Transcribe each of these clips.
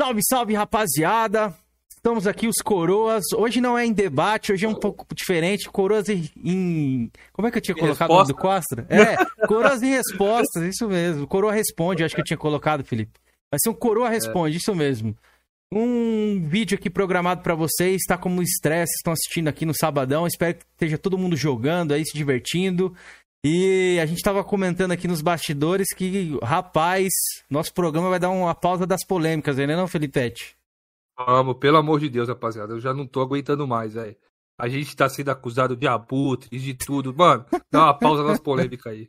Salve, salve, rapaziada! Estamos aqui, os coroas. Hoje não é em debate, hoje é um pouco diferente. Coroas em. Como é que eu tinha colocado o nome do Costa? É, coroas em respostas, isso mesmo. Coroa responde, eu acho que eu tinha colocado, Felipe. Vai ser um coroa responde, isso mesmo. Um vídeo aqui programado pra vocês, tá como estresse, estão assistindo aqui no sabadão. Espero que esteja todo mundo jogando aí, se divertindo. E a gente tava comentando aqui nos bastidores que, rapaz, nosso programa vai dar uma pausa das polêmicas, aí, né, não, Felipete? Vamos, pelo amor de Deus, rapaziada. Eu já não tô aguentando mais, velho. A gente tá sendo acusado de abutres, de tudo. Mano, dá uma pausa nas polêmicas aí.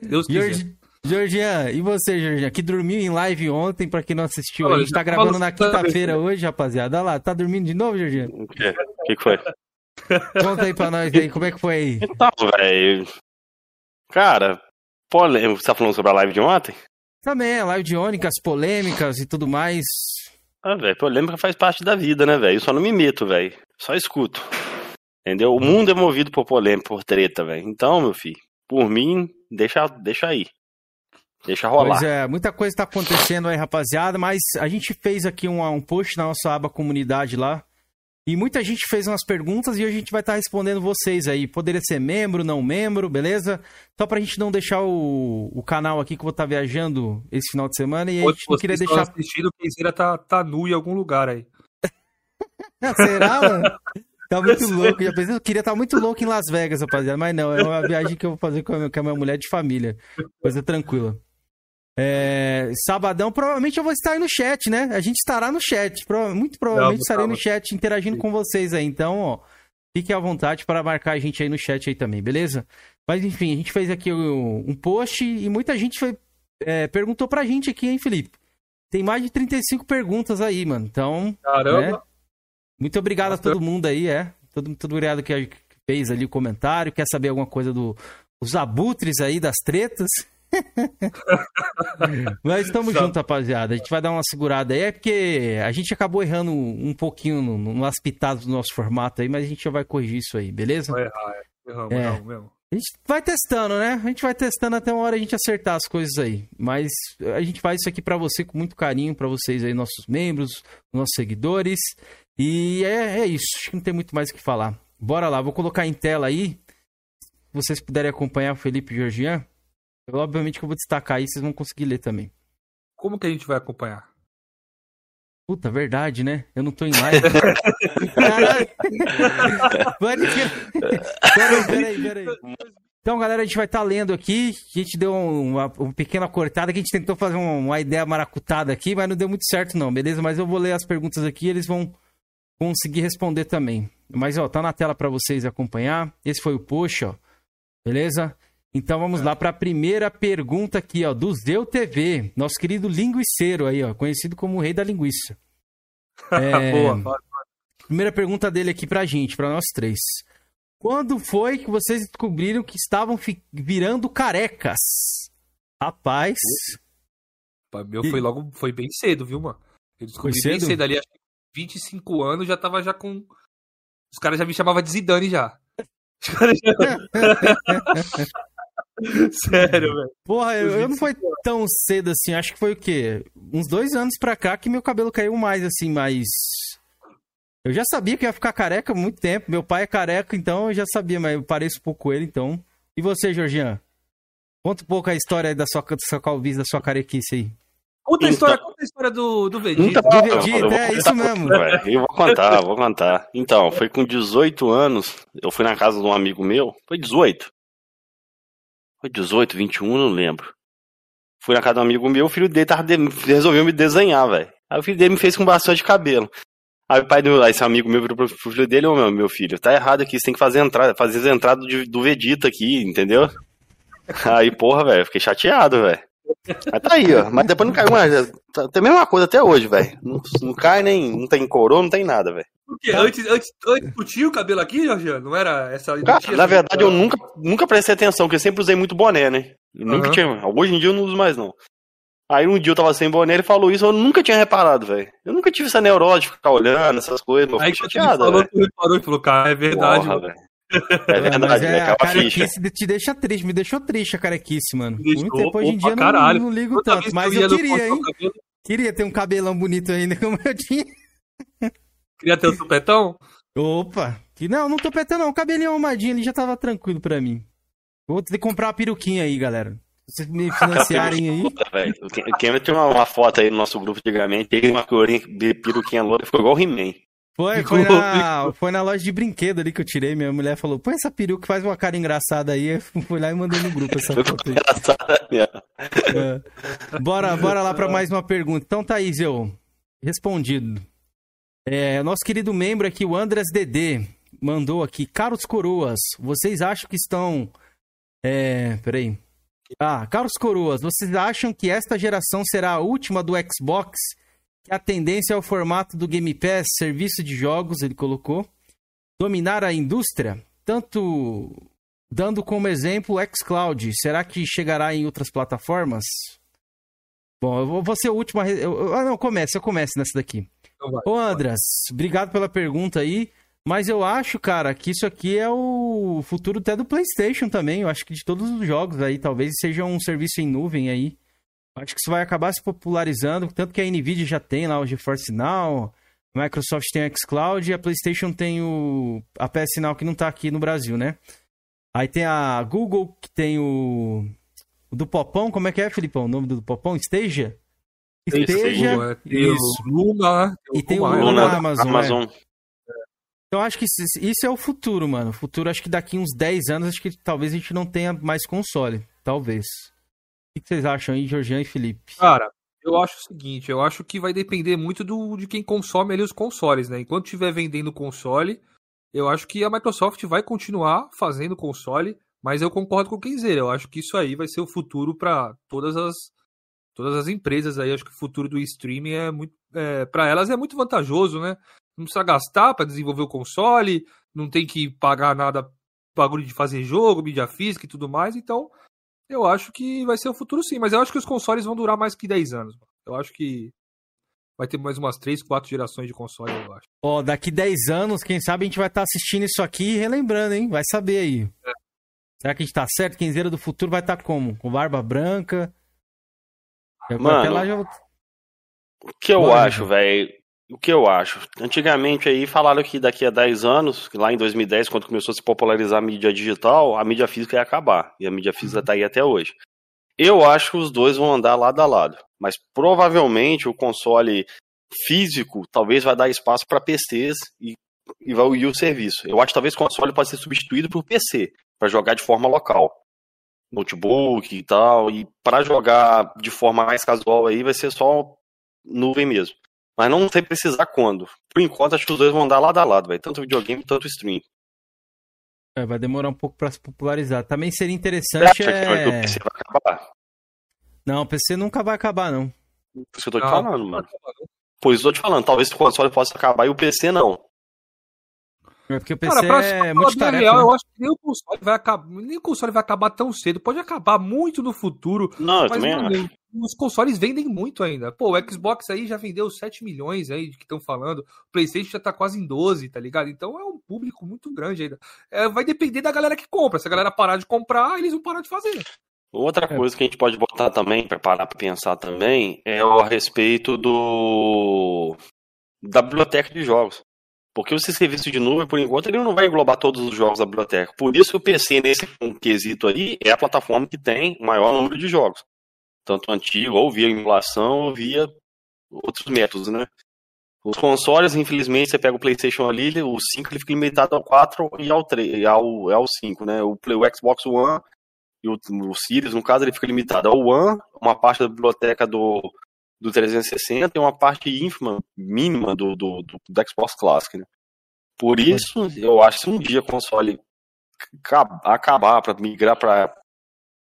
Deus quiser. Georgian, e você, Georgian, que dormiu em live ontem, pra quem não assistiu? Olha, a gente tá gravando na toda quinta-feira hoje, rapaziada. Olha lá, tá dormindo de novo, Georgian? O quê? O que, que foi? Conta aí pra nós aí, como é que foi aí? Então, velho. Cara, polêmico. Você tá falando sobre a live de ontem? Também, a live de ônicas, polêmicas e tudo mais. Ah, velho, polêmica faz parte da vida, né, velho? Eu só não me meto, velho. Só escuto. Entendeu? O mundo é movido por polêmica, por treta, velho. Então, meu filho, por mim, deixa, deixa aí. Deixa rolar. Pois é, muita coisa tá acontecendo aí, rapaziada, mas a gente fez aqui um, um post na nossa aba comunidade lá. E muita gente fez umas perguntas e hoje a gente vai estar respondendo vocês aí. Poderia ser membro, não membro, beleza? Só pra gente não deixar o, o canal aqui que eu vou estar viajando esse final de semana e a gente não queria deixar. assistindo, o Kenzeira tá, tá nu em algum lugar aí. Será, mano? Tá muito louco. Já pensei, eu queria estar muito louco em Las Vegas, rapaziada. Mas não, é uma viagem que eu vou fazer com a minha mulher de família. Coisa tranquila. É, sabadão, provavelmente eu vou estar aí no chat, né? A gente estará no chat. Muito provavelmente estarei no chat interagindo com vocês aí. Então, ó, fiquem à vontade para marcar a gente aí no chat aí também, beleza? Mas enfim, a gente fez aqui um, post e muita gente foi, é, perguntou pra gente aqui, hein, Felipe? Tem mais de 35 perguntas aí, mano. Então, Caramba. né? Muito obrigado a Bastante. todo mundo aí, é. Todo, todo obrigado que fez ali o comentário. Quer saber alguma coisa do, dos abutres aí, das tretas? Mas estamos juntos, rapaziada. A gente vai dar uma segurada aí. É porque a gente acabou errando um pouquinho no, no, nas pitadas do nosso formato aí, mas a gente já vai corrigir isso aí, beleza? Vai errar, é. Erramos, É. não, mesmo. A gente vai testando, né? A gente vai testando até uma hora a gente acertar as coisas aí. Mas a gente faz isso aqui pra você com muito carinho, pra vocês aí, nossos membros, nossos seguidores. E é, é isso. Acho que não tem muito mais o que falar. Bora lá, vou colocar em tela aí. Se vocês puderem acompanhar o Felipe e o Georgian. Eu, obviamente que eu vou destacar aí, vocês vão conseguir ler também. Como que a gente vai acompanhar? Puta, verdade, né? Eu não tô em live. Caralho. Peraí, peraí, peraí. Então, galera, a gente vai estar lendo aqui. A gente deu uma, uma pequena cortada que a gente tentou fazer uma, uma ideia maracutada aqui, mas não deu muito certo, não, beleza? Mas eu vou ler as perguntas aqui e eles vão conseguir responder também. Mas, ó, tá na tela para vocês acompanhar. Esse foi o post, ó. Beleza? Então vamos lá para a primeira pergunta aqui, ó, do Zeu TV, nosso querido linguiceiro aí, ó, conhecido como o rei da linguiça. É, Boa. Primeira pergunta dele aqui pra gente, pra nós três. Quando foi que vocês descobriram que estavam virando carecas? Rapaz, Pá, Meu foi logo, foi bem cedo, viu, mano? Eu descobri Foi bem cedo? cedo ali, acho que 25 anos, já tava já com. Os caras já me chamavam de Zidane já. Os caras já... Sério, velho. porra, eu, eu não foi tão cedo assim, acho que foi o quê? Uns dois anos pra cá que meu cabelo caiu mais assim, mas... Eu já sabia que ia ficar careca há muito tempo, meu pai é careca, então eu já sabia, mas eu pareço um pouco com ele, então... E você, Georgian? Conta um pouco a história aí da sua, da sua calvície, da sua carequice aí. Conta a Então- história, conta a história do, do Vegeta. Então, Do Vegeta, é isso mesmo. Eu vou contar, vou contar. Então, foi com 18 anos, eu fui na casa de um amigo meu, foi 18. Foi 18, 21, não lembro. Fui na casa de um amigo meu, o filho dele tava de- resolveu me desenhar, velho. Aí o filho dele me fez com bastante cabelo. Aí o pai do, aí esse amigo meu virou pro filho dele, ô meu, meu filho, tá errado aqui, você tem que fazer entrada, fazer as entradas de- do Vegeta aqui, entendeu? Aí, porra, velho, fiquei chateado, velho. Mas tá aí, ó. Mas depois não caiu mais. Tá, tem a mesma coisa até hoje, velho. Não, não cai nem. Não tem coroa, não tem nada, velho. Por quê? Antes, antes, antes tu tinha o cabelo aqui, Georgiano? Não era essa. Cara, tinha na verdade, eu nunca, nunca prestei atenção, porque eu sempre usei muito boné, né? Nunca tinha. Hoje em dia eu não uso mais, não. Aí um dia eu tava sem boné, ele falou isso, eu nunca tinha reparado, velho. Eu nunca tive essa neurose de ficar olhando essas coisas, eu Aí fiquei quando ele chateado, falou, velho. tu reparou e falou, cara, é verdade, Porra, velho. É verdade, é, velho. a a ficha. carequice te deixa triste, me deixou triste a carequice, mano. Deixou, Muito tempo hoje em dia eu pra não, caralho. não ligo Toda tanto, mas eu queria, hein? Queria ter um cabelão bonito ainda como eu tinha. Queria ter o um supetão? Opa! Que não, não tô petando não. O cabelinho arrumadinho ali já tava tranquilo pra mim. Vou ter que comprar uma peruquinha aí, galera. Se vocês me financiarem aí. O Cameron tinha uma, uma, foto aí no nosso grupo antigamente, teve uma corinha de peruquinha loura, ficou igual o He-Man. Foi, foi na, foi na loja de brinquedo ali que eu tirei. Minha mulher falou: põe essa peruca, faz uma cara engraçada aí. Eu fui lá e mandei no grupo essa foto aí. Engraçada mesmo. É. Bora, bora lá para mais uma pergunta. Então, Thaís, eu respondido. É, nosso querido membro aqui, o Andras DD, mandou aqui: Caros coroas, vocês acham que estão. É, peraí. Ah, caros coroas, vocês acham que esta geração será a última do Xbox? Que a tendência é o formato do Game Pass, serviço de jogos, ele colocou, dominar a indústria? Tanto dando como exemplo o xCloud, será que chegará em outras plataformas? Bom, eu vou ser o último. Eu, ah, não, comece, eu começo nessa daqui. Então vai, Ô, Andras, obrigado pela pergunta aí. Mas eu acho, cara, que isso aqui é o futuro até do PlayStation também. Eu acho que de todos os jogos aí, talvez seja um serviço em nuvem aí. Acho que isso vai acabar se popularizando, tanto que a Nvidia já tem lá o GeForce Now, a Microsoft tem o xCloud e a PlayStation tem o a PS Now que não tá aqui no Brasil, né? Aí tem a Google que tem o, o do Popão, como é que é, Filipão? O nome do Popão? Stadia? Esteja. Isso. Luna. E tem o Luna da Amazon. Amazon. É. Então acho que isso é o futuro, mano. O futuro, acho que daqui uns 10 anos, acho que talvez a gente não tenha mais console. Talvez. O que vocês acham aí, Georgian e Felipe? Cara, eu acho o seguinte, eu acho que vai depender muito do, de quem consome ali os consoles, né? Enquanto estiver vendendo console, eu acho que a Microsoft vai continuar fazendo console, mas eu concordo com o Kenzer. Eu acho que isso aí vai ser o futuro para todas as todas as empresas aí. Acho que o futuro do streaming é muito, é, para elas é muito vantajoso, né? não precisa gastar para desenvolver o console, não tem que pagar nada, bagulho de fazer jogo, mídia física e tudo mais. Então, eu acho que vai ser o futuro sim, mas eu acho que os consoles vão durar mais que 10 anos. Eu acho que vai ter mais umas 3, 4 gerações de console, eu acho. Ó, oh, daqui 10 anos, quem sabe a gente vai estar tá assistindo isso aqui e relembrando, hein? Vai saber aí. É. Será que a gente tá certo? Quinzeira do futuro vai estar tá como? Com barba branca? Mano, já... o que eu Bora, acho, velho, o que eu acho? Antigamente aí falaram que daqui a 10 anos, lá em 2010, quando começou a se popularizar a mídia digital, a mídia física ia acabar. E a mídia física está aí até hoje. Eu acho que os dois vão andar lado a lado. Mas provavelmente o console físico talvez vai dar espaço para PCs e, e vai unir o serviço. Eu acho que talvez o console pode ser substituído por PC, para jogar de forma local. Notebook e tal. E para jogar de forma mais casual aí vai ser só nuvem mesmo. Mas não sei precisar quando. Por enquanto, acho que os dois vão andar lado a lado, vai. Tanto videogame quanto stream. É, vai demorar um pouco para se popularizar. Também seria interessante. Você acha é... que o PC vai acabar? Não, o PC nunca vai acabar, não. Por isso que eu tô te não, falando, mano. Pois eu tô te falando, talvez o console possa acabar e o PC não. É porque o PC Cara, é muito tarefa, real, né? Eu acho que nem o, console vai acabar, nem o console vai acabar tão cedo. Pode acabar muito no futuro. Não, eu também mano, acho. Os consoles vendem muito ainda. Pô, o Xbox aí já vendeu 7 milhões aí que estão falando. O PlayStation já tá quase em 12, tá ligado? Então é um público muito grande ainda. É, vai depender da galera que compra. Se a galera parar de comprar, eles vão parar de fazer. Outra é. coisa que a gente pode botar também, para parar para pensar também, é a respeito do da biblioteca de jogos. Porque o serviço de nuvem, por enquanto, ele não vai englobar todos os jogos da biblioteca. Por isso que o PC, nesse quesito aí, é a plataforma que tem o maior número de jogos. Tanto antigo, ou via emulação, ou via outros métodos, né? Os consoles, infelizmente, você pega o PlayStation ali, o 5 ele fica limitado ao 4 e ao 3, ao, ao 5, né? O, o Xbox One e o, o Series, no caso, ele fica limitado ao One, uma parte da biblioteca do, do 360 e uma parte ínfima, mínima do, do, do, do Xbox Classic. Né? Por isso, eu acho que se um dia o console acabar para migrar para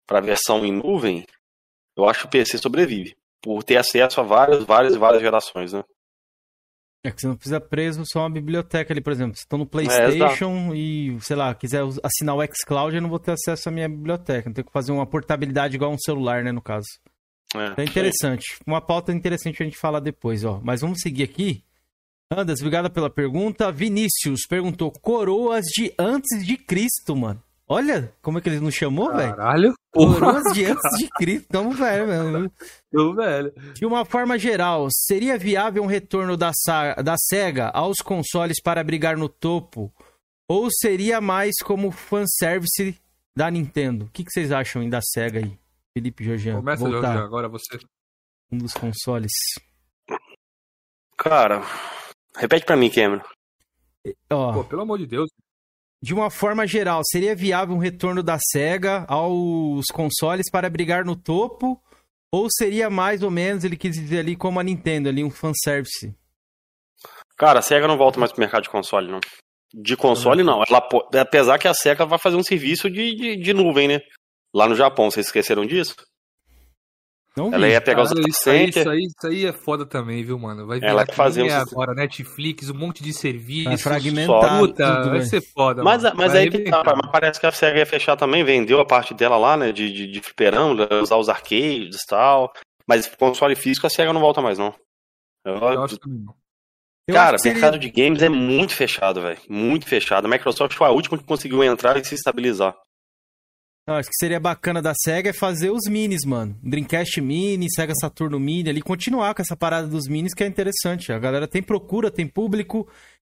a versão em nuvem, eu acho que o PC sobrevive. Por ter acesso a várias, várias, várias gerações, né? É que você não precisa preso só uma biblioteca ali, por exemplo. Se estou no PlayStation é, e, sei lá, quiser assinar o xCloud, eu não vou ter acesso à minha biblioteca. Não tenho que fazer uma portabilidade igual um celular, né, no caso. É, é interessante. Uma pauta interessante a gente falar depois, ó. Mas vamos seguir aqui. Andas, obrigada pela pergunta. Vinícius perguntou: coroas de antes de Cristo, mano. Olha como é que ele nos chamou, velho. Caralho. Porra. Coroas de antes de Cristo. Tamo velho mesmo. Tô velho. De uma forma geral, seria viável um retorno da, da SEGA aos consoles para brigar no topo? Ou seria mais como fanservice da Nintendo? O que, que vocês acham aí da SEGA aí? Felipe Jorgian, Começa, voltar Jorge, agora você. um dos consoles. Cara, repete pra mim, Cameron. Ó, Pô, pelo amor de Deus. de uma forma geral, seria viável um retorno da SEGA aos consoles para brigar no topo? Ou seria mais ou menos, ele quis dizer ali, como a Nintendo, ali, um fanservice? Cara, a SEGA não volta mais pro mercado de console, não. De console, não. Ela, apesar que a SEGA vai fazer um serviço de, de, de nuvem, né? Lá no Japão, vocês esqueceram disso? Não vi. Ela ia pegar os Caralho, data isso, aí, isso, aí, isso aí é foda também, viu, mano? Vai Ela fazer que um é agora, Netflix, um monte de serviço. Vai fragmentar Puta, tudo, vai ser foda, Mas, mano. mas Vai aí que tá, mas parece que a SEGA ia fechar também, vendeu a parte dela lá, né? De, de, de fliperama, usar os arcades e tal. Mas console físico a SEGA não volta mais, não. Eu- Eu acho que não. Eu cara, seria- mercado de games é muito fechado, velho. Muito fechado. A Microsoft foi a última que conseguiu entrar e se estabilizar. Eu acho que seria bacana da SEGA é fazer os minis, mano. Dreamcast Mini, Sega Saturno Mini, ali continuar com essa parada dos minis que é interessante. A galera tem procura, tem público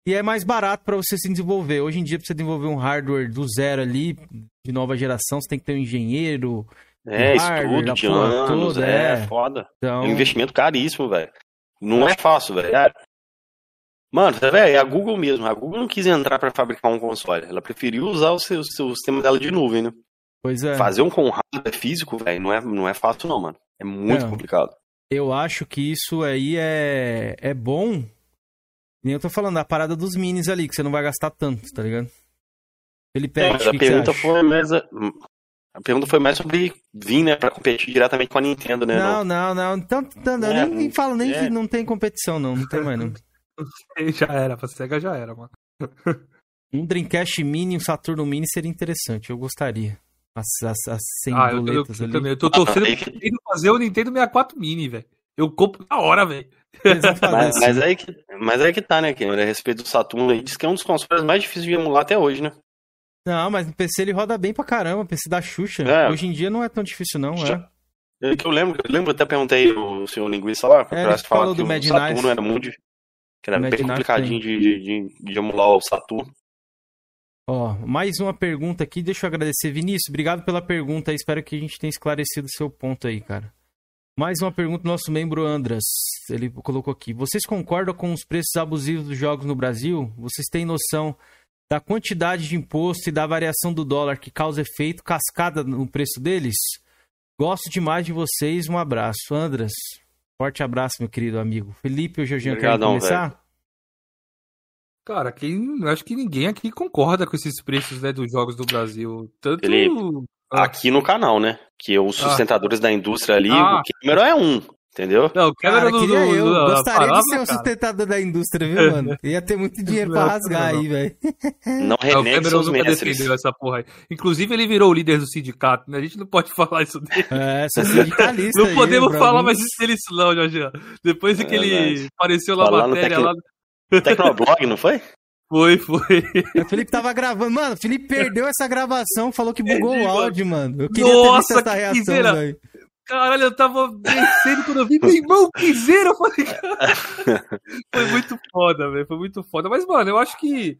e é mais barato pra você se desenvolver. Hoje em dia, pra você desenvolver um hardware do zero ali, de nova geração, você tem que ter um engenheiro. É, hardware, estudo de anos, toda, é, é. foda. É Então, um investimento caríssimo, velho. Não é fácil, velho. É- Mano, tá vendo? É a Google mesmo. A Google não quis entrar pra fabricar um console. Ela preferiu usar o seu, seu sistema dela de nuvem, né? Pois é. Fazer um com hardware físico, velho, não é, não é fácil não, mano. É muito Não. complicado. Eu acho que isso aí é, é bom. Nem eu tô falando, a parada dos minis ali, que você não vai gastar tanto, tá ligado? Ele pede. Mas a pergunta foi mais... A, a pergunta foi mais sobre vir, né, pra competir diretamente com a Nintendo, né? Não, não, não. Tanto, tanto, eu É, nem, nem falo nem é. que não tem competição, não. Não tem mais, não. Já era, pra SEGA já era, mano. Um Dreamcast Mini e um Saturno Mini seria interessante, eu gostaria. As, as, as 100 Ah, eu, eu, boletas eu ali. também. Eu tô torcendo aí pra que- Nintendo fazer o Nintendo 64 Mini, velho. Eu compro na hora, velho. Mas, mas aí que, mas aí que tá, né, Cameron? A respeito do Saturno aí, diz que é um dos consoles mais difíceis de emular até hoje, né? Não, mas no PC ele roda bem pra caramba, PC da Xuxa. É. Hoje em dia não é tão difícil, não, é. Já- É que eu lembro, eu lembro, até perguntei o senhor Linguiça lá, pra É, pra ele falar falou que do o Mad Saturno Knife. era muito. Que era Mad bem complicadinho de, de, de, de emular o Saturno. Ó, mais uma pergunta aqui, deixa eu agradecer. Vinícius, obrigado pela pergunta espero que a gente tenha esclarecido o seu ponto aí, cara. Mais uma pergunta do nosso membro Andras, ele colocou aqui. Vocês concordam com os preços abusivos dos jogos no Brasil? Vocês têm noção da quantidade de imposto e da variação do dólar que causa efeito cascada no preço deles? Gosto demais de vocês, um abraço. Andras, forte abraço, meu querido amigo. Felipe ou querem Obrigadão, começar? Cara, eu acho que ninguém aqui concorda com esses preços né, dos jogos do Brasil. Tanto. Felipe, Ah, Aqui no canal, né? Que os sustentadores da indústria ali, Ah. o Cameron é um, entendeu? Não, o Cara, queria não- eu. não- Gostaria palavra, de ser um cara. sustentador da indústria, viu, mano? Ia ter muito dinheiro pra rasgar não. aí, velho. Não renegue Cameron seus mestres. defendeu essa porra aí. Inclusive, ele virou o líder do sindicato, né? A gente não pode falar isso dele. É, sou sindicalista. Não aí, podemos falar mim. mais isso dele, isso não, Jorge. Depois de que É ele verdade. apareceu na matéria Tecno- lá. Tecnoblog, não foi? Foi, foi. O Felipe tava gravando. Mano, o Felipe perdeu essa gravação, falou que bugou Perdi, o áudio, mano. Eu queria ter Nossa, visto essa que reação, velho. Caralho, eu tava descendo quando eu vi, meu irmão, que zero. Eu falei, cara. Foi muito foda, velho. Foi muito foda. Mas, mano, eu acho que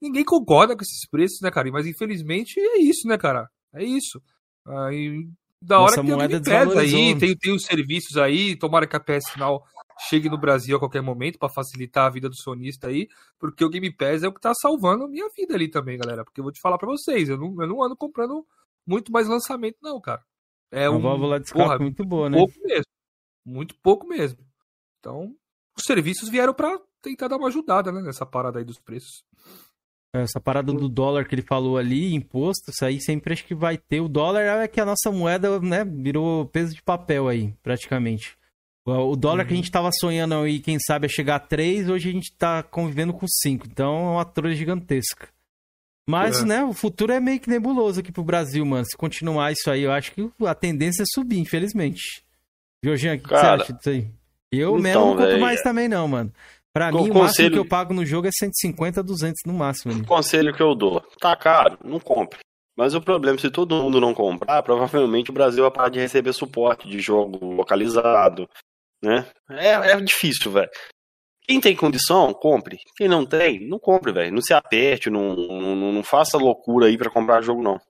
ninguém concorda com esses preços, né, cara? Mas infelizmente é isso, né, cara? É isso. Aí, da hora Nossa que tem o moeda Game Pass aí, tem, tem os serviços aí, tomara que a PS Final chegue no Brasil a qualquer momento pra facilitar a vida do sonista aí, porque o Game Pass é o que tá salvando a minha vida ali também, galera. Porque eu vou te falar pra vocês, eu não, eu não ando comprando muito mais lançamento, não, cara. É Uma um válvula de escape porra, muito boa, né? pouco mesmo. Muito pouco mesmo. Então, os serviços vieram pra tentar dar uma ajudada, né, nessa parada aí dos preços. Essa parada do dólar que ele falou ali, imposto, isso aí sempre acho que vai ter. O dólar é que a nossa moeda, né, virou peso de papel aí, praticamente. O dólar que a Uhum. gente tava sonhando aí, quem sabe, é chegar a 3, hoje a gente tá convivendo com 5. Então é uma trolha gigantesca. Mas, É. né, o futuro é meio que nebuloso aqui pro Brasil, mano. Se continuar isso aí, eu acho que a tendência é subir, infelizmente. Jorginho, o que, você acha disso aí? Eu então, mesmo não compro mais também, não, mano. Pra mim, o máximo conselho- que eu pago no jogo é 150, 200 no máximo. O conselho que eu dou, tá caro, não compre. Mas o problema, se todo mundo não comprar, provavelmente o Brasil vai parar de receber suporte de jogo localizado, né? É, é difícil, velho. Quem tem condição, compre. Quem não tem, não compre, velho. Não se aperte, não, não, não faça loucura aí para comprar jogo, não.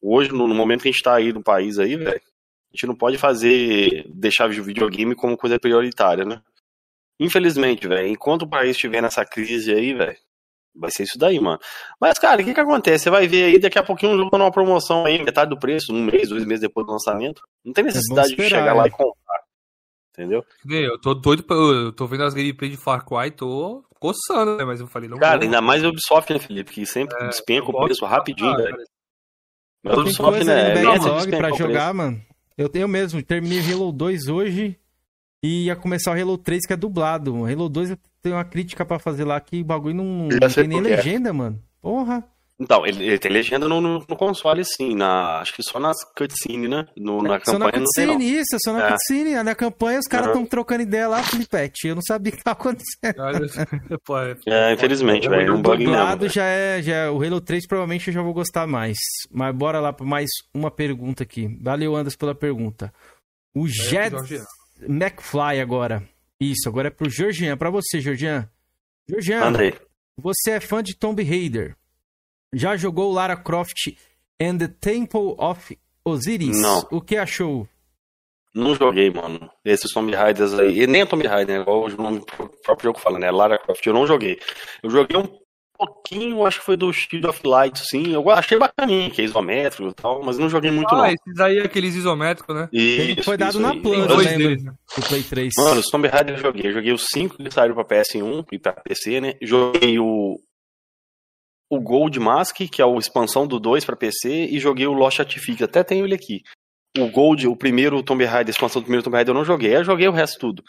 Hoje, no, no, momento que a gente tá aí no país aí, velho, a gente não pode fazer, deixar o videogame como coisa prioritária, né? Infelizmente, velho, enquanto o país estiver nessa crise aí, velho, vai ser isso daí, mano. Mas, cara, o que que acontece? Você vai ver aí, daqui a pouquinho um jogo numa promoção aí, metade do preço, um mês, dois meses depois do lançamento. Não tem necessidade é de chegar lá e comprar. Entendeu? Eu tô doido, pra, eu tô vendo as gameplay de Far Cry, tô coçando, né? Mas eu falei, não Cara, vou. ainda mais Ubisoft, né, Felipe? Que sempre é, despenca o preço rapidinho, velho. Mas Ubisoft, né? É backlog pra jogar, mano. Eu tenho mesmo, terminei Halo 2 hoje e ia começar o Halo 3 que é dublado. O Halo 2 eu tenho uma crítica pra fazer lá que o bagulho não, não tem nem legenda, mano. Porra. Então, ele, ele tem legenda no, no, no, console, sim. Na, acho que só nas cutscenes, né? No, na só campanha na cutscene, não tem, não. isso, só na é. cutscene. Na campanha os caras estão uhum. trocando ideia lá, Filipete. Eu não sabia o que tava acontecendo. é, infelizmente, velho. Um bug mesmo. Já é, já é, o Halo 3 provavelmente eu já vou gostar mais. Mas bora lá para mais uma pergunta aqui. Valeu, Anderson, pela pergunta. O Jet McFly agora. Isso, agora é pro Georgian. Pra você, Georgian. Georgian, Andrei. você é fã de Tomb Raider. Já jogou Lara Croft and the Temple of Osiris? Não. O que achou? Não joguei, mano. Esses Tomb Raiders aí. E nem a Tomb Raider, né? igual o próprio jogo fala, né? Lara Croft, eu não joguei. Eu joguei um pouquinho, acho que foi do Shield of Light, sim. Eu achei bacaninho, que é isométrico e tal, mas não joguei muito, ah, não. esses aí é aqueles isométricos, né? Isso, foi dado na planta, né? Do Play 3. Mano, os Tomb Raider eu joguei. Eu joguei os 5 que saíram pra PS1 e pra PC, né? Joguei o o Gold Mask, que é a expansão do 2 para PC, e joguei o Lost Artifact. Até tenho ele aqui. O Gold, o primeiro Tomb Raider, a expansão do primeiro Tomb Raider eu não joguei. Eu joguei o resto tudo.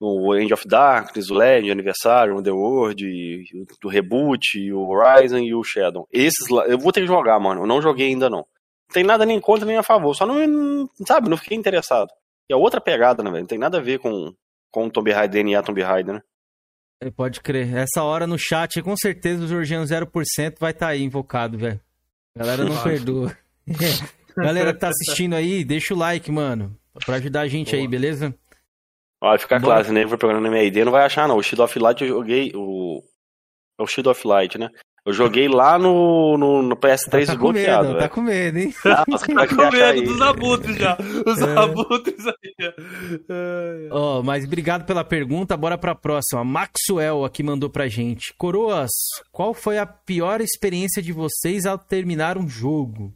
O End of Darkness, o Legend, Aniversário, o The World, o Reboot, o Horizon e o Shadow. Esses lá, eu vou ter que jogar, mano. Eu não joguei ainda não. Não tem nada nem contra nem a favor. Só não, sabe, não fiquei interessado. E é outra pegada, né, velho? Não tem nada a ver com, com o Tomb Raider, DNA Tomb Raider, né? É, pode crer. Essa hora no chat, com certeza o Jorginho 0% vai estar tá aí invocado, velho. Galera não perdoa. Galera que tá assistindo aí, deixa o like, mano. Pra ajudar a gente Boa. aí, beleza? Olha, fica Bora. claro, se nem for programa na minha ID, não vai achar, não. O Shield of Light eu joguei. O, é o Shield of Light, né? Eu joguei lá no, no, no PS3 tá. Com medo, tá com medo, hein? Ah, tá com medo aí. dos abutres já. Os é. abutres aí. Ó, oh, mas obrigado pela pergunta. Bora pra próxima. Maxwell aqui mandou pra gente. Coroas, qual foi a pior experiência de vocês ao terminar um jogo?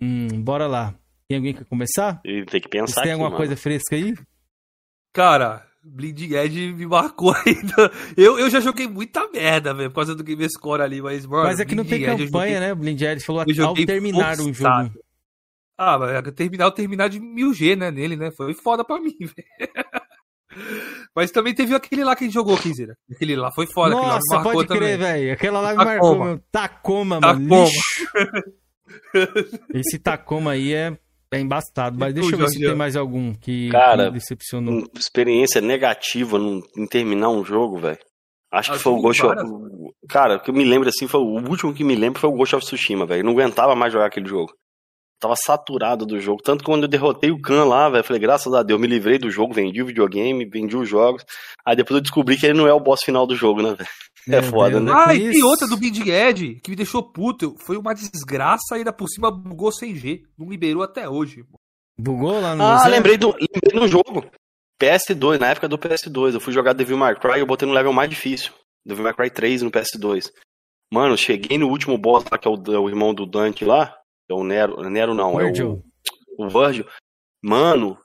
Hum, bora lá. Tem alguém que quer começar? Tem que pensar. Você tem alguma mano. coisa fresca aí? Cara, Bleeding Edge me marcou ainda. Eu, eu já joguei muita merda, velho, por causa do game score ali, mas, mano. Mas é que não tem Edge, campanha, joguei... né? Bleeding Edge falou ao terminar o um jogo. Ah, mas terminar, terminar de 1000G, né, nele, né? Foi foda pra mim, velho. Mas também teve aquele lá que a gente jogou, Kizera. Aquele lá foi foda. Nossa, lá pode crer, velho. Aquela lá me Tacoma. marcou, meu. Tacoma, mano. Tacoma. Esse Tacoma aí é é embastado, mas deixa eu ver se tem mais algum que, Cara, que decepcionou. Experiência negativa em terminar um jogo, velho. Acho que foi o Ghost of... Cara, o que eu me lembro assim, foi o último que me lembro foi o Ghost of Tsushima, velho. Não aguentava mais jogar aquele jogo. Tava saturado do jogo. Tanto que quando eu derrotei o Khan lá, velho, falei, graças a Deus, me livrei do jogo, vendi o videogame, vendi os jogos. Aí depois eu descobri que ele não é o boss final do jogo, né, velho? É, é foda, Deus, né? Ah, e tem outra do Big Ed, que me deixou puto. Foi uma desgraça e ainda por cima bugou sem G. Não liberou até hoje. Bugou lá no Ah, museu? lembrei do, lembrei do jogo. PS2, na época do PS2. Eu fui jogar Devil May Cry e eu botei no level mais difícil. Devil May Cry 3 no PS2. Mano, cheguei no último boss lá, que é o, é o irmão do Dante lá. É o Nero. Nero não, Virgil. é o. O Virgil. Mano,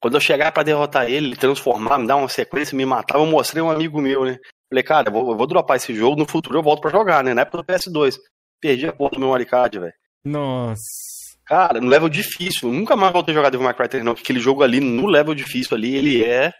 quando eu chegar para derrotar ele, transformar, me dar uma sequência, me matar, eu mostrei um amigo meu, né? Falei, cara, eu vou, eu vou dropar esse jogo, no futuro eu volto para jogar, né? Na época do PS2. Perdi a porra do meu Maricard, velho. Nossa. Cara, no level difícil, nunca mais voltei a jogar Devil May Cry 3 não, aquele jogo ali, no level difícil ali, ele é...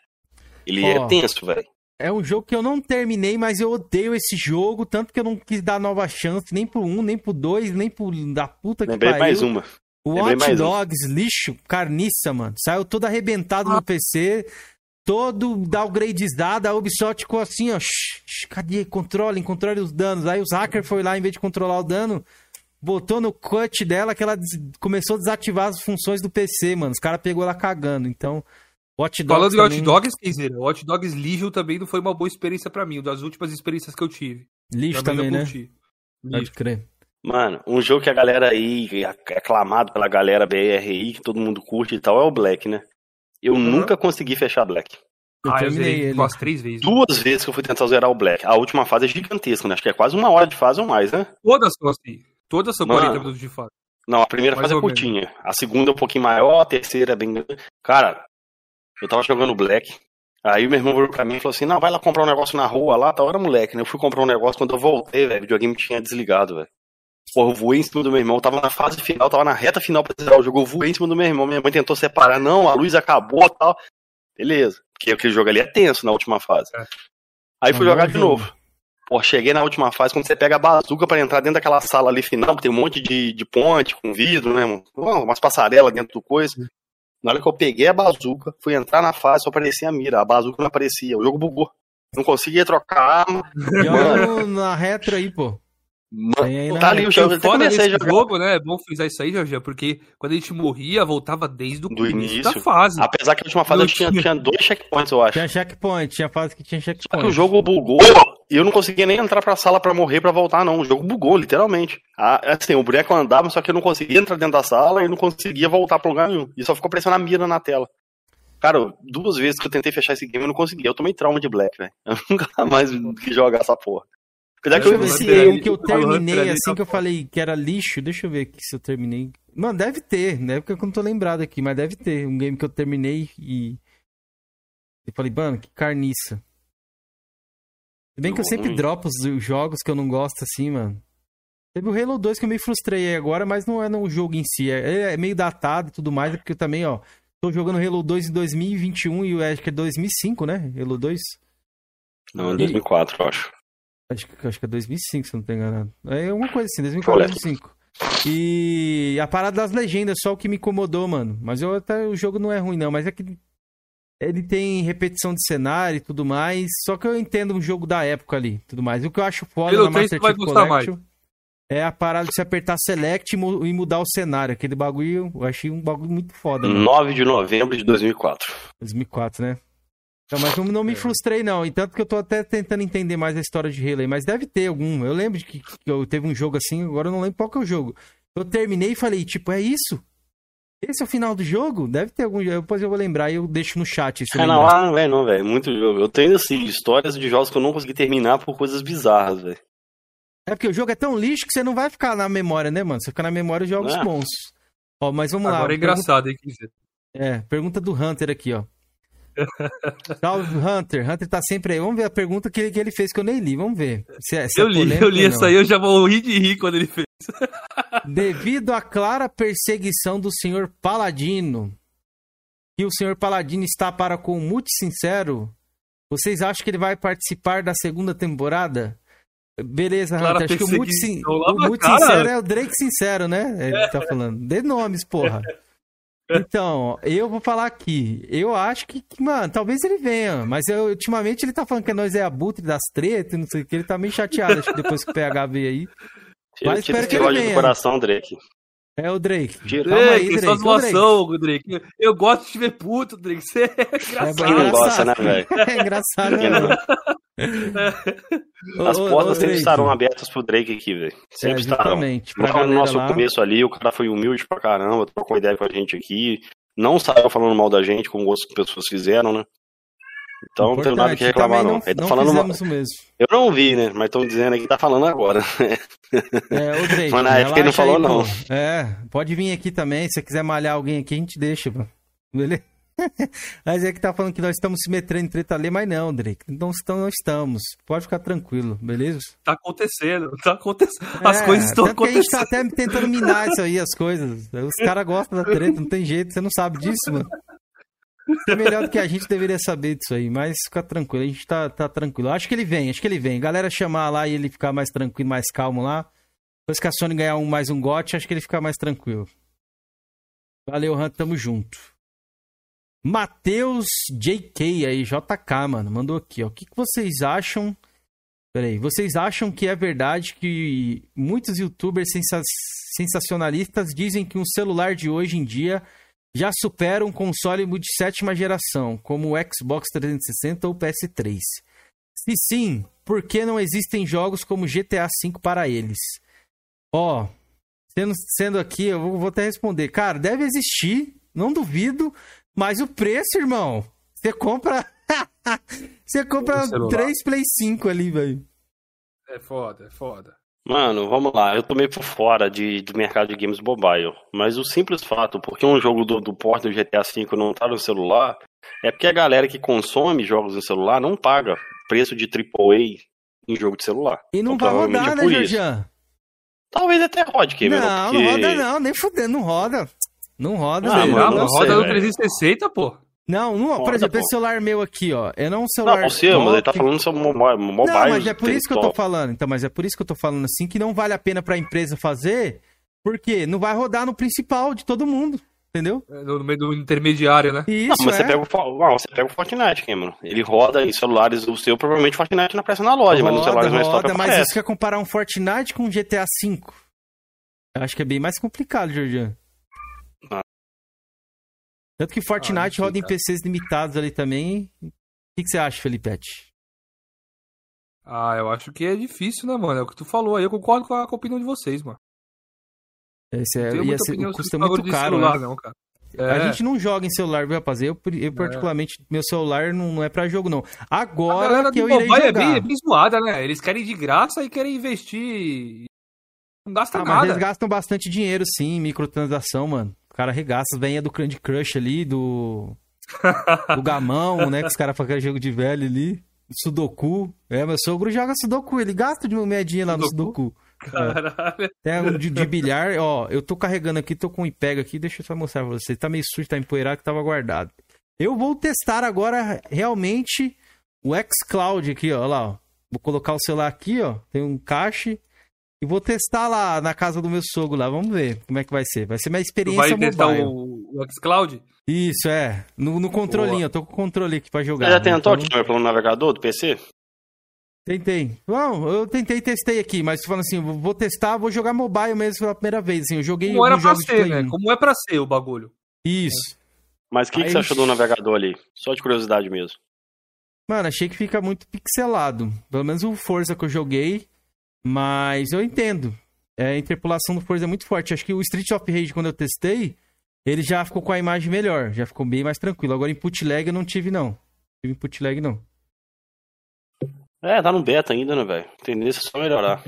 Ele oh, é tenso, velho. É um jogo que eu não terminei, mas eu odeio esse jogo, tanto que eu não quis dar nova chance, nem pro 1, nem pro 2, nem pro da puta que Lembrei pariu. mais uma. O Watch Dogs, uma. lixo, carniça, mano. Saiu todo arrebentado ah. no PC, todo downgrades dado, a Ubisoft ficou assim, ó, shh, shh, cadê? Controlem, controle os danos. Aí os hackers foi lá, em vez de controlar o dano, botou no cut dela que ela des- começou a desativar as funções do PC, mano. Os caras pegou ela cagando. Então, Watch Dogs Falando de Hot também- Dogs, Kenzeira, Hot Dogs Legion também não foi uma boa experiência pra mim, das últimas experiências que eu tive. Lixo Também também, não né? Pode crer. Mano, um jogo que a galera aí, é aclamado pela galera BRI, que todo mundo curte e tal, é o Black, né? Eu Uhum. nunca consegui fechar Black. Eu Ah, eu zerei ele. umas três vezes. Duas vezes que eu fui tentar zerar o Black. A última fase é gigantesca, né? Acho que é quase uma hora de fase ou mais, né? Todas são assim. Todas são Mano. 40 minutos de fase. Não, a primeira Mais fase é curtinha. A segunda é um pouquinho maior, a terceira é bem grande. Cara, eu tava jogando Black. Aí o meu irmão virou pra mim e falou assim: Não, vai lá comprar um negócio na rua lá, tá hora moleque, né? Eu fui comprar um negócio quando eu voltei, velho. O videogame tinha desligado, velho. Porra, eu voei em cima do meu irmão, tava na fase final, tava na reta final pra zerar o jogo. Eu voei em cima do meu irmão, minha mãe tentou separar, não, a luz acabou e tal. Beleza. Porque aquele jogo ali é tenso na última fase. É. Aí fui É um jogar bom de jogo. novo. Pô, cheguei na última fase, quando você pega a bazuca pra entrar dentro daquela sala ali final, que tem um monte de, de ponte com vidro, né, mano? Umas passarelas dentro do coisa. Na hora que eu peguei a bazuca, fui entrar na fase, só aparecia a mira. A bazuca não aparecia, o jogo bugou. Não conseguia trocar arma. Joga na retro aí, pô. Mano, tá ali o jogo. Foda desse jogar. jogo, né? É bom frisar isso aí, Jorge, porque quando a gente morria, voltava desde o Do início, início. da fase. Apesar que a última fase Não eu tinha, tinha. dois checkpoints, eu acho. Tinha checkpoint, tinha fase que tinha Só que o checkpoint. jogo bugou e eu não conseguia nem entrar pra sala pra morrer pra voltar, não. O jogo bugou, literalmente. Ah, assim, o boneco andava, só que eu não conseguia entrar dentro da sala e não conseguia voltar pra lugar nenhum. E só ficou aparecendo a mira na tela. Cara, duas vezes que eu tentei fechar esse game eu não consegui. Eu tomei trauma de Black, velho. Eu nunca mais quis jogar essa porra. Apesar que Deixa eu eu ver se viciei. um que eu terminei assim que eu falei que era lixo. Deixa eu ver aqui se eu terminei. Mano, deve ter, né? Porque eu não tô lembrado aqui, mas deve ter. Um game que eu terminei e. Eu falei, mano, que carniça. Se bem que eu sempre Hum. dropo os jogos que eu não gosto assim, mano. Teve o Halo 2 que eu me frustrei aí agora, mas não é no jogo em si. É, é meio datado e tudo mais, é porque eu também, ó. Tô jogando Halo 2 em 2021 e acho que é 2005, né? Halo 2. Não, em 2004, eu acho. Acho que, acho que é 2005, se eu não tô enganado. É uma coisa assim, 2004, Olha. 2005. E a parada das legendas, só o que me incomodou, mano. Mas eu até, o jogo não é ruim, não. Mas é que ele tem repetição de cenário e tudo mais. Só que eu entendo um jogo da época ali, tudo mais. O que eu acho foda Halo na 3 Master Chief Collection é a parada de você apertar Select e e mudar o cenário. Aquele bagulho, eu achei um bagulho muito foda, mano. 9 de novembro de 2004. 2004, né? Então, mas não, não me frustrei, não. E tanto que eu tô até tentando entender mais a história de Halo aí. Mas deve ter algum. Eu lembro de que, que eu teve um jogo assim, agora eu não lembro qual que é o jogo. Eu terminei e falei, tipo, é isso? Esse é o final do jogo? Deve ter algum jogo. Depois eu vou lembrar e eu deixo no chat. Se É, não, ah, velho, não, velho. Muito jogo. Eu tenho, assim, histórias de jogos que eu não consegui terminar por coisas bizarras, velho. É porque o jogo é tão lixo que você não vai ficar na memória, né, mano? Você fica na memória de jogos É. bons. Ó, mas vamos lá. Agora é Pergunta- engraçado, hein, Kenzeira? É, pergunta do Hunter aqui, ó. Salve, Hunter. Hunter tá sempre aí. Vamos ver a pergunta que ele, que ele fez que eu nem li. Vamos ver. Se é, se é Eu li, polêmico eu li essa aí, eu já morri de rir quando ele fez. Devido à clara perseguição do senhor Paladino, que o senhor Paladino está para com o Mute Sincero, vocês acham que ele vai participar da segunda temporada? Beleza, Clara Hunter. Acho que o Mute, Sin- o. Sincero é o Drake Sincero, né? Ele tá falando. Dê nomes, porra. Então, eu vou falar aqui. Eu acho que, que, mano, talvez ele venha. Mas eu, ultimamente ele tá falando que nós é abutre das tretas, e não sei o que. Ele tá meio chateado, acho que depois que o PH veio aí. Tira, Mas tira espero que ele ódio do venha. coração, Drake. É o Drake. Tira. Calma aí, Drake, Drake. só zoação, Drake. Eu gosto de te ver puto, Drake. Você é engraçado. Quem não gosta, né, velho? É engraçado, Quem né? Não- As portas sempre estarão abertas pro Drake aqui, velho. Sempre É, estarão. no nosso lá. começo ali, o cara foi humilde pra caramba, trocou ideia com a gente aqui. Não saiu falando mal da gente, como outras pessoas fizeram, né? Então não tem nada que Importante. reclamar, Também não. Ele tá não falando. Eu não vi, né? Mas estão dizendo aqui que tá falando agora. É, o Drake. Mas na época ele não aí, falou, pô. não. É, pode vir aqui também. Se você quiser malhar alguém aqui, a gente deixa, mano. Beleza? Mas é que tá falando que nós estamos se metendo em treta ali, mas não, Drake. Então estamos, não estamos. Pode ficar tranquilo, beleza? Tá acontecendo, tá acontecendo. As É, coisas estão que A gente tá acontecendo. até tentando minar isso aí, as coisas. Os caras gostam da treta, não tem jeito, você não sabe disso, mano. É melhor do que a gente deveria saber disso aí, mas fica tranquilo, a gente tá, tá tranquilo. Acho que ele vem, acho que ele vem. Galera chamar lá e ele ficar mais tranquilo, mais calmo lá. Depois que a Sony ganhar um, mais um gote, acho que ele fica mais tranquilo. Valeu, Hunt, tamo junto. Matheus JK aí, JK, mano, mandou aqui, ó. O que, que vocês acham Peraí, vocês acham que é verdade que muitos youtubers sensa sensacionalistas dizem que um celular de hoje em dia já supera um console de sétima geração, como o Xbox 360 ou PS3? Se sim, por que não existem jogos como GTA V para eles? Ó, sendo, sendo aqui, eu vou, vou até responder. Cara, deve existir, não duvido, mas o preço, irmão, você compra. você compra três Play 5 ali, velho. É foda, é foda. Mano, vamos lá, eu tô meio por fora de, do mercado de games mobile, mas o simples fato, porque um jogo do, do porto do GTA V não tá no celular, é porque a galera que consome jogos no celular não paga preço de AAA em jogo de celular. E não então, vai rodar, é né, Jorjan? Talvez até rode, Cameron. Não, porque... não roda não, nem fudendo, não roda. Não roda. Ah, mano, não roda no 360, pô. Não, não por exemplo, pô. esse celular meu aqui, ó. É não um celular. Não, você, mas ele tá falando sobre mobile. Não, mas é por isso que eu tô falando. Então, mas é por isso que eu tô falando assim que não vale a pena pra empresa fazer, porque não vai rodar no principal de todo mundo. Entendeu? É, no meio do intermediário, né? Isso, não, mas é. você, pega o, não, você pega o Fortnite, Cameron. Ele roda em celulares do seu, provavelmente Fortnite na peça na loja, roda, mas nos celulares mais top Mas aparece. isso quer comparar um Fortnite com um GTA V? Eu acho que é bem mais complicado, Jordan. Tanto que Fortnite ah, roda em PCs limitados ali também. O que, que você acha, Felipete? Ah, eu acho que é difícil, né, mano? É o que tu falou aí. Eu concordo com a, com a opinião de vocês, mano. Esse é, ia ser, o custo é muito caro, celular, né? não, cara. É. A gente não joga em celular, viu, rapaz? Eu, eu particularmente, é. meu celular não, não é pra jogo, não. Agora que eu irei jogar... É bem, é bem zoada, né? Eles querem de graça e querem investir... Não gasta ah, nada. Mas eles gastam bastante dinheiro, sim, em microtransação, mano. O cara arregaça, vem do Candy Crush ali, do... do Gamão, né? Que os caras fazem jogo de velho ali. Sudoku. É, meu sogro joga Sudoku. Ele gasta de uma moedinha lá no Sudoku. Caralho. Tem um de, de, bilhar, ó, eu tô carregando aqui, tô com um IPEG aqui, deixa eu só mostrar pra você. Tá meio sujo, tá empoeirado que tava guardado. Eu vou testar agora realmente o xCloud aqui, ó, lá, ó. Vou colocar o celular aqui, ó, tem um cache e vou testar lá na casa do meu sogro lá, vamos ver como é que vai ser. Vai ser minha experiência tu vai mobile. testar o, o xCloud? Isso, é. No, no controlinho, Boa. eu tô com o controle aqui pra jogar. Você já tentou então... pelo navegador do PC? Tentei. Não, eu tentei testei aqui, mas falando assim, vou testar, vou jogar mobile mesmo pela primeira vez. Assim, eu joguei Como era pra ser, né? Como é pra ser o bagulho. Isso. Mas o que, que você achou do navegador ali? Só de curiosidade mesmo. Mano, achei que fica muito pixelado. Pelo menos o Forza que eu joguei. Mas eu entendo. É, a interpolação do Forza é muito forte. Acho que o Street of Rage, quando eu testei, ele já ficou com a imagem melhor. Já ficou bem mais tranquilo. Agora, input lag eu não tive, não. Não tive input lag, não. É, tá no beta ainda, né, velho? Tendência é só melhorar.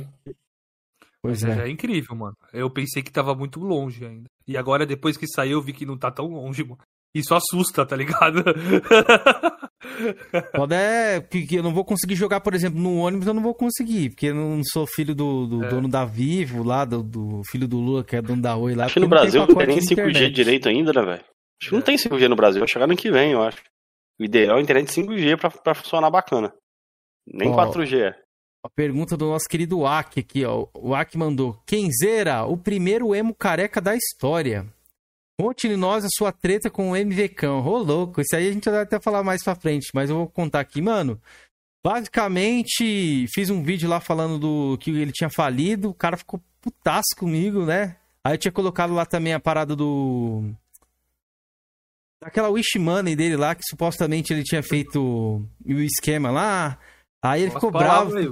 Pois é. é. incrível, mano. Eu pensei que tava muito longe ainda. E agora, depois que saiu, eu vi que não tá tão longe, mano. Isso assusta, tá ligado? Pode é que eu não vou conseguir jogar, por exemplo, no ônibus, eu não vou conseguir, porque eu não sou filho do, do é. dono da Vivo, lá, do, do, filho do Lula, que é dono da Oi lá. Acho que no Brasil não tem nem 5G direito ainda, né, velho? Acho que não tem 5G no Brasil, vai chegar no que vem, eu acho. O ideal é a internet 5G pra, pra funcionar bacana. Nem ó, 4G. A pergunta do nosso querido Aki aqui, ó. O Aki mandou: Kenzeira, o primeiro emo careca da história. Conte nós a sua treta com o MV Cão. Ô, louco, isso aí a gente vai até falar mais pra frente, mas eu vou contar aqui, mano. Basicamente, fiz um vídeo lá falando do que ele tinha falido, o cara ficou putaço comigo, né? Aí eu tinha colocado lá também a parada do. Daquela wish money dele lá, que supostamente ele tinha feito o esquema lá. Aí ele ficou bravo. Aí,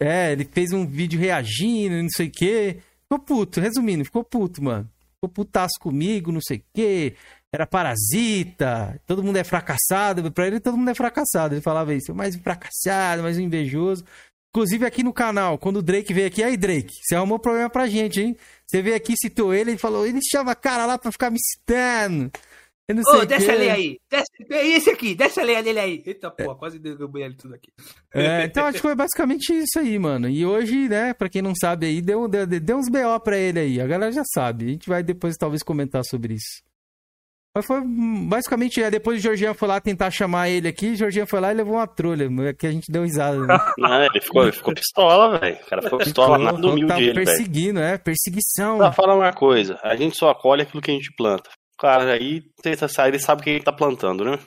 é, ele fez um vídeo reagindo, não sei o quê. Ficou puto, resumindo, ficou puto, mano. Ficou putaço comigo, não sei o quê. Era parasita, todo mundo é fracassado. Pra ele, todo mundo é fracassado. Ele falava isso, mais fracassado, mais invejoso. Inclusive aqui no canal, quando o Drake veio aqui, aí Drake, você arrumou problema pra gente, hein? Você veio aqui, citou ele, ele falou, ele chama cara lá pra ficar me citando. Eu não sei Ô, desce a lei aí. Desce, é esse aqui, desce a lei dele aí. Eita porra, é. quase derrubei ele tudo aqui. É, então acho que foi basicamente isso aí, mano. E hoje, né, pra quem não sabe aí, deu, deu, deu uns BO pra ele aí. A galera já sabe. A gente vai depois talvez comentar sobre isso. Mas foi basicamente, é, depois o Jorginho foi lá tentar chamar ele aqui, o Jorginho foi lá e levou uma trolha, que a gente deu risada. Né? Não, ele ficou, ele ficou pistola, velho. O cara ficou pistola nada humilde ele, perseguindo, é, perseguição. Pra falar uma coisa, a gente só acolhe aquilo que a gente planta cara aí tenta sair, ele sabe o que ele tá plantando, né?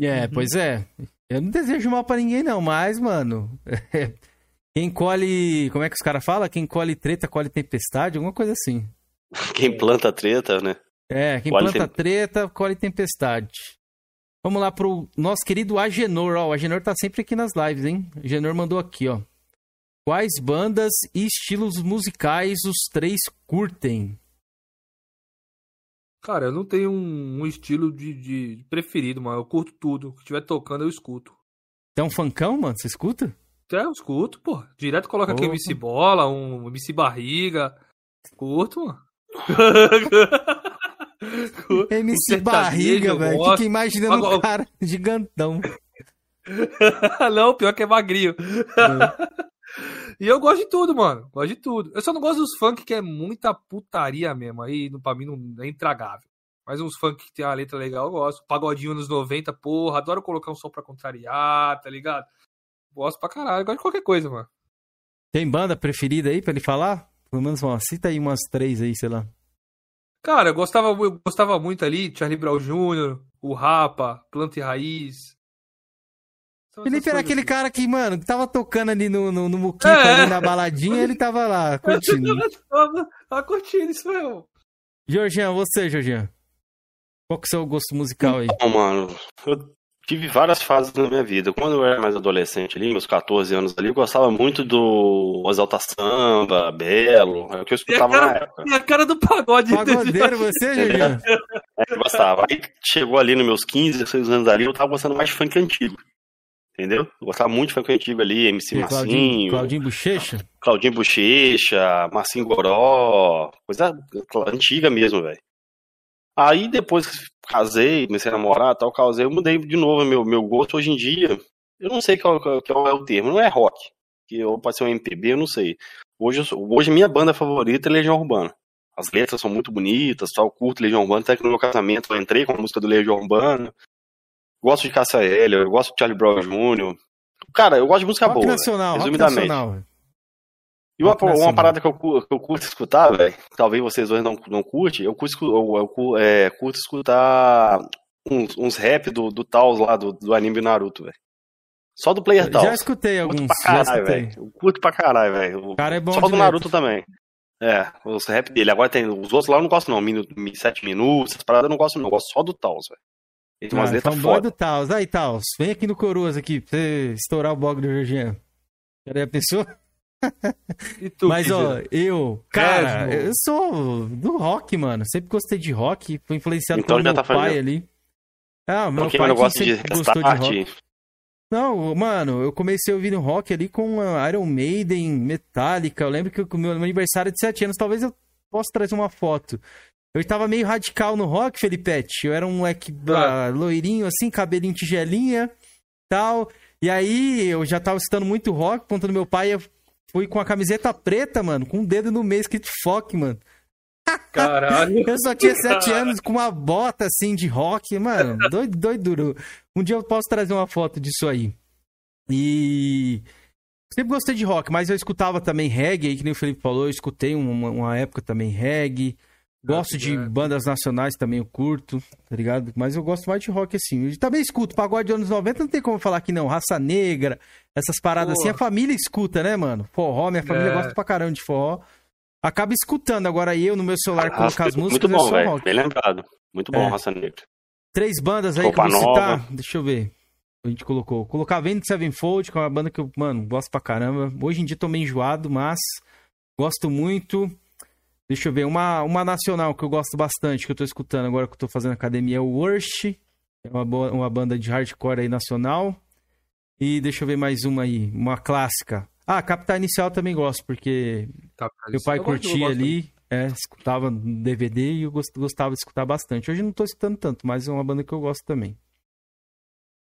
É, uhum. pois é. Eu não desejo mal para ninguém, não, mas, mano. Quem colhe. Como é que os caras falam? Quem colhe treta, colhe tempestade, alguma coisa assim. Quem planta treta, né? É, quem Colhe planta tem- treta, colhe tempestade. Vamos lá pro nosso querido Agenor, ó. O Agenor tá sempre aqui nas lives, hein? O Agenor mandou aqui, ó. Quais bandas e estilos musicais os três curtem? Cara, eu não tenho um, um estilo de, de preferido, mano. Eu curto tudo. O que estiver tocando, eu escuto. Tem um funkão, mano? Você escuta? É, eu escuto, pô. Direto coloca aqui Opa. MC Bola, um MC Barriga. Curto, mano. Um MC sertanejo, Barriga, velho. Fica imaginando um Agora- cara gigantão. não, pior que é magrinho. E eu gosto de tudo, mano. Gosto de tudo. Eu só não gosto dos funk que é muita putaria mesmo. Aí, no- pra mim, não é intragável. Mas uns funk que tem uma letra legal, eu gosto. Pagodinho nos 90, porra. Adoro colocar um som pra contrariar, tá ligado? Gosto pra caralho. Gosto de qualquer coisa, mano. Tem banda preferida aí pra ele falar? Pelo menos uma. Cita aí umas três aí, sei lá. Cara, eu gostava, eu gostava muito ali, Charlie Brown Jr., o Rapa, Planta e Raiz. Felipe era aquele assim. cara que, mano, que tava tocando ali no, no, no Muquita, É. ali na baladinha, ele tava lá curtindo. Tava, curtindo isso mesmo. Georgian, você, Georgian. Qual que é o seu gosto musical aí? Bom, mano, eu tive várias fases na minha vida. Quando eu era mais adolescente ali, meus 14 anos ali, eu gostava muito do Exalta Samba, Belo, é o que eu escutava na época. E a cara do pagode. Pagodeiro você, Georgian? É, eu gostava. Aí chegou ali nos meus 15, 16 anos ali, eu tava gostando mais de funk antigo. Entendeu? Eu gostava muito de funk antigo ali, MC E Massinho, Claudinho, Claudinho Bochecha? Claudinho Bochecha, Marcinho Goró, coisa antiga mesmo, velho. Aí depois que casei, comecei a namorar tal, casei, eu mudei de novo meu, meu gosto. Hoje em dia, eu não sei qual, qual- é o termo, não é rock, que pode ser um MPB, eu não sei. Hoje, eu hoje minha banda favorita é Legião Urbana. As letras são muito bonitas, tal, eu curto Legião Urbana, até que no meu casamento eu entrei com a música do Legião Urbana. Gosto de Cássia Eller, eu gosto de Charlie Brown Jr. Cara, eu gosto de música Rock boa. nacional, resumidamente. nacional. E uma, uma parada que eu, que eu curto escutar, velho, talvez vocês dois não, não curtem, eu curto, eu, eu é, curto escutar uns, uns rap do, do Taos lá, do, do anime Naruto, velho. Só do Player Taos. Já escutei Curto alguns, pra já caralho, velho. Eu curto pra caralho, velho. Cara é bom Só do. Naruto também. É, os rap dele. Agora tem os outros lá eu não gosto não, sete minutos, essas paradas eu não gosto não, eu gosto só do Taos, velho. Ele tem umas Ah, letras fanboy foda. do Taos. Aí, Taos, vem aqui no Coroas aqui pra você estourar o blog do Georgian. Peraí, a pessoa? E tu, Mas, ó, eu, cara, eu sou do rock, mano. Sempre gostei de rock. Fui influenciado Então pelo já meu tá pai fazendo. ali. Ah, meu Porque pai eu gosto de gostou de rock. Não, mano, eu comecei ouvindo rock ali com a Iron Maiden, Metallica. Eu lembro que o meu aniversário de 7 anos, talvez eu possa trazer uma foto. Eu tava meio radical no rock, Felipete. Eu era um moleque Ah. ah, loirinho, assim, cabelinho tigelinha, tal. E aí eu já tava escutando muito rock, ponto do meu pai. Eu fui com a camiseta preta, mano, com um dedo no meio escrito foque, mano. Caralho. Eu só tinha sete anos com uma bota assim de rock, mano. Doido, doido duro. Um dia eu posso trazer uma foto disso aí. E. Sempre gostei de rock, mas eu escutava também reggae, aí que nem o Felipe falou, eu escutei uma, uma época também reggae. Gosto de bandas nacionais também, eu curto, tá ligado? Mas eu gosto mais de rock assim. Eu também escuto pagode de anos 90, não tem como falar que não. Raça Negra, essas paradas Pô. assim, a família escuta, né, mano? Forró, minha família É. gosta pra caramba de forró. Acaba escutando. Agora eu no meu celular colocar as músicas Muito bom, velho. Bem lembrado. Muito bom, É. Raça Negra. Três bandas aí Roupa que eu vou citar. Nova. Deixa eu ver. A gente colocou. Colocar Vendo Sevenfold, que é uma banda que eu, mano, gosto pra caramba. Hoje em dia tô meio enjoado, mas gosto muito. Deixa eu ver. Uma, uma nacional que eu gosto bastante, que eu tô escutando agora que eu tô fazendo academia, é o Worst. É uma, boa, uma banda de hardcore aí nacional. E deixa eu ver mais uma aí. Uma clássica. Ah, Capital Inicial também gosto, porque Tá, meu pai eu curtia gosto ali, é, escutava no DVD e eu gost- gostava de escutar bastante. Hoje não tô escutando tanto, mas é uma banda que eu gosto também.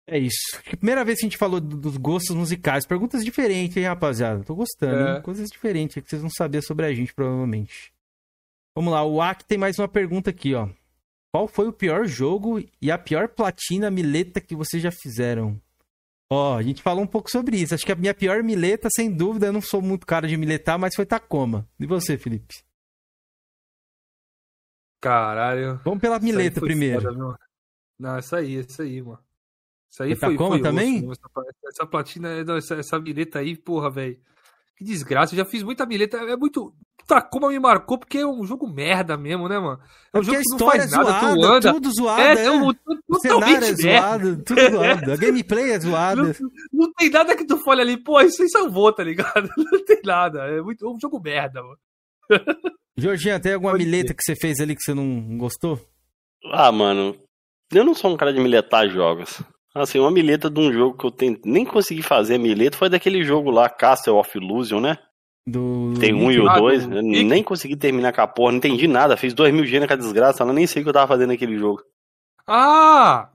É isso. Primeira vez que a gente falou do- dos gostos musicais. Perguntas diferentes, hein, rapaziada? Tô gostando, É. hein? Coisas diferentes que vocês não sabiam sobre a gente, provavelmente. Vamos lá, o Ak tem mais uma pergunta aqui, ó. Qual foi o pior jogo e a pior platina mileta que vocês já fizeram? Ó, a gente falou um pouco sobre isso. Acho que a minha pior mileta, sem dúvida, eu não sou muito cara de miletar, mas foi Tacoma. E você, Felipe? Caralho. Vamos pela Isso mileta primeiro. foda? Não, essa aí, essa aí, mano. Isso aí Foi. Tacoma foi também? osso, essa, essa platina, essa, essa mileta aí, porra, velho. Que desgraça, eu já fiz muita mileta. É muito. Puta, como me marcou, porque é um jogo merda mesmo, né, mano? É um Porque jogo a que não história faz é nada, zoada, tu anda. tudo zoado, É, é. tu- cenário é totalmente merda. zoado, tudo zoado. A gameplay é zoada. Não, não tem nada que tu fale ali, pô, isso aí salvou, tá ligado? Não tem nada. É muito é um jogo merda, mano. Jorginho, tem alguma Pode mileta que você fez ali que você não gostou? Ah, mano, eu não sou um cara de miletar jogos. Assim, uma mileta de um jogo que eu tenho, nem consegui fazer a mileta foi daquele jogo lá, Castle of Illusion, né? Do... Tem um e o do dois. Eu Mickey? nem consegui terminar com a porra, não entendi nada. Fiz dois mil G naquela desgraça, eu nem sei o que eu tava fazendo naquele jogo. Ah!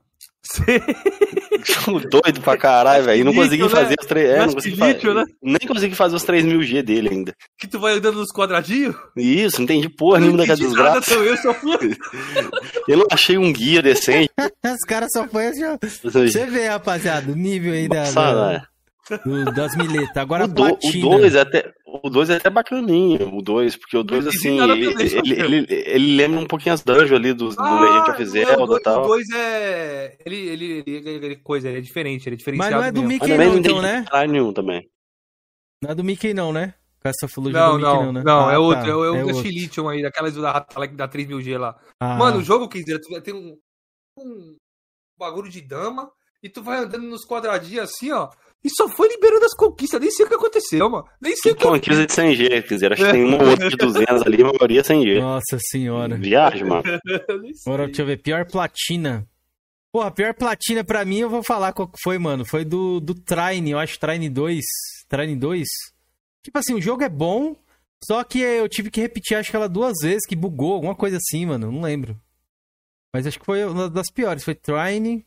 Doido pra caralho, velho. E não consegui Mastilito, fazer né? os três. É, não consegui fa- Mastilito, né? Nem consegui fazer os 3 mil G dele ainda. que tu vai andando nos quadradinhos? Isso, não entendi porra nenhuma daquela desgraça. eu só fui. Eu não achei um guia decente. Os caras só foi assim, ó. Você vê, rapaziada, o nível aí da, Nossa, da- velho. Do- das miletas. Agora O 2 a platina. dois é até. O 2 é até bacaninho, o 2, porque o 2, entendi assim, ele, ele, ele, ele lembra um pouquinho as dungeons ali do, do Ah, Legend of Zelda o e dois- tal. O 2 é. Ele, ele, ele, ele- Coisa, ele é diferente, ele é Mas diferenciado. não é do mesmo. Mas Mickey não, não então, né? caralho nenhum também. Não é do Mickey não, né? Com essa flugia Não, do Mickey não, não, né? não, é Ah, outro, tá, é o, é o da outro. Chilition aí, daquelas da, da, da 3000G lá. Ah, Mano, o jogo, Kinder, tu vai ter um, um bagulho de dama e tu vai andando nos quadradinhos assim, ó. E só foi liberando as conquistas, nem sei o que aconteceu, mano. Nem sei o que Conquista de 100G, quer dizer, acho que tem uma ou outra de 200 ali, a maioria 100G. Nossa senhora. Viagem, mano. eu nem sei. Agora, deixa eu ver. Pior platina. Pô, a pior platina pra mim, eu vou falar qual que foi, mano. Foi do, do Trine, eu acho Trine 2. Trine 2. Tipo assim, o jogo é bom, só que eu tive que repetir, acho que ela duas vezes, que bugou, alguma coisa assim, mano. Não lembro. Mas acho que foi uma das piores. Foi Trine.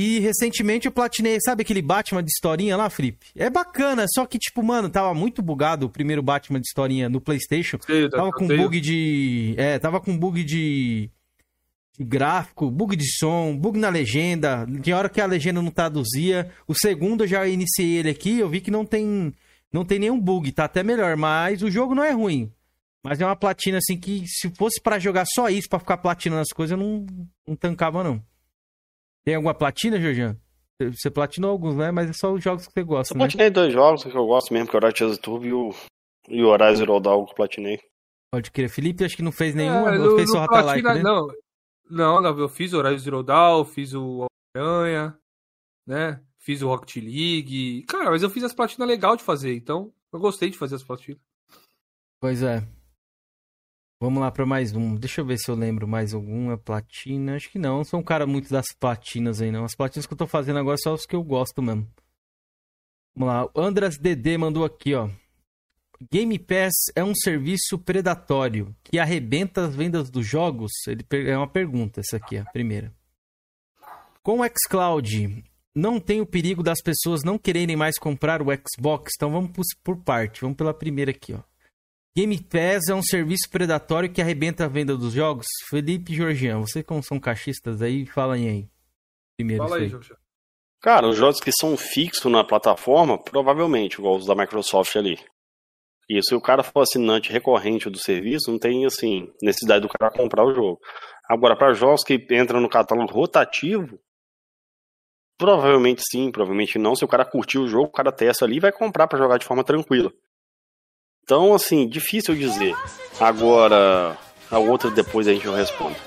E recentemente eu platinei, sabe aquele Batman de historinha lá, Felipe? É bacana, só que, tipo, mano, tava muito bugado o primeiro Batman de historinha no PlayStation. Sei, tá- Tava tá com bug de. É, tava com bug de. de gráfico, bug de som, bug na legenda. De hora que a legenda não traduzia. O segundo eu já iniciei ele aqui, eu vi que não tem. Não tem nenhum bug, tá até melhor. Mas o jogo não é ruim. Mas é uma platina assim que, se fosse pra jogar só isso, pra ficar platinando as coisas, eu não, não tancava, não. Tem alguma platina, Jorjan? Você platinou alguns, né? Mas é só os jogos que você gosta, Eu né? platinei dois jogos que eu gosto mesmo, que é o Horizon Turbo e o, e o Horizon Zero Dawn que eu platinei. Pode crer. Felipe, acho que não fez nenhum, É, no- fez só Rata-like, né? Não, não, não, eu fiz o Horizon Zero Dawn, fiz o Aranha, né? Fiz o Rocket League. Cara, mas eu fiz as platinas legal de fazer, então eu gostei de fazer as platinas. Pois é. Vamos lá pra mais um. Deixa eu ver se eu lembro mais alguma platina. Acho que não. Não sou um cara muito das platinas aí, não. As platinas que eu tô fazendo agora são as que eu gosto mesmo. Vamos lá. O Andras DD mandou aqui, ó. Game Pass é um serviço predatório que arrebenta as vendas dos jogos? Ele É uma pergunta essa aqui, a primeira. Com o xCloud, não tem o perigo das pessoas não quererem mais comprar o Xbox? Então vamos por parte. Vamos pela primeira aqui, ó. Game Pass é um serviço predatório que arrebenta a venda dos jogos? Felipe e Georgian, vocês como são caixistas aí, falem aí. Primeiro Fala aí. Jorge. Cara, os jogos que são fixos na plataforma, provavelmente, igual os da Microsoft ali. E se o cara for assinante recorrente do serviço, não tem, assim, necessidade do cara comprar o jogo. Agora, para jogos que entram no catálogo rotativo, provavelmente sim, provavelmente não. Se o cara curtir o jogo, o cara testa ali e vai comprar para jogar de forma tranquila. Então, assim, difícil dizer. Agora, a outra depois a gente responde.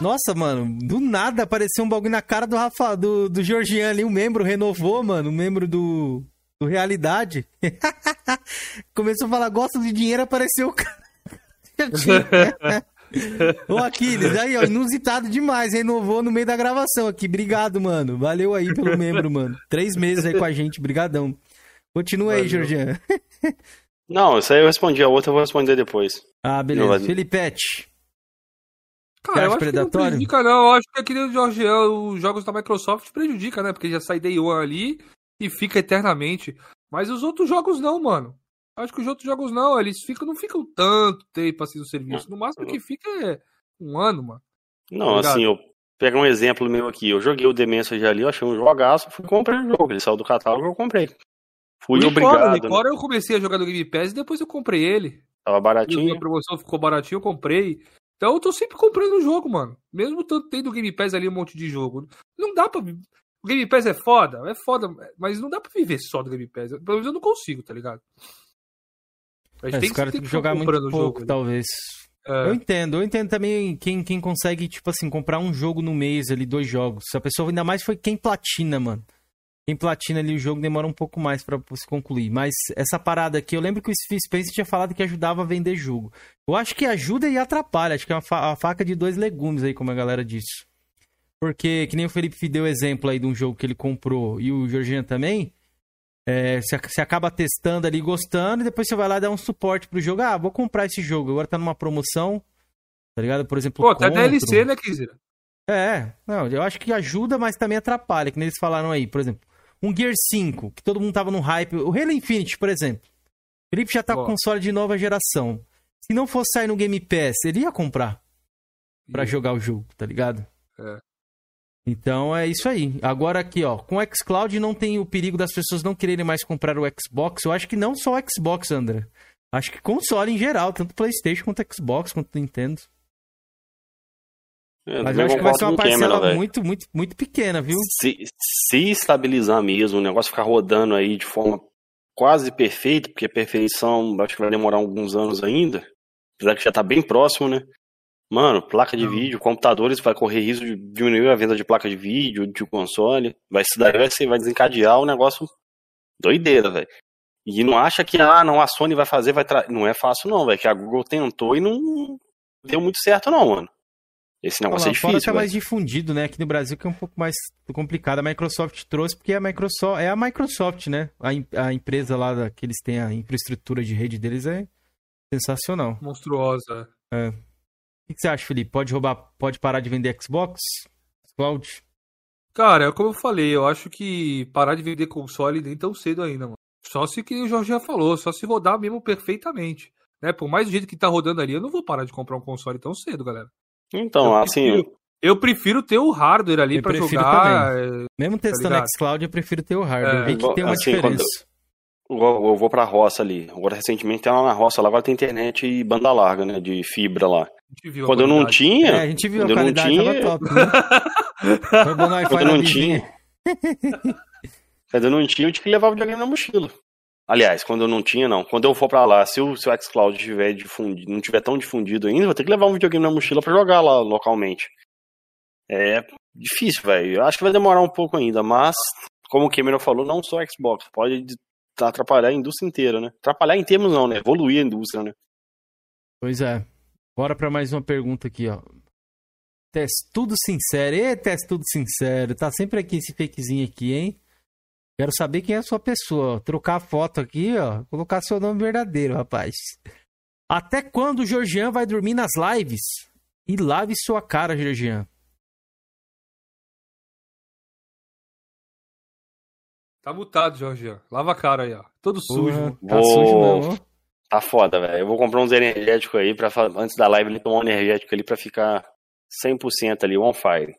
Nossa, mano, do nada apareceu um bagulho na cara do Rafa, do, do Georgian ali, um membro renovou, mano, um membro do, do Realidade. Começou a falar, gosta de dinheiro, apareceu o cara. Ô Aquiles, aí, ó, inusitado demais, renovou no meio da gravação aqui. Obrigado, mano. Valeu aí pelo membro, mano. Três meses aí com a gente, brigadão. Continua aí, Valeu. Georgian. Não, isso aí eu respondi, a outra eu vou responder depois. Ah, beleza. mas- Felipete. Cara, eu acho que predatório? não prejudica, não. Eu acho que aqui no Georgian, os jogos da Microsoft prejudica, né? Porque já sai Day One ali e fica eternamente. Mas os outros jogos não, mano. Acho que os outros jogos não, eles ficam, não ficam tanto tempo assim no serviço. No máximo que fica é um ano, mano. Não, Obrigado. assim, eu pegar um exemplo meu aqui. Eu joguei o The Message ali, eu achei um jogaço, fui comprei o jogo. Ele saiu do catálogo, eu comprei. Fui o Record, obrigado. o né? Record eu comecei a jogar no Game Pass e depois eu comprei ele. Tava baratinho. a promoção ficou baratinho, eu comprei. Então eu tô sempre comprando o jogo, mano. Mesmo tanto tendo Game Pass ali um monte de jogo. Não dá pra. O Game Pass é foda, é foda, mas não dá pra viver só do Game Pass. Pelo menos eu não consigo, tá ligado? A gente é, tem, que, tem que jogar muito pouco, jogo, talvez. É. Eu entendo, eu entendo também quem, quem consegue, tipo assim, comprar um jogo no mês ali, dois jogos. Se a pessoa ainda mais foi quem platina, mano. Quem platina ali o jogo demora um pouco mais para se concluir. Mas essa parada aqui, eu lembro que o Steve Spencer tinha falado que ajudava a vender jogo. Eu acho que ajuda e atrapalha. Acho que é uma, fa uma faca de dois legumes aí, como a galera disse. Porque, que nem o Felipe deu exemplo aí de um jogo que ele comprou e o Georgian também. É, você, você acaba testando ali, gostando, e depois você vai lá dar um suporte pro jogo. Ah, vou comprar esse jogo, agora tá numa promoção. Tá ligado? Por exemplo. Pô, tá DLC, né, Kizira? É, não, eu acho que ajuda, mas também atrapalha, que nem eles falaram aí, por exemplo um Gear 5, que todo mundo tava no hype. O Halo Infinite, por exemplo. O Felipe já tá Boa. com console de nova geração. Se não fosse sair no Game Pass, ele ia comprar para jogar o jogo, tá ligado? É. Então é isso aí. Agora aqui, ó, com o xCloud não tem o perigo das pessoas não quererem mais comprar o Xbox. Eu acho que não só o Xbox, André. Acho que console em geral, tanto PlayStation quanto Xbox, quanto Nintendo. Eu Mas eu acho que vai ser uma parcela Cameron, muito, muito, muito pequena, viu? Se, se estabilizar mesmo, o negócio ficar rodando aí de forma quase perfeita, porque a perfeição acho que vai demorar alguns anos ainda, apesar que já tá bem próximo, né? Mano, placa de vídeo, computadores vai correr risco de diminuir a venda de placa de vídeo, de console. Vai, isso daí vai, vai desencadear o negócio doideira, velho. E não acha que, ah, não, a Sony vai fazer, vai. Não é fácil, não, velho. Que a Google tentou e não deu muito certo, não, mano. Esse negócio Olha, é difícil. Fora tá mais difundido, né? Aqui no Brasil que é um pouco mais complicado. A Microsoft trouxe porque a Microsoft é a Microsoft, né? A, a empresa lá da, que eles têm a infraestrutura de rede deles é sensacional. Monstruosa. É. O que, que você acha, Felipe? Pode roubar, pode parar de vender Xbox? Cloud? Cara, é como eu falei, eu acho que parar de vender console nem tão cedo ainda, mano. Só se que o Jorge já falou, só se rodar mesmo perfeitamente. Né? Por mais do jeito que tá rodando ali, eu não vou parar de comprar um console tão cedo, galera. Então, eu assim. Prefiro, eu prefiro ter o hardware ali para jogar. Também. Mesmo tá testando tá xCloud, eu prefiro ter o hardware. É, que tem uma assim, diferença. Eu, eu vou pra roça ali. Agora, recentemente, tem uma roça lá, agora tem internet e banda larga, né? De fibra lá. Quando eu não tinha. É, a gente viu a qualidade, não tinha... tava top, né? Quando eu não tinha. Quando eu não tinha, eu tinha que levar o videogame na mochila. Aliás, quando eu não tinha, não. Quando eu for para lá, se o, se o xCloud tiver difundido, não tiver tão difundido ainda, vou ter que levar um videogame na mochila para jogar lá localmente. É difícil, velho. Acho que vai demorar um pouco ainda, mas, como o Cameron falou, não só Xbox, pode atrapalhar a indústria inteira, né? Atrapalhar em termos não, né? Evoluir a indústria, né? Pois é. Bora para mais uma pergunta aqui, ó. tudo sincero. Ê, tudo sincero. Tá sempre aqui esse fakezinho aqui, hein? Quero saber quem é a sua pessoa. Trocar a foto aqui, ó. Colocar seu nome verdadeiro, rapaz. Até quando o Georgian vai dormir nas lives? E lave sua cara, Georgian. Tá mutado, Georgian. Lava a cara aí, ó. Todo sujo. tá sujo mesmo. Tá foda, velho. Eu vou comprar uns energéticos aí para antes da live ele tomar um energético ali para ficar 100% ali on fire.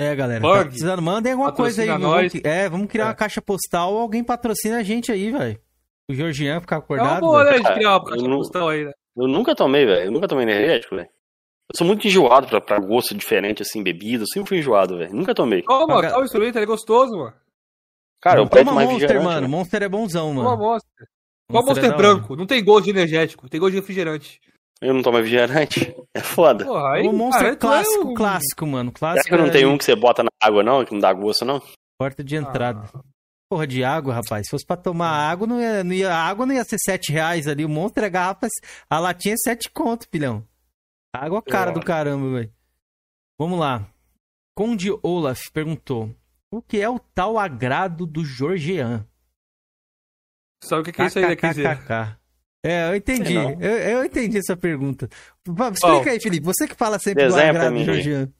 É, galera. Tá precisando, mandem alguma coisa aí. Vamos, é, vamos criar é. uma caixa postal. Alguém patrocina a gente aí, velho. O Georgian ficar acordado. É uma boa, né, de criar uma caixa postal aí, né? Eu nunca tomei, velho. Eu nunca tomei energético, velho. Eu sou muito enjoado pra, pra gosto diferente, assim, bebida. Eu sempre fui enjoado, velho. Nunca tomei. Toma, qual instrumento? Ele é gostoso, mano. Cara, eu pego mais Monster, mano. Né? Monster é bonzão, mano. Toma Monster. Qual Monster, Monster é branco? Não tem gosto de energético, tem gosto de refrigerante. Eu não tomo refrigerante. É foda. Porra, aí, o monstro é clássico, é um... clássico, mano. Clássico Será que não é... tem um que você bota na água, não? Que não dá gosto, não? Porta de entrada. Ah. Porra de água, rapaz. Se fosse pra tomar água, não ia, não ia, a água não ia ser 7 reais ali. O monstro é garrafa. A latinha é 7 conto, pilhão. Água cara do caramba, velho. Vamos lá. Conde Olaf perguntou: O que é o tal agrado do Georgian? Sabe o que, que é isso aí, né, é, eu entendi. Eu, eu, entendi essa pergunta. Explica oh, aí, Felipe. Você que fala sempre do agrado do Georgian.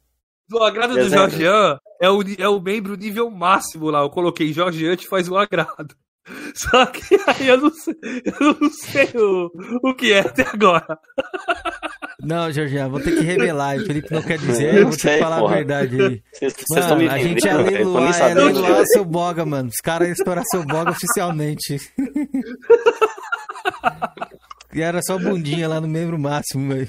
Do agrado do Georgian é o, é o membro nível máximo lá. Eu coloquei Georgian te faz o agrado. Só que aí eu não sei, eu não sei o, o que é até agora. Não, Georgian, vou ter que revelar. O Felipe não quer dizer, eu vou ter que falar porra. a verdade aí. Cês, mano, cês a gente é leiloar, é leiloar seu boga, mano. Os caras iam estourar seu boga oficialmente. E era só bundinha lá no membro máximo, velho.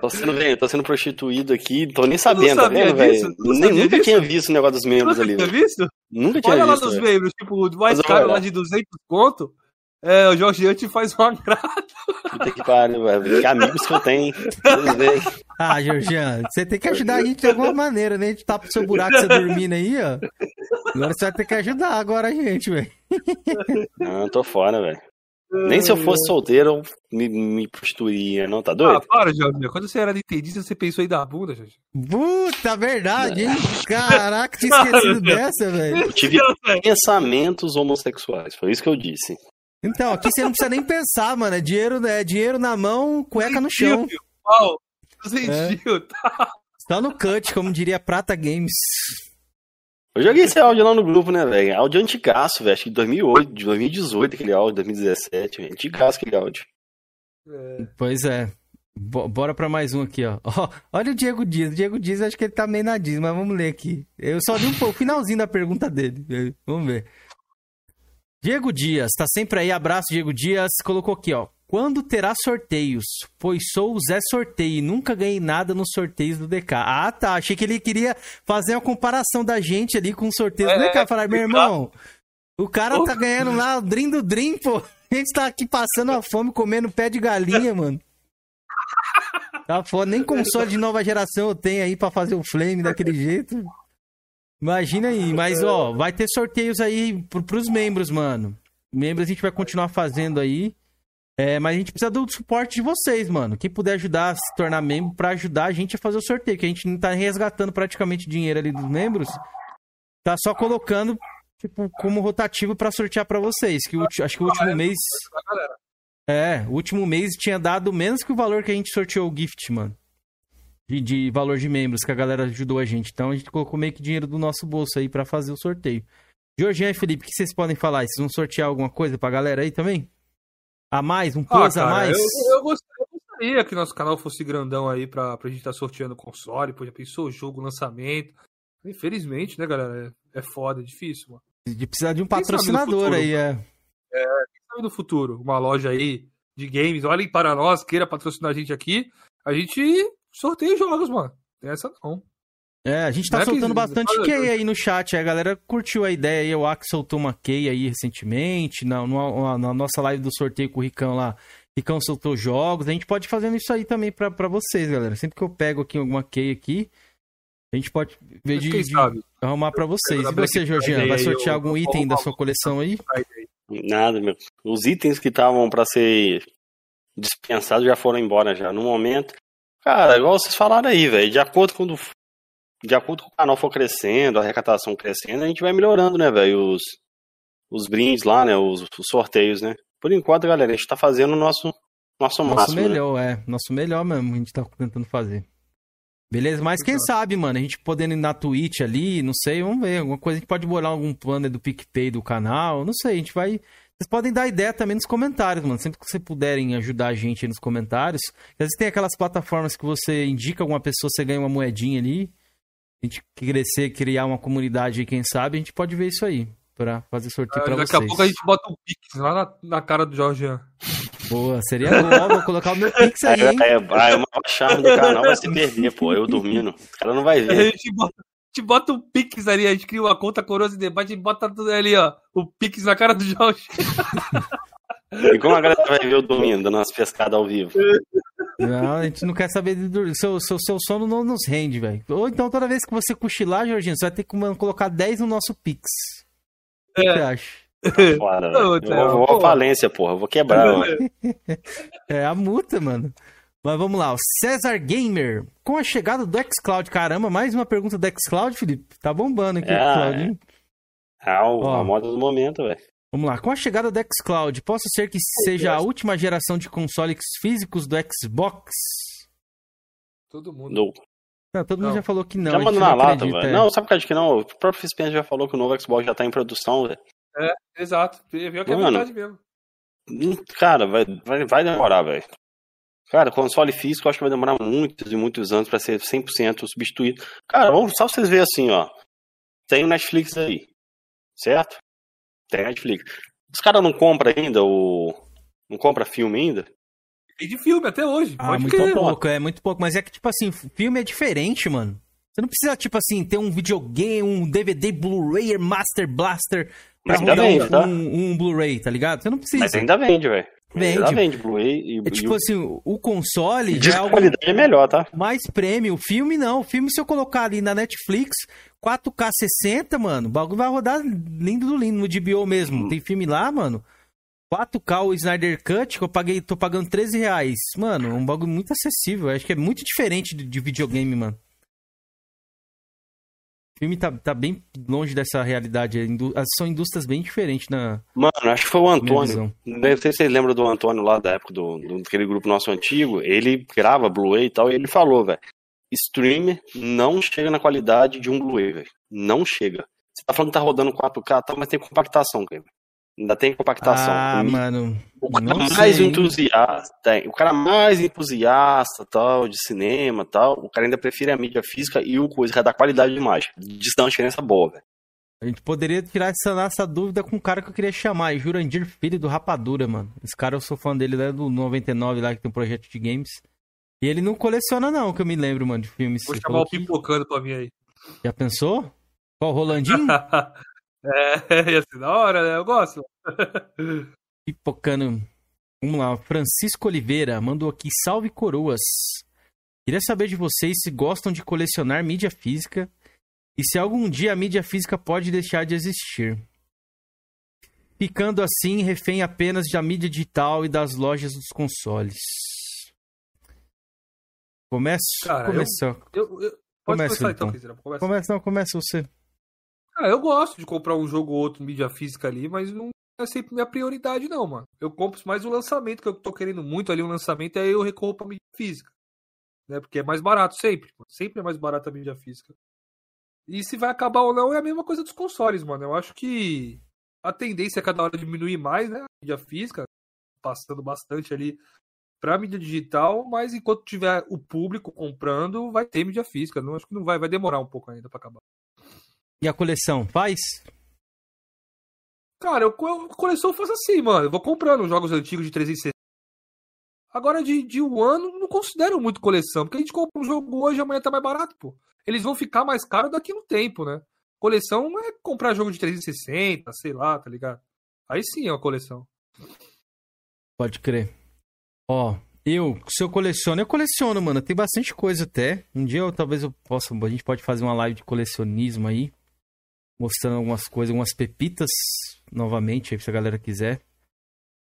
tô, sendo, tô sendo prostituído aqui, tô nem sabendo, tá vendo, velho? Nunca disso? tinha visto o negócio dos membros ali. Nunca tinha visto? Nunca tinha Olha visto. Olha lá dos membros, tipo, o mais caro lá de 200 conto. É, o Jorge te faz um agrado. Puta que pariu, velho. Que amigos que eu tenho. ah, Georgiano, você tem que ajudar a gente de alguma maneira, né? A gente tá pro seu buraco você dormindo aí, ó. Agora você vai ter que ajudar agora a gente, velho. Não, tô fora, velho. Nem se eu fosse solteiro, eu me, me prostituiria, não? Tá doido? Ah, para, Jorge. Quando você era nintendista, você pensou em dar bunda, Jorge? Puta, verdade, hein? Caraca, tinha esquecido dessa, velho. Eu tive pensamentos homossexuais, foi isso que eu disse. Então, aqui você não precisa nem pensar, mano. É dinheiro, é dinheiro na mão, cueca no chão. Sentiu, é. tá. Só no cut, como diria Prata Games. Eu joguei esse áudio lá no grupo, né, velho? Áudio antigaço, velho. Acho que de 2008, de 2018 aquele áudio, 2017. Véio. Antigaço aquele áudio. É. Pois é. Bora pra mais um aqui, ó. ó. Olha o Diego Dias. O Diego Dias, acho que ele tá meio na Disney, mas vamos ler aqui. Eu só vi um pouco, o finalzinho da pergunta dele. Vamos ver. Diego Dias, tá sempre aí. Abraço, Diego Dias. Colocou aqui, ó. Quando terá sorteios? Pois sou o Zé Sorteio e nunca ganhei nada nos sorteios do DK. Ah, tá. Achei que ele queria fazer uma comparação da gente ali com o sorteio é, do DK. Falar, meu irmão, o cara tá ganhando lá o Dream do Dream, pô. A gente tá aqui passando a fome, comendo pé de galinha, mano. Tá foda. Nem console de nova geração eu tenho aí pra fazer o Flame daquele jeito. Imagina aí. Mas, ó, vai ter sorteios aí pro, pros membros, mano. Membros a gente vai continuar fazendo aí. É, mas a gente precisa do suporte de vocês, mano. Quem puder ajudar a se tornar membro para ajudar a gente a fazer o sorteio, que a gente não tá resgatando praticamente dinheiro ali dos membros. Tá só colocando, tipo, como rotativo para sortear para vocês. Que o, acho que o último mês. É, o último mês tinha dado menos que o valor que a gente sorteou o gift, mano. De, de valor de membros que a galera ajudou a gente. Então a gente colocou meio que dinheiro do nosso bolso aí para fazer o sorteio. Jorginho e Felipe, o que vocês podem falar? Vocês vão sortear alguma coisa pra galera aí também? A mais? Um plus ah, cara, a mais? Eu, eu, gostaria, que nosso canal fosse grandão aí pra, pra gente estar tá sorteando console. Pô, já pensou jogo, lançamento. Infelizmente, né, galera? É, é foda, é difícil, mano. De precisar de um patrocinador aí, é. É, quem sabe no futuro? Uma loja aí de games, olhem para nós, queira patrocinar a gente aqui. A gente sorteia jogos, mano. Tem essa não. É, a gente tá não é soltando é bastante key aí no chat. A galera curtiu a ideia aí. O Ak soltou uma key aí recentemente. Na, na, na, nossa live do sorteio com o Ricão lá. Ricão soltou jogos. A gente pode fazer isso aí também pra, pra vocês, galera. Sempre que eu pego aqui alguma key aqui, a gente pode ver de, de arrumar pra vocês. E você, Georgiano, vai sortear algum item da sua coleção aí? Nada, meu. Os itens que estavam para ser dispensados já foram embora já. No momento, cara, igual vocês falaram aí, velho, de acordo com de acordo com o canal for crescendo, a arrecadação crescendo, a gente vai melhorando, né, velho, os, os brindes lá, né, os, os, sorteios, né. Por enquanto, galera, a gente tá fazendo o nosso, nosso, nosso máximo. Nosso melhor, né? é. Nosso melhor mesmo, a gente tá tentando fazer. Beleza, mas quem sabe, mano, a gente podendo ir na Twitch ali, não sei, vamos ver, alguma coisa, a gente pode bolar algum plano do PicPay do canal, não sei, a gente vai... Vocês podem dar ideia também nos comentários, mano. Sempre que vocês puderem ajudar a gente aí nos comentários. Às vezes tem aquelas plataformas que você indica alguma pessoa, você ganha uma moedinha ali a gente crescer, criar uma comunidade aí, quem sabe, a gente pode ver isso aí. Pra fazer sorteio é, pra daqui vocês. Daqui a pouco a gente bota um Pix lá na, na cara do Jorge. Boa, seria bom, vou colocar o meu Pix aí, hein? É, é, é, o charme do canal vai se perder, pô. Eu dormindo. O cara não vai ver. A gente bota, a gente bota um Pix ali, a gente cria uma conta Coroas e Debate e bota tudo ali, ó. O Pix na cara do Jorge. E como a galera vai ver eu dormindo, dando umas pescadas ao vivo? Não, a gente não quer saber de dormir. Seu, seu, seu sono não nos rende, velho. Ou então, toda vez que você cochilar, Jorginho, você vai ter que colocar 10 no nosso Pix. O que você acha? Fora, eu vou, vou à falência, porra. Eu vou quebrar, É a multa, mano. Mas vamos lá, o César Gamer. Com a chegada do xCloud, caramba, mais uma pergunta do xCloud, Felipe. Tá bombando aqui é, o xCloud, hein? É a, a moda do momento, velho. Vamos lá, com a chegada do xCloud, possa ser que seja a última geração de consoles físicos do Xbox? Todo mundo. Não. Não, todo mundo já falou que não. Já mandou na lata, velho. É. Não, sabe por causa de que não? O próprio Spencer já falou que o novo Xbox já tá em produção, velho. É, exato. Viu que é Mano, verdade mesmo. Hum, cara, vai, vai, vai demorar, velho. Cara, console físico eu acho que vai demorar muitos e muitos anos para ser 100% substituído. Cara, vamos só vocês verem assim, ó. Tem o Netflix aí, certo? Tem Netflix. Os caras não compram ainda o. Não compra filme ainda? Tem de filme até hoje. Ah, pode muito crer, mano. pouco, é muito pouco. Mas é que, tipo assim, filme é diferente, mano. Você não precisa, tipo assim, ter um videogame, um DVD, Blu-ray, Master Blaster pra Mas ainda rodar vende, um, tá? um, um Blu-ray, tá ligado? Você não precisa. Mas ainda vende, velho. Vende. Ainda vende Blu-ray e, É tipo e assim, o console é de algo qualidade é melhor, tá? mais prêmio. O filme não. O filme, se eu colocar ali na Netflix, 4K 60, mano, o bagulho vai rodar lindo do lindo, no DBO mesmo. Hum. Tem filme lá, mano. 4K o Snyder Cut, que eu paguei, tô pagando 13 reais. Mano, um bagulho muito acessível. Acho que é muito diferente de, de videogame, mano. O filme tá, tá bem longe dessa realidade. São indústrias bem diferentes na Mano, acho que foi o Antônio. Não sei se vocês lembram do Antônio lá da época do, do daquele grupo nosso antigo. Ele grava Blu-ray e tal, e ele falou, velho. Stream não chega na qualidade de um Blu-ray, velho. Não chega. Você tá falando que tá rodando 4K, tá, mas tem compactação, cara. Ainda tem compactação. Ah, O- mano. o cara não mais sei, entusiasta, é, o cara mais entusiasta, tal, de cinema, tal, o cara ainda prefere a mídia física e o coisa que é da qualidade de imagem. Diz que dá uma diferença boa, velho. A gente poderia tirar essa, essa dúvida com o cara que eu queria chamar, Jurandir Filho do Rapadura, mano. Esse cara eu sou fã dele lá do 99 lá que tem um projeto de games. E ele não coleciona não, que eu me lembro, mano, de filmes. Vou Você chamar o que- pipocando pra mim aí. Já pensou? Qual, Rolandinho? é, ia ser da hora, né? Eu gosto. Pipocando. Vamos lá, Francisco Oliveira mandou aqui, salve coroas. Queria saber de vocês se gostam de colecionar mídia física e se algum dia a mídia física pode deixar de existir. Ficando assim refém apenas da mídia digital e das lojas dos consoles. Começo? Cara, eu- Começa. Eu, eu- pode Começa, começar então. então, começa. Começa, não, começa você. Cara, eu gosto de comprar um jogo ou outro mídia física ali, mas não é sempre minha prioridade, não, mano. Eu compro mais o lançamento, que eu tô querendo muito ali um lançamento, aí eu recorro pra mídia física. Né? Porque é mais barato, sempre. mano. Sempre é mais barato a mídia física. E se vai acabar ou não, é a mesma coisa dos consoles, mano. Eu acho que a tendência é cada hora diminuir mais, né? A mídia física, passando bastante ali pra mídia digital, mas enquanto tiver o público comprando, vai ter mídia física. Não acho que não vai, vai demorar um pouco ainda pra acabar. E a coleção? Faz? Cara, eu, eu coleção faço assim, mano. Eu vou comprando jogos antigos de 360. Agora, de, de um ano, não considero muito coleção. Porque a gente compra um jogo hoje e amanhã tá mais barato, pô. Eles vão ficar mais caros daqui no tempo, né? Coleção é comprar jogo de 360, sei lá, tá ligado? Aí sim é uma coleção. Pode crer. Ó, eu, se eu coleciono, eu coleciono, mano. Tem bastante coisa até. Um dia eu talvez eu possa, a gente pode fazer uma live de colecionismo aí, mostrando algumas coisas, algumas pepitas novamente, aí se a galera quiser.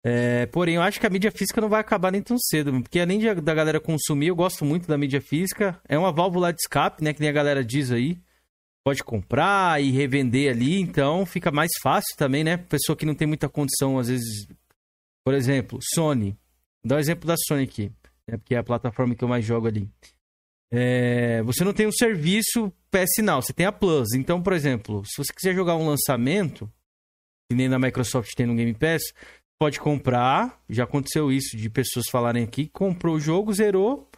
É, porém, eu acho que a mídia física não vai acabar nem tão cedo, porque além de, da galera consumir, eu gosto muito da mídia física. É uma válvula de escape, né, que nem a galera diz aí. Pode comprar e revender ali, então fica mais fácil também, né? Pessoa que não tem muita condição, às vezes, por exemplo, Sony. Vou dar o exemplo da Sony aqui, né, porque é a plataforma que eu mais jogo ali. É, você não tem um serviço PS Now, você tem a Plus. Então, por exemplo, se você quiser jogar um lançamento, que nem na Microsoft tem no Game Pass, pode comprar. Já aconteceu isso de pessoas falarem aqui, comprou o jogo, zerou,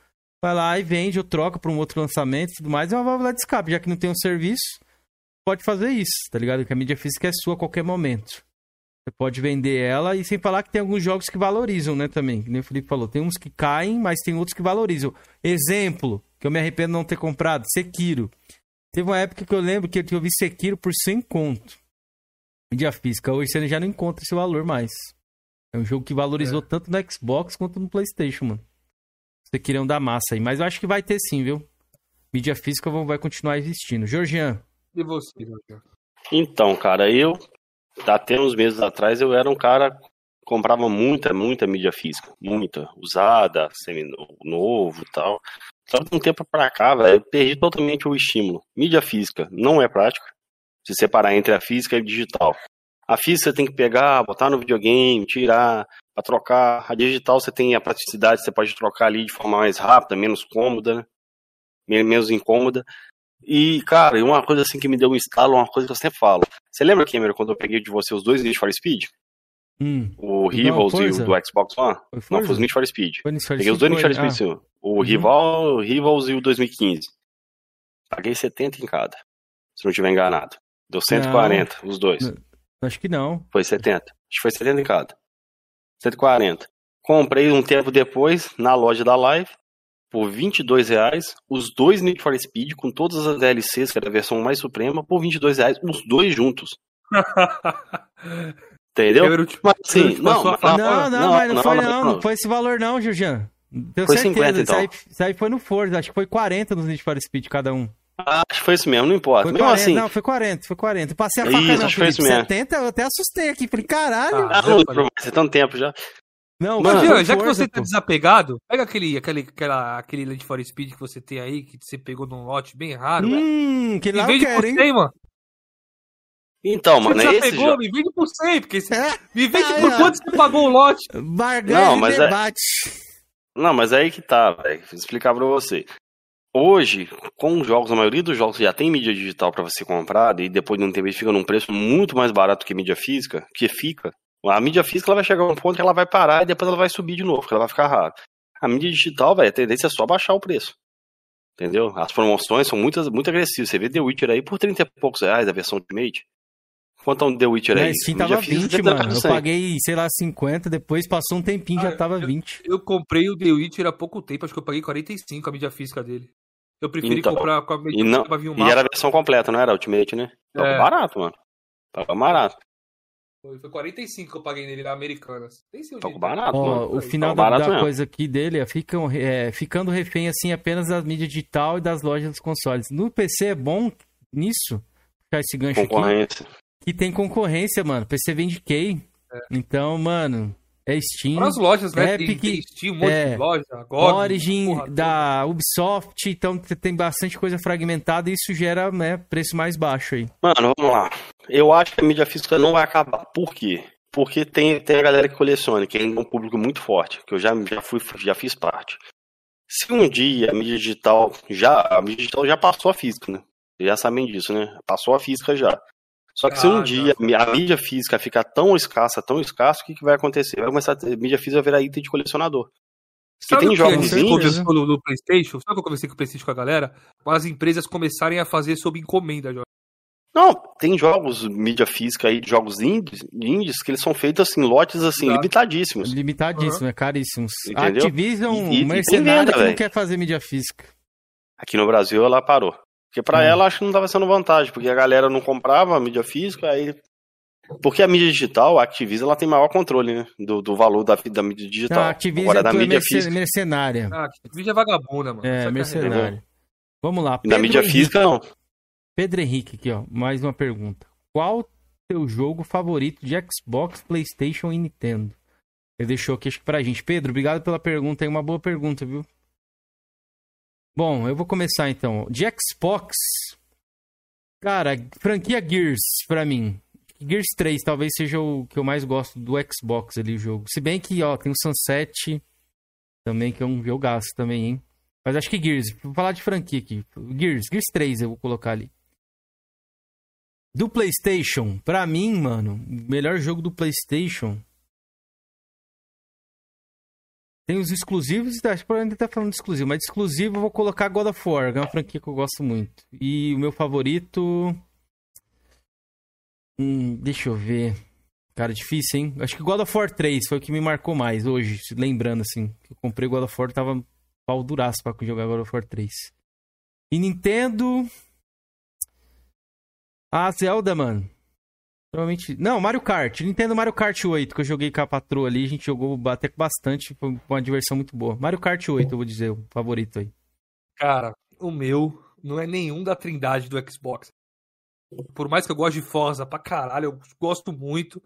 vai lá e vende ou troca para um outro lançamento e tudo mais. É uma válvula de escape, já que não tem um serviço, pode fazer isso, tá ligado? Que a mídia física é sua a qualquer momento. Você pode vender ela e sem falar que tem alguns jogos que valorizam, né, também. Que nem o Felipe falou. Tem uns que caem, mas tem outros que valorizam. Exemplo, que eu me arrependo de não ter comprado, Sekiro. Teve uma época que eu lembro que eu vi Sekiro por 100 conto. Mídia física. Hoje você já não encontra esse valor mais. É um jogo que valorizou É. tanto no Xbox quanto no Playstation, mano. Sekiro é um da massa aí. Mas eu acho que vai ter sim, viu? Mídia física vai continuar existindo. Georgian, E você, Jorge? Então, cara, eu até uns meses atrás eu era um cara comprava muita, muita mídia física, muita, usada, semi-novo tal. Só de um tempo pra cá, velho, eu perdi totalmente o estímulo. Mídia física não é prática, se separar entre a física e a digital. A física você tem que pegar, botar no videogame, tirar, pra trocar. A digital você tem a praticidade, você pode trocar ali de forma mais rápida, menos cômoda, né? Men- Menos incômoda. E, cara, uma coisa assim que me deu um estalo, uma coisa que eu sempre falo. Você lembra, Cameron, quando eu peguei de você os dois Need for Speed? Hum, O Não, Rivals e o do Xbox One? foi Não, foi os Need for Speed. Foi Need for Peguei os dois Need for Speed, ah, sim. O Uhum. Rival, Rivals e o 2015. Paguei 70 em cada, se não estiver enganado. Deu 140, os dois. Não. Acho que não. Foi 70. Acho que foi 70 em cada. 140. Comprei um tempo depois, na loja da Live, por 22 reais, os dois Need for Speed, com todas as DLCs, que era a versão mais suprema, por 22 reais, os dois juntos. Entendeu? Quero, tipo, Mas assim, tipo, não, mas- Não, não, não, mas não, não, foi não, não, foi esse valor não, Julian. Tenho Foi certeza, 50, isso, aí, então. isso aí foi no Forza, acho que foi 40 nos Need for Speed cada um. Ah, acho que foi isso mesmo, não importa. Foi Mesmo 40, assim, não, foi 40, foi 40. Passei a Isso, faca não, acho que foi Felipe, isso mesmo. 70, eu até assustei aqui, falei, caralho. Ah, não lembro mais, faz tanto tempo já. não, Mano, foi Jean, já que você tá desapegado, pega aquele, aquele, aquela, aquele Land for Speed que você tem aí, que você pegou num lote bem raro. Hum, que me lá eu quero, hein? 100, mano. Então, mano, você é esse desapegou, jogo. me vende por 100, porque você... É, Me vende Ah, por é. quanto você pagou o lote. barganha Não, de mas é- debate. Não, mas aí que tá, velho. Vou explicar pra você. Hoje, com os jogos, a maioria dos jogos já tem mídia digital pra você comprar, e depois de um tempo ele fica num preço muito mais barato que mídia física, que fica. A mídia física ela vai chegar a um ponto que ela vai parar e depois ela vai subir de novo, porque ela vai ficar rara. A mídia digital, velho, a tendência é só baixar o preço. Entendeu? As promoções são muito, muito agressivas. Você vê The Witcher aí por 30 e poucos reais, a versão Ultimate. Quanto é um The Witcher aí? Mídia tava física, 20, 70%. mano. Eu paguei, sei lá, 50, depois passou um tempinho já Ah, tava 20. Eu comprei o The Witcher há pouco tempo, acho que eu paguei 45 a mídia física dele. Eu preferi Então, comprar com a mídia E, não, física pra vir um e mapa. era a versão completa, não era Ultimate, né? Tava É. barato, mano. Tava barato. Foi, foi 45 que eu paguei nele na Americanas. Tem sim Tava barato, Ó, mano. o final da, da coisa aqui dele é, ficam, é, ficando refém assim apenas das mídias digital e das lojas dos consoles. No PC é bom nisso, puxar esse gancho aqui, Concorrência. Que tem concorrência, mano. PC vende key. Então, mano, é Steam, Para as lojas, né? Epic, tem, tem Steam, um monte é, de loja, agora. Origin, da Ubisoft, então tem bastante coisa fragmentada e isso gera né, preço mais baixo aí. Mano, vamos lá. Eu acho que a mídia física não vai acabar. Por quê? Porque tem, tem a galera que coleciona, que ainda é um público muito forte, que eu já, já, fui, já fiz parte. Se um dia a mídia digital já. A mídia digital já passou a física, né? Vocês já sabem disso, né? Passou a física já. Só que se um Ah, dia já. a mídia física ficar tão escassa, tão escassa, o que, que vai acontecer? Vai começar a ter, mídia física vai virar item de colecionador. Sabe tem o que jogos indies, conversou no, no PlayStation? Sabe o que eu conversei com o PlayStation com a galera? As empresas começarem a fazer sob encomenda, Jorge. Não, tem jogos mídia física aí, jogos indies, indies que eles são feitos assim, lotes assim, Exato. limitadíssimos. Limitadíssimo, é caríssimos. Entendeu? Activision, E- e- e tem mercenária venda, que não quer fazer mídia física. Aqui no Brasil ela parou. Porque pra Hum. ela acho que não tava sendo vantagem, porque a galera não comprava a mídia física, aí. Porque a mídia digital, a Activision, ela tem maior controle, né? Do, do valor da, da mídia digital. a Activision Agora é da mídia merce- física. mercenária. Ah, que vídeo é vagabunda, mano. É, Só mercenária. Vamos lá. E na mídia Henrique. física, não. Pedro Henrique aqui, ó. Mais uma pergunta. Qual teu jogo favorito de Xbox, Playstation e Nintendo? Ele deixou aqui acho que pra gente. Pedro, obrigado pela pergunta. É uma boa pergunta, viu? Bom, eu vou começar então. De Xbox, cara, franquia Gears pra mim. Gears 3 talvez seja o que eu mais gosto do Xbox ali, o jogo. Se bem que, ó, tem o Sunset também, que é um jogaço também, hein? Mas acho que Gears, vou falar de franquia aqui. Gears, Gears 3 eu vou colocar ali. Do PlayStation, pra mim, mano, o melhor jogo do PlayStation. Tem os exclusivos, acho que ainda tá falando de exclusivo, mas de exclusivo eu vou colocar God of War, é uma franquia que eu gosto muito. E o meu favorito. Hum, deixa eu ver. Cara, difícil, hein? Acho que God of War 3 foi o que me marcou mais hoje, lembrando assim. Eu comprei God of War, tava pau duraço pra jogar God of War 3. E Nintendo. Ah, Zelda, mano. Provavelmente. Não, Mario Kart. Nintendo Mario Kart 8, que eu joguei com a patroa ali. A gente jogou até com bastante. Foi uma diversão muito boa. Mario Kart 8, eu vou dizer, o favorito aí. Cara, o meu não é nenhum da trindade do Xbox. Por mais que eu goste de Forza pra caralho, eu gosto muito.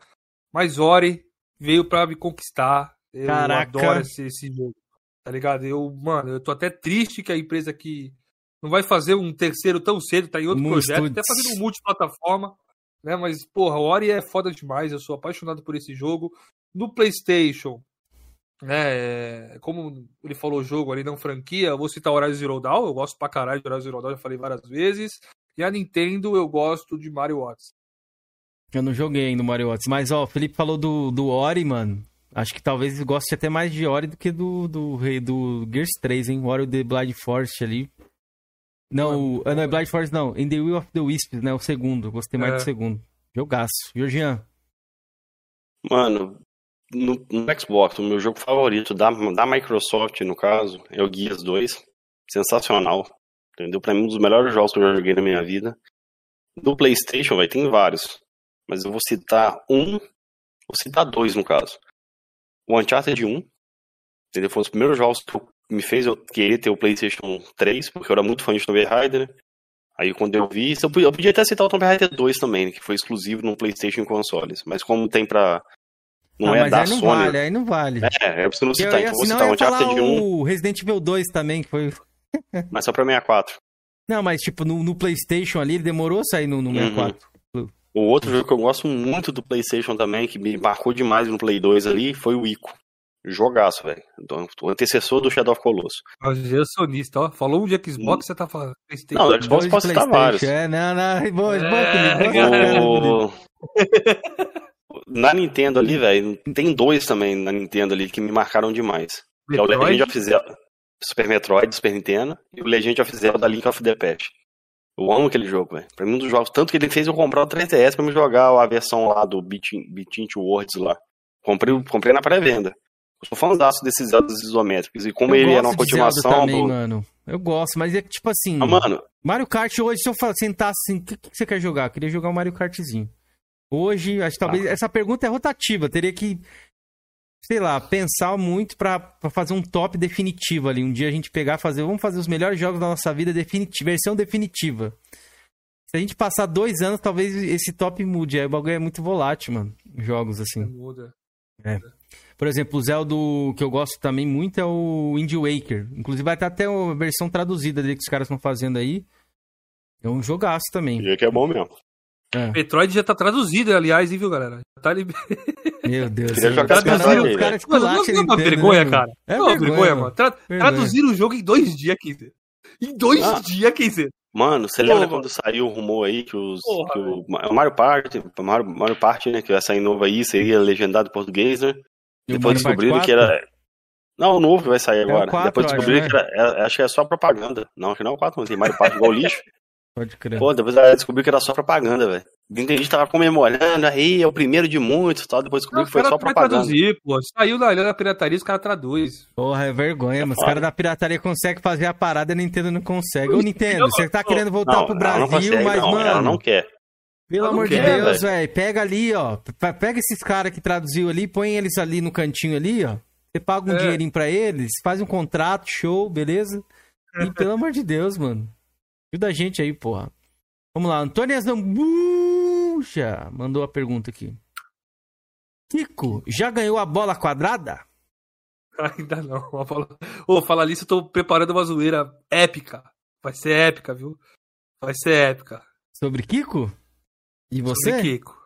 Mas Ori veio pra me conquistar. Eu Caraca. adoro esse, esse jogo. Tá ligado? Eu, mano, eu tô até triste que a empresa que não vai fazer um terceiro tão cedo, tá em outro projeto, até fazendo um multiplataforma. Né? Mas, porra, o Ori é foda demais. Eu sou apaixonado por esse jogo. No PlayStation, né? é, Como ele falou jogo ali, não franquia, eu vou citar Horizon Zero Dawn. Eu gosto pra caralho de Horizon Zero Dawn, já falei várias vezes. E a Nintendo, eu gosto de Mario Odyssey. Eu não joguei ainda o Mario Odyssey. Mas, ó, o Felipe falou do, do Ori, mano. Acho que talvez goste até mais de Ori do que do, do, rei- do Gears 3, hein? O Ori The Blind Forest ali. Não, o, não é Blind Forest, não. In the Will of the Wisps, né? O segundo. Gostei mais É. do segundo. Jogaço. Georgian. Mano, no, no, Xbox, o meu jogo favorito da, da Microsoft, no caso, é o Gears 2. Sensacional. Entendeu? Pra mim, um dos melhores jogos que eu já joguei na minha vida. Do PlayStation, vai, tem vários. Mas eu vou citar um. Vou citar dois, no caso. O Uncharted 1. Entendeu? Foi um dos primeiros jogos que me fez eu querer ter o PlayStation 3, porque eu era muito fã de Tomb Raider. Aí quando eu vi, eu podia, eu podia até citar o Tomb Raider 2 também, que foi exclusivo no PlayStation consoles. Mas como tem pra. Não, ah, é da aí não Sony. Vale, aí não vale. É, é você não citar. Eu, então vou citar o Uncharted 1. O Resident Evil 2 também, que foi. mas só pra 64. Não, mas tipo, no, no PlayStation ali, ele demorou a sair no, no 64. Uhum. O outro jogo que eu gosto muito do PlayStation também, que me marcou demais no Play 2 ali, foi o Ico. Jogaço, velho. O antecessor do Shadow of Colossus. Eu sou sonista, ó. Falou um de Xbox, você tá falando. Não, do Xbox pode citar vários. É, não, não. Bom, é, o... Na Nintendo ali, velho, tem dois também na Nintendo ali que me marcaram demais. Que é o Legend of Zelda, Super Metroid, Super Nintendo, e o Legend of Zelda Link of the Past. Eu amo aquele jogo, velho. Pra mim, um dos jogos. Tanto que ele fez eu comprar o 3DS pra me jogar a versão lá do Beat, Beat Words lá. Comprei, comprei na pré-venda. Eu sou fãzaço desses Zeldas isométricos. E como eu ele era uma continuação. Também, do... mano. Eu gosto, mas é que, tipo assim. Ah, mano. Mario Kart hoje, se eu sentar assim, o que, que, você quer jogar? Eu queria jogar o Mario Kartzinho. Hoje, acho que talvez. Ah. Essa pergunta é rotativa. Teria que, sei lá, pensar muito pra, fazer um top definitivo ali. Um dia a gente pegar, fazer. Vamos fazer os melhores jogos da nossa vida, definitiva, versão definitiva. Se a gente passar dois anos, talvez esse top mude. Aí o bagulho é muito volátil, mano. Jogos assim. Muda. É. Por exemplo, o Zelda que eu gosto também muito é o Wind Waker. Inclusive vai ter até a versão traduzida dele que os caras estão fazendo aí. É um jogaço também. E que é bom mesmo. É. Metroid já tá traduzido, aliás, hein, viu, galera? Tá li... Meu Deus. Queria jogar traduzido, os caras não, é uma vergonha, né, cara. É uma vergonha, mano. Tra Traduziram o jogo em dois dias, Kizer. Em dois ah. dias, Kizer. Mano, você lembra quando saiu o rumor aí que, os, Porra, que o, o Mario Party, Mario, Mario Party, né, que vai sair novo aí, seria legendado em português, né? Depois descobriram que era. Não, o novo que vai sair agora. É 4, depois descobriram acho, que era. É, acho que é só propaganda. Não, acho que não é o 4, não. Tem Mario Party igual lixo. Pode crer. Pô, depois descobriu que era só propaganda, velho. Muita gente tava comemorando, aí é o primeiro de muitos tal. Depois descobriu que foi só propaganda. Traduzir, pô. Saiu da da pirataria, os caras traduzem. Porra, é vergonha, é mas os caras da pirataria conseguem fazer a parada e a Nintendo não consegue. Ô, Nintendo, você tá querendo voltar não, pro Brasil, não consegue, mas, não, mano. Ela não quer. Pelo amor de Deus, velho. Pega ali, ó. Pega esses caras que traduziu ali, põe eles ali no cantinho ali, ó. Você paga um é. dinheirinho pra eles, faz um contrato, show, beleza? E pelo amor de Deus, mano. Ajuda a gente aí, porra. Vamos lá, Antônio Zambuja mandou a pergunta aqui. Kiko, já ganhou a bola quadrada? Ainda não. Ô, oh, falar nisso, eu tô preparando uma zoeira épica. Vai ser épica, viu? Vai ser épica. Sobre Kiko? E você? Sobre Kiko.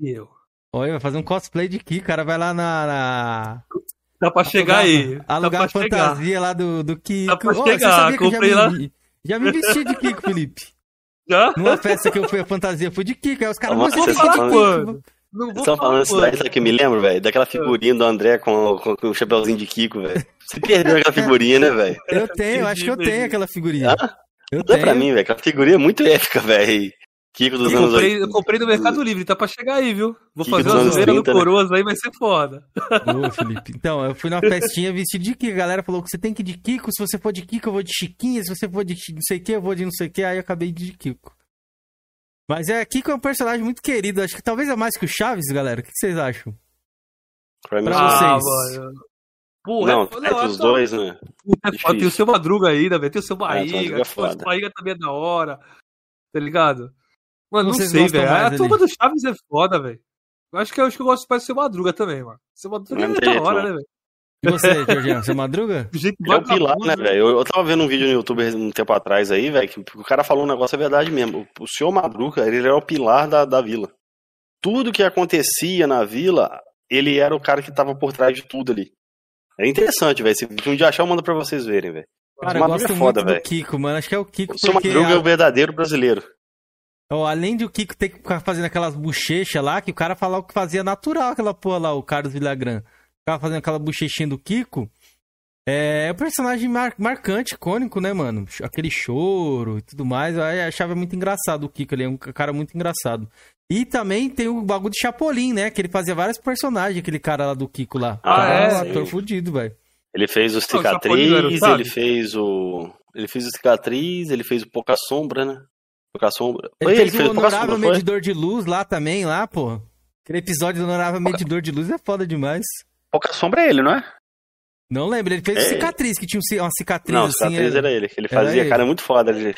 E eu. Olha, vai fazer um cosplay de Kiko. O cara vai lá na. na... Dá pra chegar aí. Alugar a fantasia chegar. lá do, do Kiko. Dá pra oh, chegar. Comprei já lá. Me, já me vesti de Kiko, Felipe. Já? Numa festa que eu fui, a fantasia foi de Kiko. Aí os caras, você de Kiko. Não Vocês estão falando isso daí, sabe que me lembro, velho? Daquela figurinha do André com, com, com o chapeuzinho de Kiko, velho. Você perdeu aquela figurinha, né, velho? Eu tenho, acho que eu tenho aquela figurinha. Ah? Eu Dá tenho. pra mim, velho. Aquela figurinha é muito épica, velho. Kiko dos eu anos comprei, 80. Eu comprei no Mercado Livre, tá pra chegar aí, viu? Vou Kiko fazer uma zoeira no né? Coroas aí, vai ser foda. Ô, Felipe. Então, eu fui numa festinha vestido de Kiko. A galera falou que você tem que ir de Kiko. Se você for de Kiko, eu vou de Chiquinha. Se você for de não sei o que, eu vou de não sei o que. Aí eu acabei de Kiko. Mas é, Kiko é um personagem muito querido. Acho que talvez é mais que o Chaves, galera. O que vocês acham? Pra, pra vocês. Ah, Porra, não, é, não, os dois, né? É tem o seu Madruga ainda, velho. Tem o seu Barriga. É, o Barriga também é da hora. Tá ligado? Mano, não Vocês sei, velho. A turma do Chaves é foda, velho. Eu acho que eu acho que eu gosto mais do seu Madruga também, mano. Seu Madruga é da hora, né, velho? E você, Jorginho, seu Madruga? Ele é o pilar, né, velho? Eu, eu tava vendo um vídeo no YouTube um tempo atrás aí, velho, que o cara falou um negócio, é verdade mesmo. O, o senhor Madruga, ele era o pilar da, da vila. Tudo que acontecia na vila, ele era o cara que tava por trás de tudo ali. É interessante, velho. Se um dia achar, eu mando pra vocês verem, velho. Cara, eu gosto é foda, muito do Kiko, mano. Acho que é o Kiko o porque... Madruga é o verdadeiro brasileiro. Oh, além de o Kiko ter que ficar fazendo aquelas bochechas lá, que o cara falava que fazia natural aquela porra lá, o Carlos Villagrán. Ficava fazendo aquela bochechinha do Kiko. É, é um personagem mar marcante, icônico, né, mano? Aquele choro e tudo mais. Eu achava muito engraçado o Kiko, ele é um cara muito engraçado. E também tem o bagulho de Chapolin, né? Que ele fazia vários personagens, aquele cara lá do Kiko lá. Ah, Cara, é? um ator fudido, velho. Ele fez o o era o Cicatriz, Chaves? ele fez o. Ele fez o Cicatriz, ele fez o Pouca Sombra, né? Pouca Sombra. Ele Foi fez ele que o Honorável Sombra, foi? Medidor de Luz lá também, lá, pô. Aquele episódio do Honorável Medidor de Luz é foda demais. Pouca sombra é ele, não é? Não lembro, ele fez É. cicatriz, que tinha um uma cicatriz Não, assim. Cicatriz é- era ele. Ele era fazia ele. cara muito foda. Ele...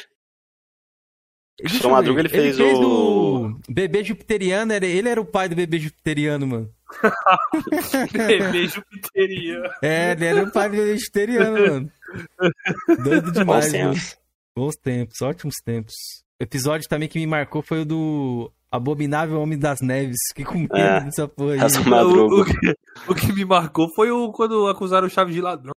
Seu Madruga, ver. ele fez o- do bebê jupiteriano, era- ele era o pai do bebê jupiteriano, mano. Bebê Jupiteriano. É, ele era o pai do bebê jupiteriano, mano. Doido Bons demais, mano. tempos. Bons tempos, ótimos tempos. O episódio também que me marcou foi o do Abominável Homem das Neves. Fiquei com medo É. dessa porra aí. Essa O, madruga. o que, o que me marcou foi o, quando acusaram o Chaves de ladrão.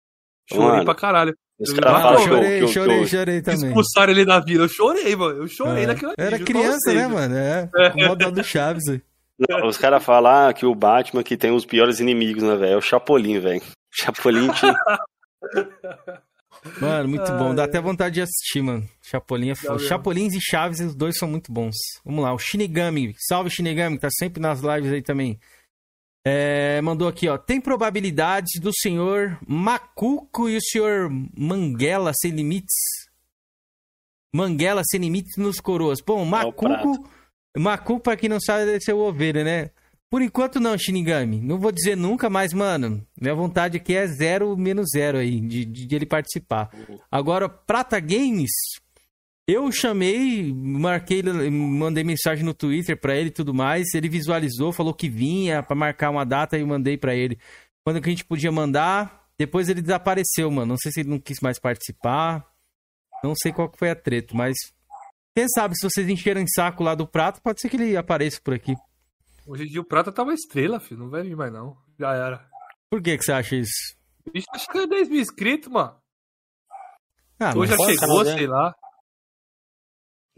Chorei Mano, pra caralho. Os caras falam que, chorei, que, chorei, que eu- chorei também. Expulsaram ele da vila. Eu chorei, mano. Eu chorei É. naquilo ali. Era criança, né, mano? É. O modo do Chaves. aí. Não, os caras falam ah, que o Batman que tem os piores inimigos, né, velho? É o Chapolin, velho. Chapolin tinha... Mano, muito bom. Dá até vontade de assistir, mano. Chapolin é foda. Chapolins e Chaves, os dois são muito bons. Vamos lá, o Shinigami. Salve, Shinigami, que tá sempre nas lives aí também. É, mandou aqui, ó. Tem probabilidades do senhor Macuco e o senhor Manguela sem limites? Manguela sem limites nos coroas. Bom, Macuco. Macuco, pra quem não sabe, deve ser o ovelha, né? Por enquanto não, Shinigami. Não vou dizer nunca, mas, mano, minha vontade aqui é zero menos zero aí, de, de, de ele participar. Agora, Prata Games, eu chamei, marquei, mandei mensagem no Twitter pra ele e tudo mais. Ele visualizou, falou que vinha pra marcar uma data e mandei pra ele. Quando que a gente podia mandar, depois ele desapareceu, mano. Não sei se ele não quis mais participar. Não sei qual foi a treta, mas quem sabe se vocês encheram em saco lá do prato, pode ser que ele apareça por aqui. Hoje em dia o Prata tá uma estrela, filho. Não vai vir mais, não. Já era. Por que que você acha isso? O bicho acho que é 10 mil inscritos, mano. Ah, Hoje já chegou, né? sei lá.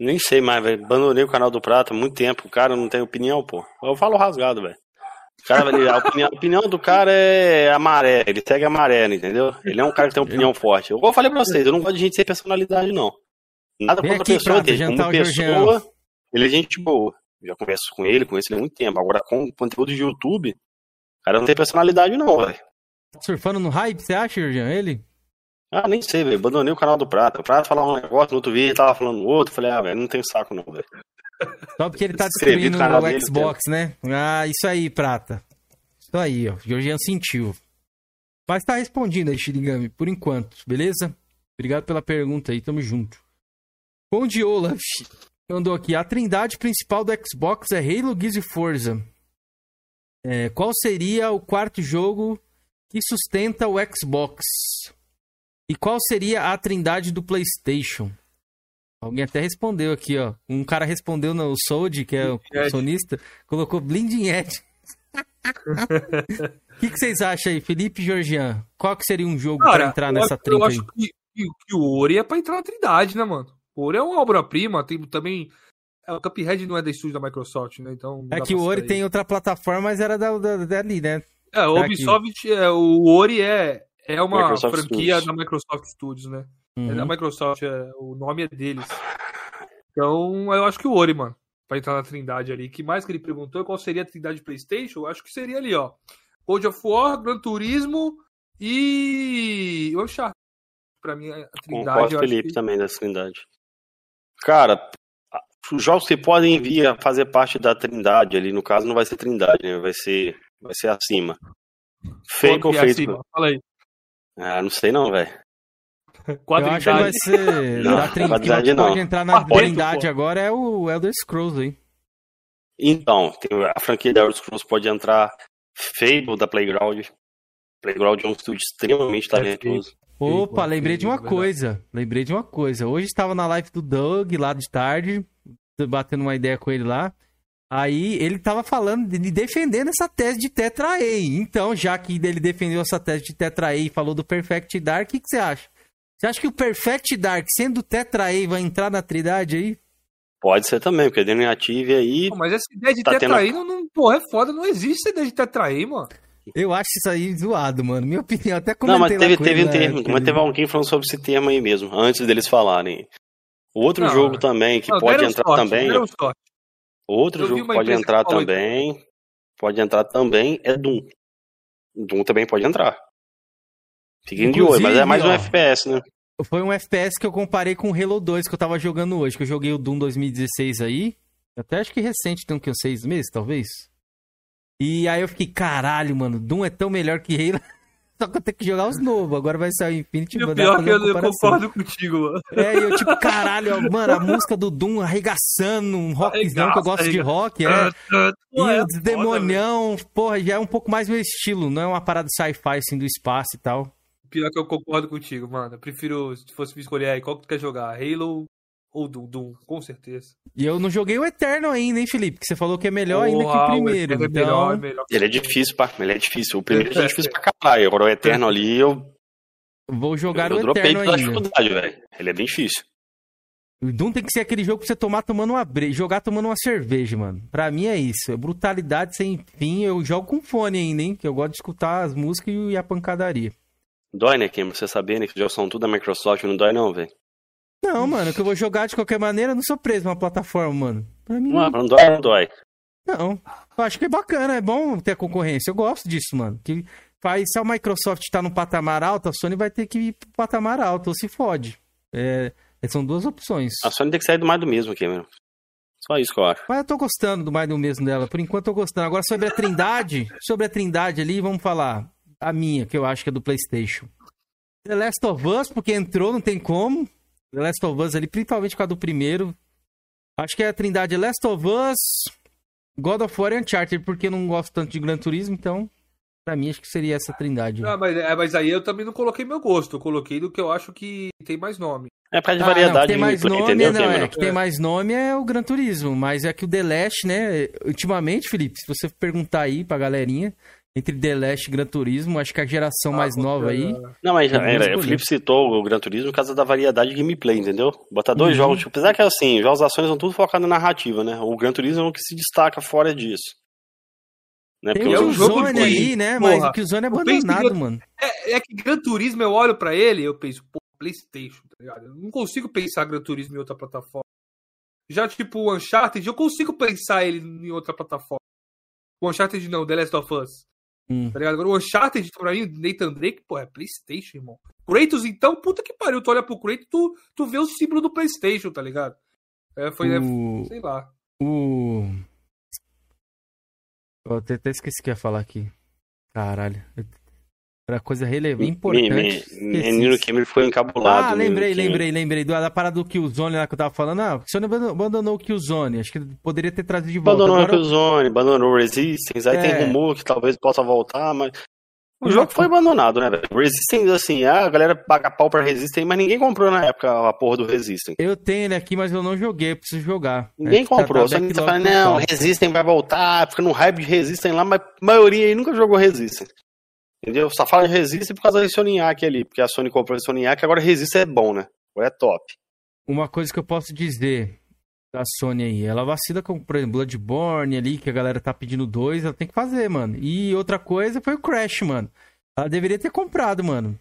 Nem sei mais, velho. Abandonei o canal do Prata há muito tempo. O cara não tem opinião, pô. Eu falo rasgado, velho. O cara, ele- a, opinião, a opinião do cara é a maré. Ele segue a maré, entendeu? Ele é um cara que tem opinião forte. Eu eu falei pra vocês, eu não gosto de gente sem personalidade, não. Nada Vem contra aqui, a pessoa Prata, dele. Como pessoa, ele é gente boa. Já converso com ele, conheço ele há muito tempo. Agora, com conteúdo de YouTube, o cara não tem personalidade, não, velho. Tá surfando no hype, você acha, Jorjan? Ele? Ah, nem sei, velho. Abandonei o canal do Prata. O Prata falava um negócio, no outro vídeo ele tava falando outro. Falei, ah, velho, não tenho saco, não, velho. Só porque ele tá destruindo o dele, Xbox, né? Ah, isso aí, Prata. Isso aí, ó. Georgian sentiu. Mas tá respondido aí, Shirigami, por enquanto, beleza? Obrigado pela pergunta aí, tamo junto. Conde Olaf mandou aqui. A trindade principal do Xbox é Halo, Gears e Forza. É, qual seria o quarto jogo que sustenta o Xbox? E qual seria a trindade do PlayStation? Alguém até respondeu aqui, ó. Um cara respondeu no Sold, que é o sonista, colocou Blinding Edge. O que, que vocês acham aí, Felipe e Georgian? Qual que seria um jogo pra Cara, entrar eu nessa acho- eu aí? acho que, que- que o Ori é pra entrar na Trindade, né, mano? O Ori é uma obra-prima, tem também. é, O Cuphead não é da estúdio da Microsoft, né? Então. É que o Ori tem outra plataforma, mas era da, da, dali, né? É, o Tá. Ubisoft, é, o Ori é, é uma Microsoft franquia Studios. da Microsoft Studios, né? É da Uhum. Microsoft, é, o nome é deles. Então, eu acho que o Ori, mano, vai entrar na Trindade ali. que mais que ele perguntou? Qual seria a Trindade de PlayStation? Eu acho que seria ali, ó. God of War, Gran Turismo e. O Uncharted. Pra mim, a Trindade. Concordo Felipe que- também da Trindade. Cara, os jogos que podem vir a fazer parte da Trindade ali, no caso, não vai ser Trindade, né? Vai ser, vai ser acima. Fake ou é fake? acima? Fala aí. Ah, não sei não, velho. Eu a acho que vai ser. Não, da Trindade não. pode entrar na Ah, Trindade pô. agora é o Elder Scrolls aí. Então, a franquia da Elder Scrolls pode entrar Fable da Playground. Playground é um estúdio extremamente talentoso. Opa, lembrei de uma Fable, coisa. Lembrei de uma coisa. Hoje estava na live do Doug lá de tarde, batendo uma ideia com ele lá. Aí ele tava falando, de defendendo essa tese de Tetra A. Então, já que ele defendeu essa tese de Tetra A e falou do Perfect Dark, o que, que você acha? Você acha que o Perfect Dark, sendo Tetra A, vai entrar na Trindade aí? Pode ser também, porque a Ative aí. Pô, mas essa ideia de Tá tendo- tetraí não, não. Porra, é foda. Não existe essa ideia de tetraí, mano. Eu acho isso aí zoado, mano. Minha opinião, até Não, comentei mas lá teve, com teve um termo, época, mas teve alguém falando sobre esse termo aí mesmo, antes deles falarem. O outro Não, jogo também, que Não, pode entrar sorte, também. Outro Eu jogo que pode que entrar falou- também, pode entrar também, é Doom. Doom também pode entrar. Fiquem de olho, mas é mais um ó, FPS, né? Foi um FPS que eu comparei com o Halo 2 que eu tava jogando hoje, que eu joguei o Doom 2016 aí. Até acho que recente, tem o que, uns seis meses, talvez. E aí eu fiquei, caralho, mano, Doom é tão melhor que Halo. Só que eu tenho que jogar os novos. Agora vai sair o Infinity E o pior é que eu, concordo contigo, mano. É, e eu tipo, caralho, ó, mano, a música do Doom arregaçando, um rockzão que eu gosto de rock, é. E é o demonião, porra, já é um pouco mais meu estilo, não é uma parada sci-fi assim do espaço e tal. Pior que eu concordo contigo, mano. Eu prefiro, se fosse me escolher aí, qual que tu quer jogar? Halo ou Doom? Doom, com certeza. E eu não joguei o Eterno ainda, hein, Felipe? Que você falou que é melhor ainda que o primeiro. Eterno é então, melhor, é melhor que Ele é o primeiro. difícil, pá. Ele é difícil. O primeiro já é difícil pra caralho. Agora o Eterno ali, eu, vou jogar eu o dropei Eterno pela ainda. dificuldade, velho. Ele é bem difícil. O Doom tem que ser aquele jogo pra você tomar tomando uma bre... jogar tomando uma cerveja, mano. Pra mim é isso. É brutalidade sem fim. Eu jogo com fone ainda, hein? Que eu gosto de escutar as músicas e a pancadaria. Dói, né, Kim? Você sabendo que os jogos são tudo da Microsoft, não dói não, velho. Não, mano, que eu vou jogar de qualquer maneira, eu não sou preso numa plataforma, mano. Pra mim, Não, não dói, não dói. não. Eu acho que é bacana, é bom ter a concorrência. Eu gosto disso, mano. Que faz, se a Microsoft tá no patamar alto, a Sony vai ter que ir pro patamar alto, ou se fode. É, são duas opções. A Sony tem que sair do mais do mesmo, Cameron. Só isso que eu acho. Mas eu tô gostando do mais do mesmo dela. Por enquanto eu tô gostando. Agora sobre a Trindade, sobre a Trindade ali, vamos falar. A minha, que eu acho que é do PlayStation. The Last of Us, porque entrou, não tem como. The Last of Us ali, principalmente por causa do primeiro. Acho que é a Trindade Last of Us, God of War e Uncharted, porque eu não gosto tanto de Gran Turismo, então, pra mim, acho que seria essa Trindade. Ah, mas, é, mas aí eu também não coloquei meu gosto. Eu coloquei do que eu acho que tem mais nome. É por causa de Ah, não, variedade que tem de mais nome, entendeu, não, é, Cameron? que tem É. mais nome é o Gran Turismo, mas é que o The Last, né, ultimamente, Felipe, se você perguntar aí pra galerinha, entre The Last e Gran Turismo, acho que a geração mais Ah, nova aí, Não, mas era, escolher. o Felipe citou o Gran Turismo por causa da variedade de gameplay, entendeu? Botar dois Uhum. jogos, tipo, apesar que assim, os jogos de ações são tudo focados na narrativa, né? O Gran Turismo é o que se destaca fora disso. Né? tem o é um de- ali, né, mas Porra, o Killzone é o Pense abandonado, Gran- mano. É, é que Gran Turismo, eu olho pra ele eu penso, pô, Playstation, tá ligado? Eu não consigo pensar Gran Turismo em outra plataforma. Já, tipo, o Uncharted, eu consigo pensar ele em outra plataforma. O Uncharted não, The Last of Us. Hum. Tá ligado? Agora o Uncharted, pra mim, Nathan Drake, pô, é Playstation, irmão. Kratos, então, puta que pariu. Tu olha pro Kratos, tu, tu vê o símbolo do Playstation, tá ligado? É, foi, é, O... sei lá. o... Eu até, até esqueci o que eu ia falar aqui. Caralho. Era coisa relevante, importante. Menino Cameron foi encabulado. Ah, lembrei, lembrei, lembrei. Da, da parada do Killzone lá que eu tava falando. Ah, o Sony abandonou- o Killzone. Acho que poderia ter trazido de volta. Abandonou Agora, o Killzone, abandonou o Resistance, aí É. tem rumor que talvez possa voltar, mas. O jogo foi abandonado, né, velho? Resistance, assim, a galera paga pau pra Resistance, mas ninguém comprou na época a porra do Resistance. eu tenho ele aqui, mas eu não joguei. eu Preciso jogar. Ninguém É, tá- comprou. tá Só que você backlog fala, não. Resistance vai voltar, fica no hype de Resistance lá, mas a maioria aí nunca jogou Resistance. Entendeu? Só fala de Resistance por causa da Insomniac ali, porque a Sony comprou a Insomniac, agora Resistance é bom, né? Agora é top. Uma coisa que eu posso dizer da Sony aí, ela vacila com, por exemplo, Bloodborne ali, que a galera tá pedindo dois, ela tem que fazer, mano. E outra coisa foi o Crash, mano. Ela deveria ter comprado, mano.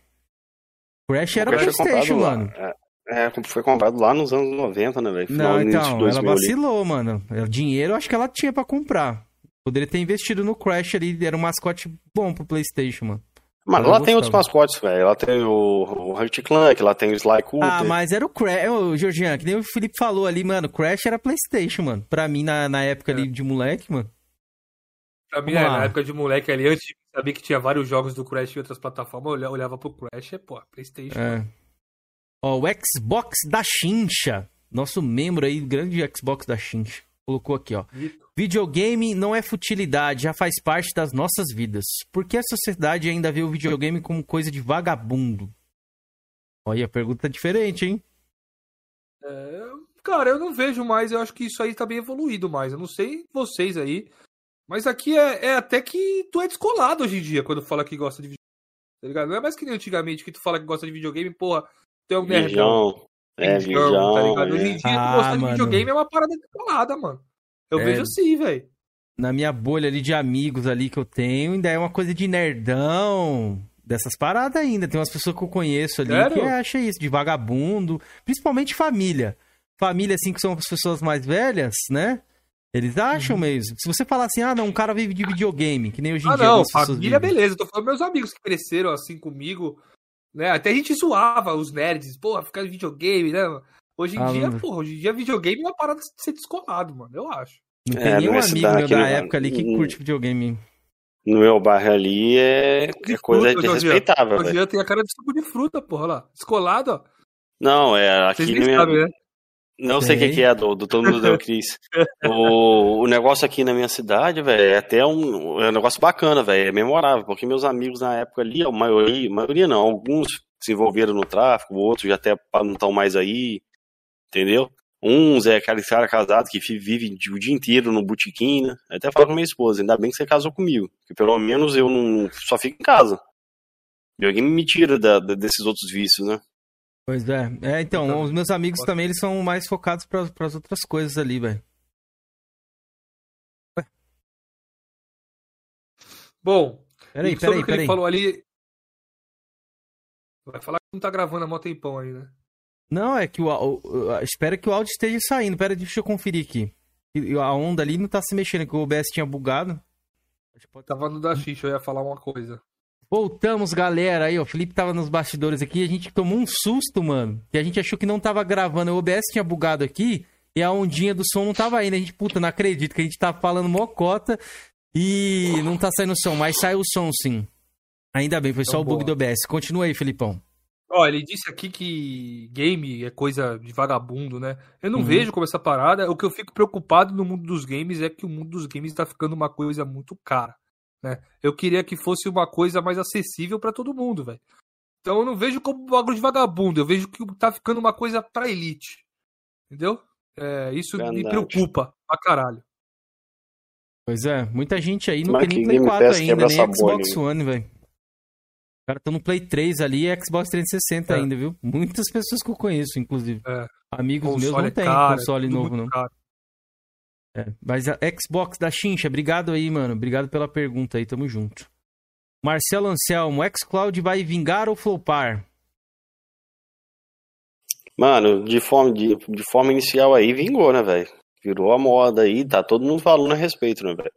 Crash era O Crash Playstation, lá. mano. É, é, foi comprado lá nos anos 90, né, velho? Não, então, 2000 ela ali. vacilou, mano. O dinheiro eu acho que ela tinha pra comprar. Poderia ter investido no Crash ali, era um mascote bom pro Playstation, mano. Mano, lá tem outros mascotes, velho. Lá tem o, o Hurt Clank, lá tem o Sly Cooper. Ah, mas era o Crash, ô, Georgian, que nem o Felipe falou ali, mano, Crash era Playstation, mano. Pra mim, na, na época ali de moleque, mano. Pra mim, é, na época de moleque ali, antes de saber que tinha vários jogos do Crash em outras plataformas, eu olha- olhava pro Crash, é, pô, Playstation. É. Ó, o Xbox da Chincha. Nosso membro aí, grande Xbox da Chincha. Colocou aqui, ó. Videogame não é futilidade, já faz parte das nossas vidas. Por que a sociedade ainda vê o videogame como coisa de vagabundo? Olha, a pergunta é diferente, hein? É, cara, eu não vejo mais, eu acho que isso aí tá bem evoluído mais. Eu não sei vocês aí, mas aqui é, é até que tu é descolado hoje em dia quando fala que gosta de videogame. Tá ligado? Não é mais que nem antigamente que tu fala que gosta de videogame, porra, tu é um nerdão. É, Virgão, tá ligado? Hoje em é. dia, Ah, gostar de mano. videogame é uma parada descolada, mano. Eu É. vejo assim, velho. Na minha bolha ali de amigos ali que eu tenho, ainda é uma coisa de nerdão. Dessas paradas ainda. Tem umas pessoas que eu conheço ali Sério? que acham isso, de vagabundo. Principalmente família. Família, assim, que são as pessoas mais velhas, né? Eles acham Uhum. mesmo. Se você falar assim, ah, não, um cara vive de videogame, que nem hoje em Ah, dia. não, algumas pessoas família, vivem. beleza. Tô falando meus amigos que cresceram assim comigo, né? Até a gente zoava os nerds, porra, ficar em videogame, né? Hoje em Ah, dia, mano. porra, hoje em dia videogame é uma parada de ser descolado, mano, eu acho. Não É, tem nenhum nessa amigo meu da não- época ali que curte videogame. No meu bairro ali é, é coisa fruta, Jean. respeitável, O velho. Jean tem a cara de suco de fruta, porra, lá. Descolado, ó. Não, é aqui Vocês nem sabem, né? Não sei o que, que é, do, do todo mundo deu, Cris. O, o negócio aqui na minha cidade, velho, é até um, é um negócio bacana, velho, é memorável, porque meus amigos na época ali, a maioria, a maioria não, alguns se envolveram no tráfico, outros já até não estão mais aí, entendeu? Uns é aquele cara casado que vive o dia inteiro no botequim, né? Eu Até falo com minha esposa, ainda bem que você casou comigo, que pelo menos eu não só fico em casa. E alguém me tira da- da- desses outros vícios, né? Pois é. É, então, também. os meus amigos também, eles são mais focados para as outras coisas ali, velho. Bom, Peraí, sobre peraí, o que ele peraí. falou ali... Vai falar que não tá gravando há mó tempão aí, né? Não, é que o, espera que o áudio esteja saindo. Pera, deixa eu conferir aqui. A onda ali não tá se mexendo, que o OBS tinha bugado. Pode- Tava no da Xixa, eu ia falar uma coisa. Voltamos, galera. Aí, ó. O Felipe tava nos bastidores aqui. A gente tomou um susto, mano. Que a gente achou que não tava gravando. O OBS tinha bugado aqui. E a ondinha do som não tava indo. A gente, puta, não acredito que a gente tá falando mocota. E não tá saindo som. Mas saiu o som, sim. Ainda bem, foi só Então, o bug boa. do OBS. Continua aí, Felipão. Ó, ele disse aqui que game é coisa de vagabundo, né? Eu não Uhum. vejo como essa parada. O que eu fico preocupado no mundo dos games é que o mundo dos games tá ficando uma coisa muito cara, né? Eu queria que fosse uma coisa mais acessível pra todo mundo, velho. Então eu não vejo como um bagulho de vagabundo, eu vejo que tá ficando uma coisa pra elite. Entendeu? É, isso me Verdade. preocupa pra caralho. Pois é, muita gente aí não Mas tem nem Play Game 4 Pass ainda, nem bolha, Xbox né? One, velho. Os caras estão no Play 3 ali e Xbox 360 É. ainda, viu? Muitas pessoas que eu conheço, inclusive. É. Amigos meus não é tem caro, console é novo, não. caro. É, Mas a Xbox da Chincha, obrigado aí, mano. Obrigado pela pergunta aí, tamo junto. Marcelo Anselmo, xCloud vai vingar ou flopar? Mano, de forma, de, de forma inicial aí, vingou, né, velho? Virou a moda aí, tá todo mundo falando a respeito, né, velho?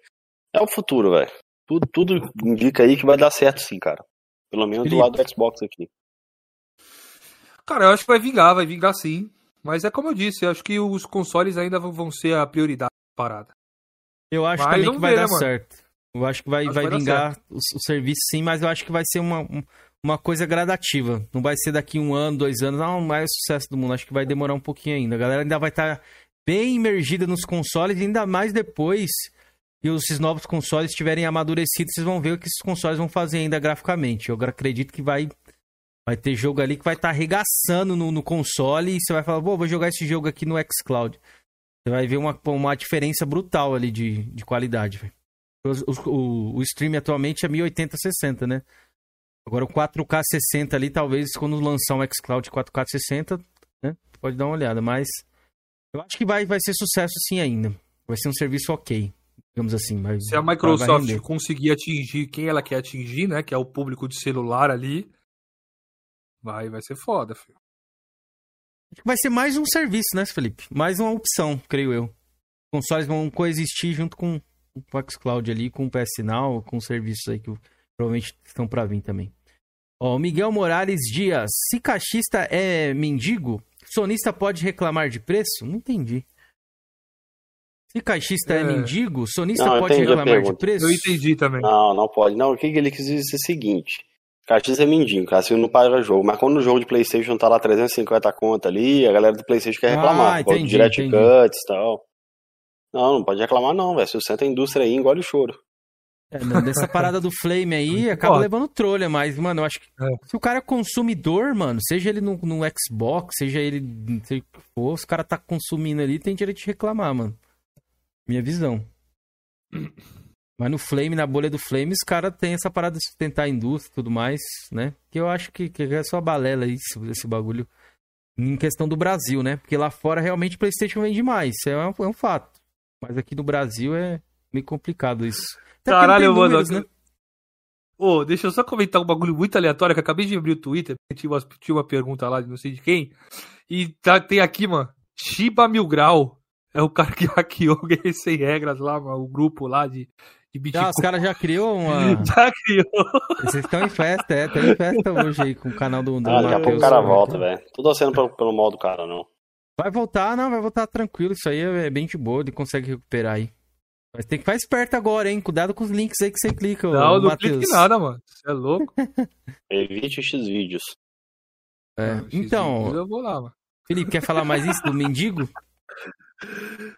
É o futuro, velho. Tudo, tudo indica aí que vai dar certo sim, cara. Pelo menos do Felipe. lado do Xbox aqui. Cara, eu acho que vai vingar, vai vingar sim. Mas é como eu disse, eu acho que os consoles ainda vão- vão ser a prioridade da parada. Eu acho também que vai ver, dar né, mano? certo. Eu acho que vai, Acho vai vai vingar o, o serviço sim, mas eu acho que vai ser uma, um- uma coisa gradativa. Não vai ser daqui um ano, dois anos, não, o maior sucesso do mundo. Acho que vai demorar um pouquinho ainda. A galera ainda vai estar bem imergida nos consoles, ainda mais depois que esses novos consoles estiverem amadurecidos, vocês vão ver o que esses consoles vão fazer ainda graficamente. Eu acredito que vai, vai ter jogo ali que vai estar arregaçando no, no console e você vai falar, "Pô, vou jogar esse jogo aqui no xCloud. Você vai ver uma, uma diferença brutal ali de, de qualidade, velho. O, o, o stream atualmente é 1080 60, né? Agora o 4K 60 ali, talvez quando lançar um xCloud 4K 60, né? Pode dar uma olhada, mas eu acho que vai, vai ser sucesso sim ainda. Vai ser um serviço ok, digamos assim. Mas Se a Microsoft conseguir atingir quem ela quer atingir, né? Que é o público de celular ali, vai, vai ser foda, filho. Acho que vai ser mais um serviço, né, Felipe? Mais uma opção, creio eu. Consoles vão coexistir junto com o xCloud ali, com o PS Now, com os serviços aí que provavelmente estão pra vir também. Ó, o Miguel Morales Dias. Se caixista é mendigo, sonista pode reclamar de preço? Não entendi. Se caixista é, É. mendigo, sonista Não, pode reclamar de preço? Eu entendi também. Não, não pode. Não, o que ele quis dizer é o seguinte. Caxias é mendigo, Caxias não paga jogo. Mas quando o jogo de Playstation tá lá 350 conta ali, a galera do Playstation quer Ah, reclamar. do entendi, Direct entendi. Cuts e tal. Não, não pode reclamar não, velho. Se senta a indústria aí, engole o choro. É, não, dessa parada do Flame aí, acaba levando trolha, mas, mano, eu acho que É. se o cara é consumidor, mano, seja ele no, no Xbox, seja ele, não sei o que for, se o cara tá consumindo ali, tem direito de reclamar, mano. Minha visão. Mas no Flame, na bolha do Flame, os caras têm essa parada de sustentar a indústria e tudo mais, né? Que eu acho que, que é só balela isso, esse bagulho. Em questão do Brasil, né? Porque lá fora realmente o PlayStation vende mais, isso é um, é um fato. Mas aqui no Brasil é meio complicado isso. Até Caralho, tem mano. números, né? Ô, deixa eu só comentar um bagulho muito aleatório que eu acabei de abrir o Twitter. Tinha uma, tinha uma pergunta lá de não sei de quem. E tá, tem aqui, mano. Shiba Mil Grau. é o cara que hackeou o Sem Regras lá, o grupo lá de. Ah, os caras já criou uma. já criou. Vocês estão em festa, é, estão em festa hoje aí com o canal do, do ah, Daqui a pouco o cara volta, velho. Tô torcendo pelo, pelo mal do cara, não. Vai voltar, não, vai voltar tranquilo. Isso aí é bem de boa, ele consegue recuperar aí. Mas tem que ficar esperto agora, hein? Cuidado com os links aí que você clica. Não, não clique nada, mano. Você é louco. Evite X vídeos. É. Não, então. Eu vou lá, mano. Felipe, quer falar mais isso do mendigo?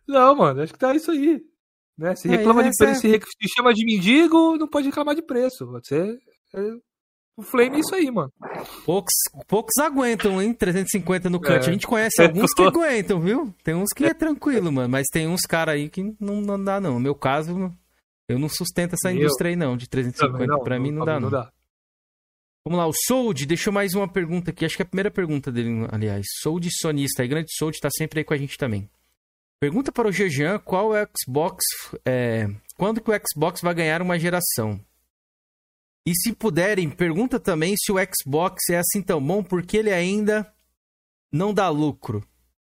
Não, mano, acho que tá isso aí. Né? Se reclama de preço, se, se chama de mendigo, não pode reclamar de preço. Você. É... O Flame é isso aí, mano. Poucos, poucos aguentam, hein? 350 no cut. É. A gente conhece alguns que aguentam, viu? Tem uns que é tranquilo, mano. Mas tem uns caras aí que não, não dá, não. No meu caso, eu não sustento essa indústria aí, não. De 350. Não, pra mim não, não dá, não. dá. Vamos lá, o Sold deixou mais uma pergunta aqui. Acho que é a primeira pergunta dele, aliás. Sold sonista. E grande Sold tá sempre aí com a gente também. Pergunta para o Jejan qual é o Xbox. É, quando que o Xbox vai ganhar uma geração? E se puderem, pergunta também se o Xbox é assim tão bom porque ele ainda não dá lucro.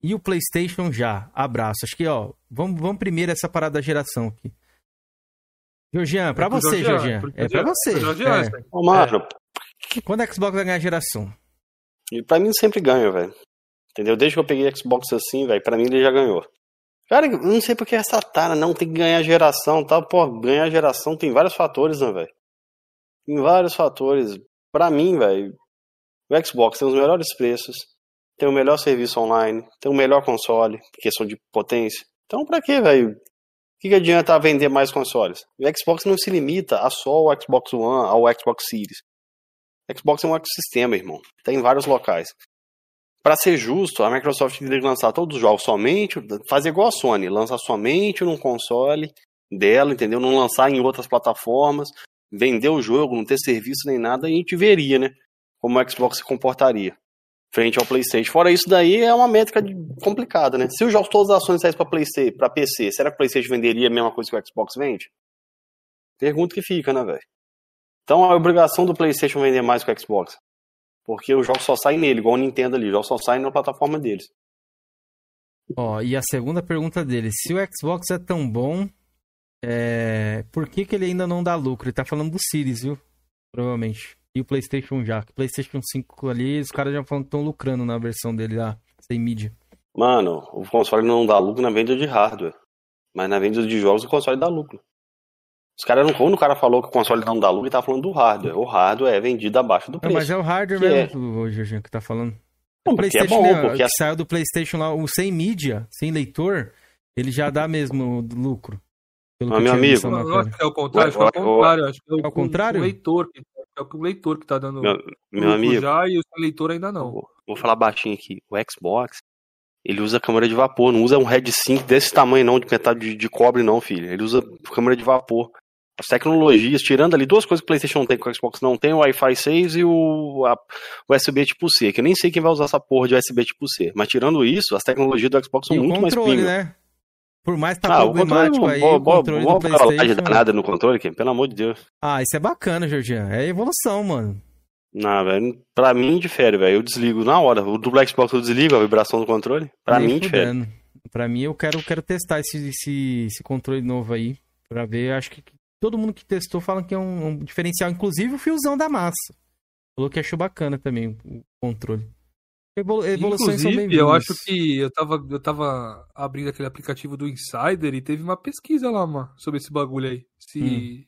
E o PlayStation já. Abraço. Acho que, ó, vamos, vamos primeiro essa parada da geração aqui. Georgian, pra é você, Georgian. É pra você. É. Ô, Mano. Quando o Xbox vai ganhar geração? E pra mim sempre ganha, velho. Entendeu? Desde que eu peguei Xbox assim, velho, pra mim ele já ganhou. Cara, eu não sei porque essa tara não tem que ganhar geração, tá? Pô, ganhar geração tem vários fatores, né, velho? Tem vários fatores. Para mim, velho, o Xbox tem os melhores preços, tem o melhor serviço online, tem o melhor console, questão de potência. Então, pra quê, velho? O que, que adianta vender mais consoles? O Xbox não se limita a só o Xbox One, ao Xbox Series. O Xbox é um ecossistema, irmão. Tem em vários locais. Para ser justo, a Microsoft teria que lançar todos os jogos somente, fazer igual a Sony, lançar somente num console dela, entendeu? Não lançar em outras plataformas, vender o jogo, não ter serviço nem nada, e a gente veria, né? Como o Xbox se comportaria frente ao PlayStation. Fora isso daí, é uma métrica complicada, né? Se os jogos todas as ações saíssem para PlayStation, para PC, será que o PlayStation venderia a mesma coisa que o Xbox vende? Pergunta que fica, né, velho? Então a obrigação do PlayStation vender mais que o Xbox. Porque os jogos só saem nele, igual o Nintendo ali, os jogos só saem na plataforma deles. Ó, oh, e a segunda pergunta dele: se o Xbox é tão bom, é... Por que, que ele ainda não dá lucro? Ele tá falando do Series, viu? Provavelmente. E o PlayStation já. O PlayStation 5 ali, os caras já estão lucrando na versão dele lá, sem mídia. Mano, o console não dá lucro na venda de hardware. Mas na venda de jogos o console dá lucro. Os caras não, quando o cara falou que o console não dá lucro, ele tá falando do hardware. O hardware é vendido abaixo do preço. mas é o hardware mesmo, é... Jorginho, que tá falando. Não, o PlayStation, é bom, porque... que saiu do PlayStation lá, o sem mídia, sem leitor, ele já dá mesmo lucro. Pelo meu amigo. Não, acho que é o contrário, acho que é o contrário. Acho que é o, é o contrário? O leitor, é o leitor que tá dando meu, meu amigo já e o leitor ainda não. Vou, vou, falar baixinho aqui. O Xbox, ele usa câmera de vapor, não usa um Red 5 desse tamanho não, de metade de, de cobre não, filho. Ele usa câmera de vapor. As tecnologias, tirando ali duas coisas que o PlayStation tem que o Xbox não tem, o Wi-Fi 6 e o a, USB tipo C, que eu nem sei quem vai usar essa porra de USB tipo C. Mas tirando isso, as tecnologias do Xbox são muito mais premium. Né? Por mais que tá ah, problemático aí, o controle boa, do PlayStation... Não nada no controle, aqui, pelo amor de Deus. Ah, isso é bacana, Georgian. É evolução, mano. Não, velho, pra mim difere, velho. Eu desligo na hora. O do Black Xbox eu desligo a vibração do controle. Pra Nem mim difere. Pra mim, eu quero, quero testar esse, esse, esse controle novo aí. Pra ver, acho que todo mundo que testou fala que é um, um diferencial. Inclusive o fiozão da massa. Falou que achou bacana também o controle. Evolu evoluções Inclusive, eu acho que eu tava, eu tava abrindo aquele aplicativo do Insider e teve uma pesquisa lá, mano, sobre esse bagulho aí. Se hum.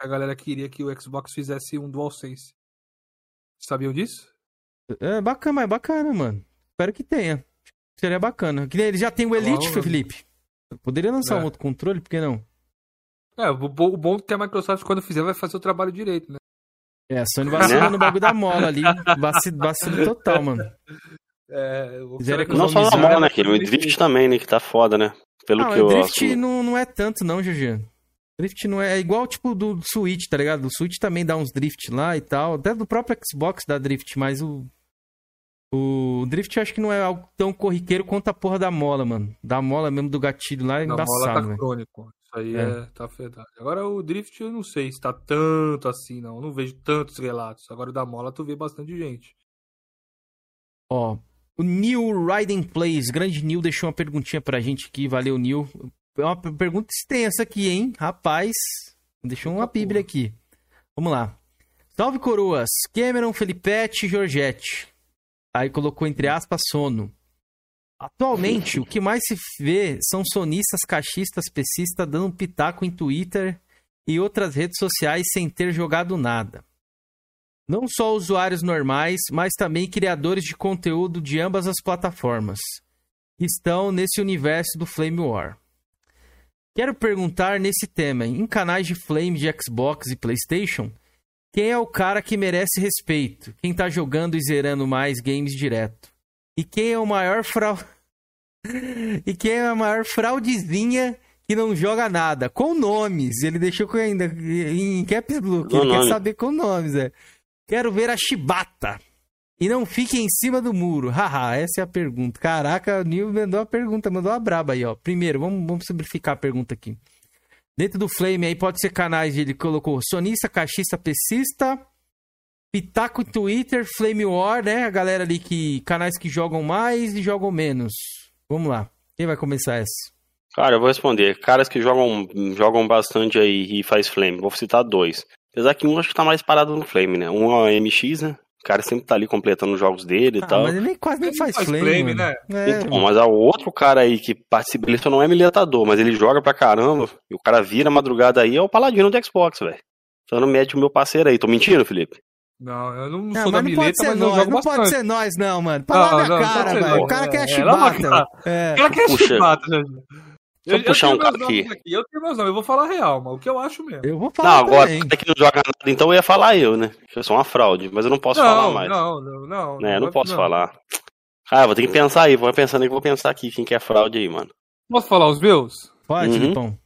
a galera queria que o Xbox fizesse um DualSense. Sabiam disso? É bacana, mas é bacana, mano. Espero que tenha. Seria bacana. Ele já tem o Elite, ah, Felipe. Poderia lançar é. um outro controle, por que não? É, o bom é que a Microsoft, quando fizer, vai fazer o trabalho direito, né? É, a Sony vacilou no bagulho da mola ali. Vacilo, vacilo total, mano. É, não só na mola, né, O Drift também, né? Que tá foda, né? Pelo não, que o Drift não, não é tanto, não, Juliano. Drift não é, é igual tipo do Switch, tá ligado? O Switch também dá uns drift lá e tal. Até do próprio Xbox dá drift, mas o. O drift eu acho que não é algo tão corriqueiro quanto a porra da mola, mano. Da mola mesmo do gatilho lá é embaçado, mola tá crônico. Isso aí é. é tá verdade. Agora o drift eu não sei se tá tanto assim, não. Eu não vejo tantos relatos. Agora o da mola tu vê bastante gente. Ó, O Neil Riding Plays, grande Neil, deixou uma perguntinha pra gente aqui. Valeu, Neil. É uma pergunta extensa aqui, hein? Rapaz, deixou uma bíblia aqui. Vamos lá. Salve, coroas. Cameron, Felipete e Georgette. Aí colocou entre aspas sono. Atualmente, o que mais se vê são sonistas, cachistas, pesistas dando pitaco em Twitter e outras redes sociais sem ter jogado nada. Não só usuários normais, mas também criadores de conteúdo de ambas as plataformas estão nesse universo do Flame War. Quero perguntar nesse tema, em canais de Flame de Xbox e PlayStation, quem é o cara que merece respeito? Quem tá jogando e zerando mais games direto? E quem é o maior fraude... e quem é a maior fraudezinha que não joga nada? Com nomes. Ele deixou ainda em caps que ele quer saber com nomes, é. Quero ver a chibata. E não fique em cima do muro. Haha, essa é a pergunta. Caraca, o Nil mandou a pergunta, mandou uma braba aí, ó. Primeiro, vamos, vamos simplificar a pergunta aqui. Dentro do Flame aí pode ser canais, ele colocou sonista, caixista, pesista, Pitaco Twitter, Flame War, né? A galera ali que. canais que jogam mais e jogam menos. Vamos lá. Quem vai começar essa? Cara, eu vou responder. Caras que jogam, jogam bastante aí e faz Flame. Vou citar dois. Apesar que um acho que tá mais parado no Flame, né? Um é o MX, né? O cara sempre tá ali completando os jogos dele e ah, tal. Mas ele nem, quase nem faz, faz flame, flame né? É, então, mas há outro cara aí que participa, ele só não é militador, mas ele joga pra caramba, e o cara vira madrugada aí, é o paladino do Xbox, velho. Só não mete o meu parceiro aí. Tô mentindo, Felipe? Não, eu não, não sou da mileta, mas nós, eu jogo Não bastante. pode ser nós, não, mano. Fala na minha cara, velho. O cara quer é, chibata. É. O cara quer chibata, gente. Deixa eu, puxar um cara aqui. aqui. Eu tenho meus nomes, eu vou falar real, mas o que eu acho mesmo. Eu vou falar. Não, agora é que não joga nada, então eu ia falar eu, né? Eu sou uma fraude, mas eu não posso não, falar mais. Não, não, não. Né, não, não posso não. falar. Ah, vou ter que pensar aí, vou pensando aí que vou pensar aqui quem que é fraude aí, mano. Posso falar os meus? Pode, uhum. Lipão.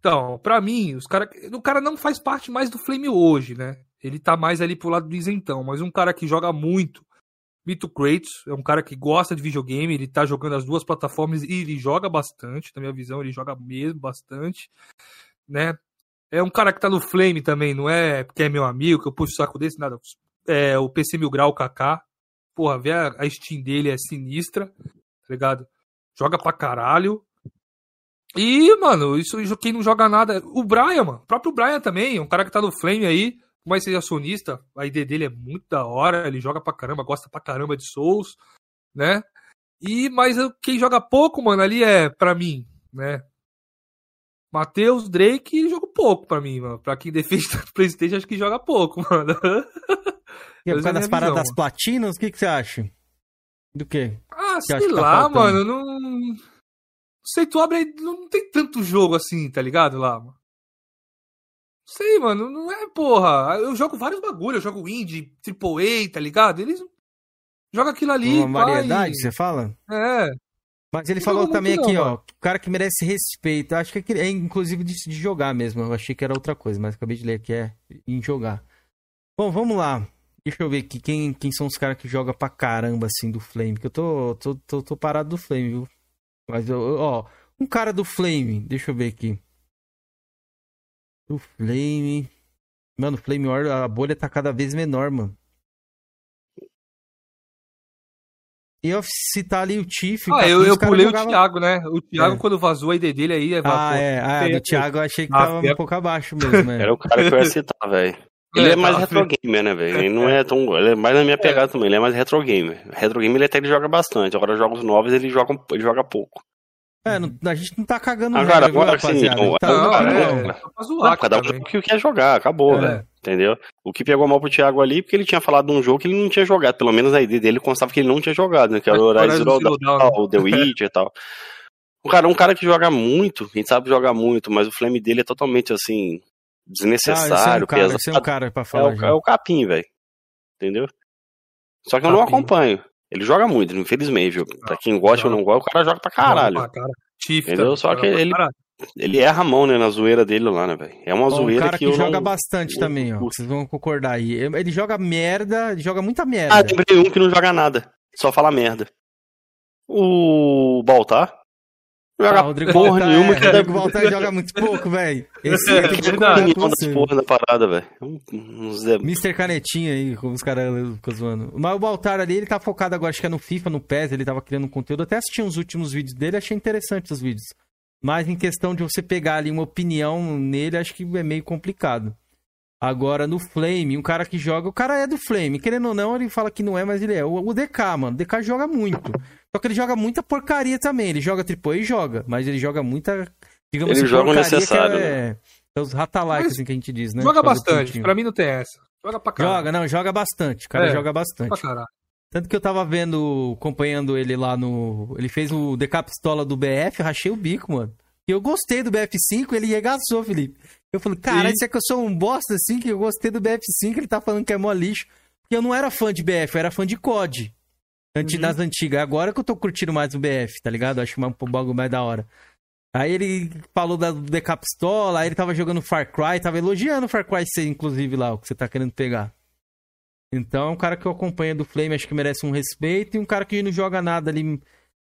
Então, pra mim, os cara, o cara não faz parte mais do Flame hoje, né? Ele tá mais ali pro lado do isentão, mas um cara que joga muito, Mito Kratos é um cara que gosta de videogame, ele tá jogando as duas plataformas e ele joga bastante, na minha visão, ele joga mesmo bastante, né? É um cara que tá no Flame também, não é porque é meu amigo, que eu puxo o saco desse, nada. É o PC Mil Grau KK. Porra, vê a, a Steam dele é sinistra, tá ligado? Joga pra caralho. E, mano, isso quem não joga nada. O Brian, mano. O próprio Brian também, um cara que tá no Flame aí mais seja acionista, a ideia dele é muito da hora, ele joga pra caramba, gosta pra caramba de Souls, né? E, mas quem joga pouco, mano, ali é, pra mim, né? Matheus, Drake, joga pouco pra mim, mano. Pra quem defende o Playstation, acho que joga pouco, mano. E por causa das paradas das platinas, o que, que você acha? Do quê? Ah, que sei tá lá, tá mano, não... Não sei, tu abre não tem tanto jogo assim, tá ligado lá, mano? Sei, mano, não é, porra. Eu jogo vários bagulho, eu jogo indie, AAA, tá ligado? Eles jogam aquilo ali. Uma variedade, você fala? É. Mas ele falou também aqui, não, ó, o cara que merece respeito. Acho que é inclusive de, de, jogar mesmo. Eu achei que era outra coisa, mas acabei de ler que é em jogar. Bom, vamos lá. Deixa eu ver aqui quem, quem são os caras que jogam pra caramba assim do Flame. Que eu tô, tô, tô, tô parado do Flame, viu? Mas, ó, um cara do Flame, deixa eu ver aqui. O Flame. Mano, o Flame War, a bolha tá cada vez menor, mano. E eu citar ali o Tiff. Ah, eu, eu pulei jogava... o Thiago, né? O Thiago, é. quando vazou a ID dele aí. É ah, é. Ah, do Thiago eu achei que ah, tava um pouco abaixo mesmo, né? Era o cara que eu ia citar, velho. Ele é, é mais tá, retro gamer, né, velho? Ele não é tão. Ele é mais na minha pegada também, ele é mais retro gamer. Retro gamer ele até ele joga bastante. Agora, jogos novos ele joga, ele joga pouco. É, não, a gente não tá cagando Agora, regra, agora sim, não, tá não, é, é, zoar, cada um o que quer jogar, acabou, é. velho. Entendeu? O que pegou mal pro Thiago ali, porque ele tinha falado de um jogo que ele não tinha jogado. Pelo menos a ideia dele constava que ele não tinha jogado, né? Que era o Horizon Zero Dawn, o The Witch e tal. Um cara, um cara que joga muito, a gente sabe jogar muito, mas o flame dele é totalmente assim, desnecessário, ah, é um cara, pesado. é um cara pra falar. É o, é o capim, velho. Entendeu? Só que eu não acompanho. Ele joga muito, infelizmente, viu? Pra quem gosta ou não gosta, o cara joga pra caralho. Pra cara. entendeu? Só que ele, ele erra a mão, né, na zoeira dele lá, né, velho? É uma Bom, zoeira cara que, que joga não... bastante eu, também, ó. Vocês vão concordar aí. Ele joga merda, ele joga muita merda. Ah, lembrei um que não joga nada. Só fala merda. O Baltar. Joga Ah, Rodrigo porra Baltar, nenhuma é, que Rodrigo Baltar joga muito pouco, velho. Esse É, tem que porra da parada, velho. Um- Mr. Canetinha aí, como os caras ficam zoando. Mas o Baltar ali, ele tá focado agora, acho que é no FIFA, no PES, ele tava criando conteúdo. Até assisti uns últimos vídeos dele, achei interessantes os vídeos. Mas em questão de você pegar ali uma opinião nele, acho que é meio complicado. Agora, no Flame, um cara que joga, o cara é do Flame. Querendo ou não, ele fala que não é, mas ele é. O, o DK, mano, o DK joga muito. Só que ele joga muita porcaria também. Ele joga AAA e joga, mas ele joga muita, digamos Ele assim, joga o porcaria necessário, é, é os ratalike, Mas assim, que a gente diz, né? Joga bastante. Pra mim não tem essa. Joga pra caralho. Joga, não, joga bastante. O cara É, joga bastante. Pra caralho. Tanto que eu tava vendo, acompanhando ele lá no. Ele fez o DK Pistola do BF, rachei o bico, mano. E eu gostei do BF5, ele regaçou, Felipe. Eu falei, cara, isso é que eu sou um bosta assim, que eu gostei do BF5, ele tá falando que é mó lixo. Porque eu não era fã de BF, eu era fã de COD. Antes Uhum. das antigas. Agora que eu tô curtindo mais o BF, tá ligado? Acho um bagulho mais da hora. Aí ele falou da do DK Pistola, aí ele tava jogando Far Cry, tava elogiando Far Cry 6, inclusive, lá, o que você tá querendo pegar. Então, é um cara que eu acompanho do Flame, acho que merece um respeito, e um cara que não joga nada ali.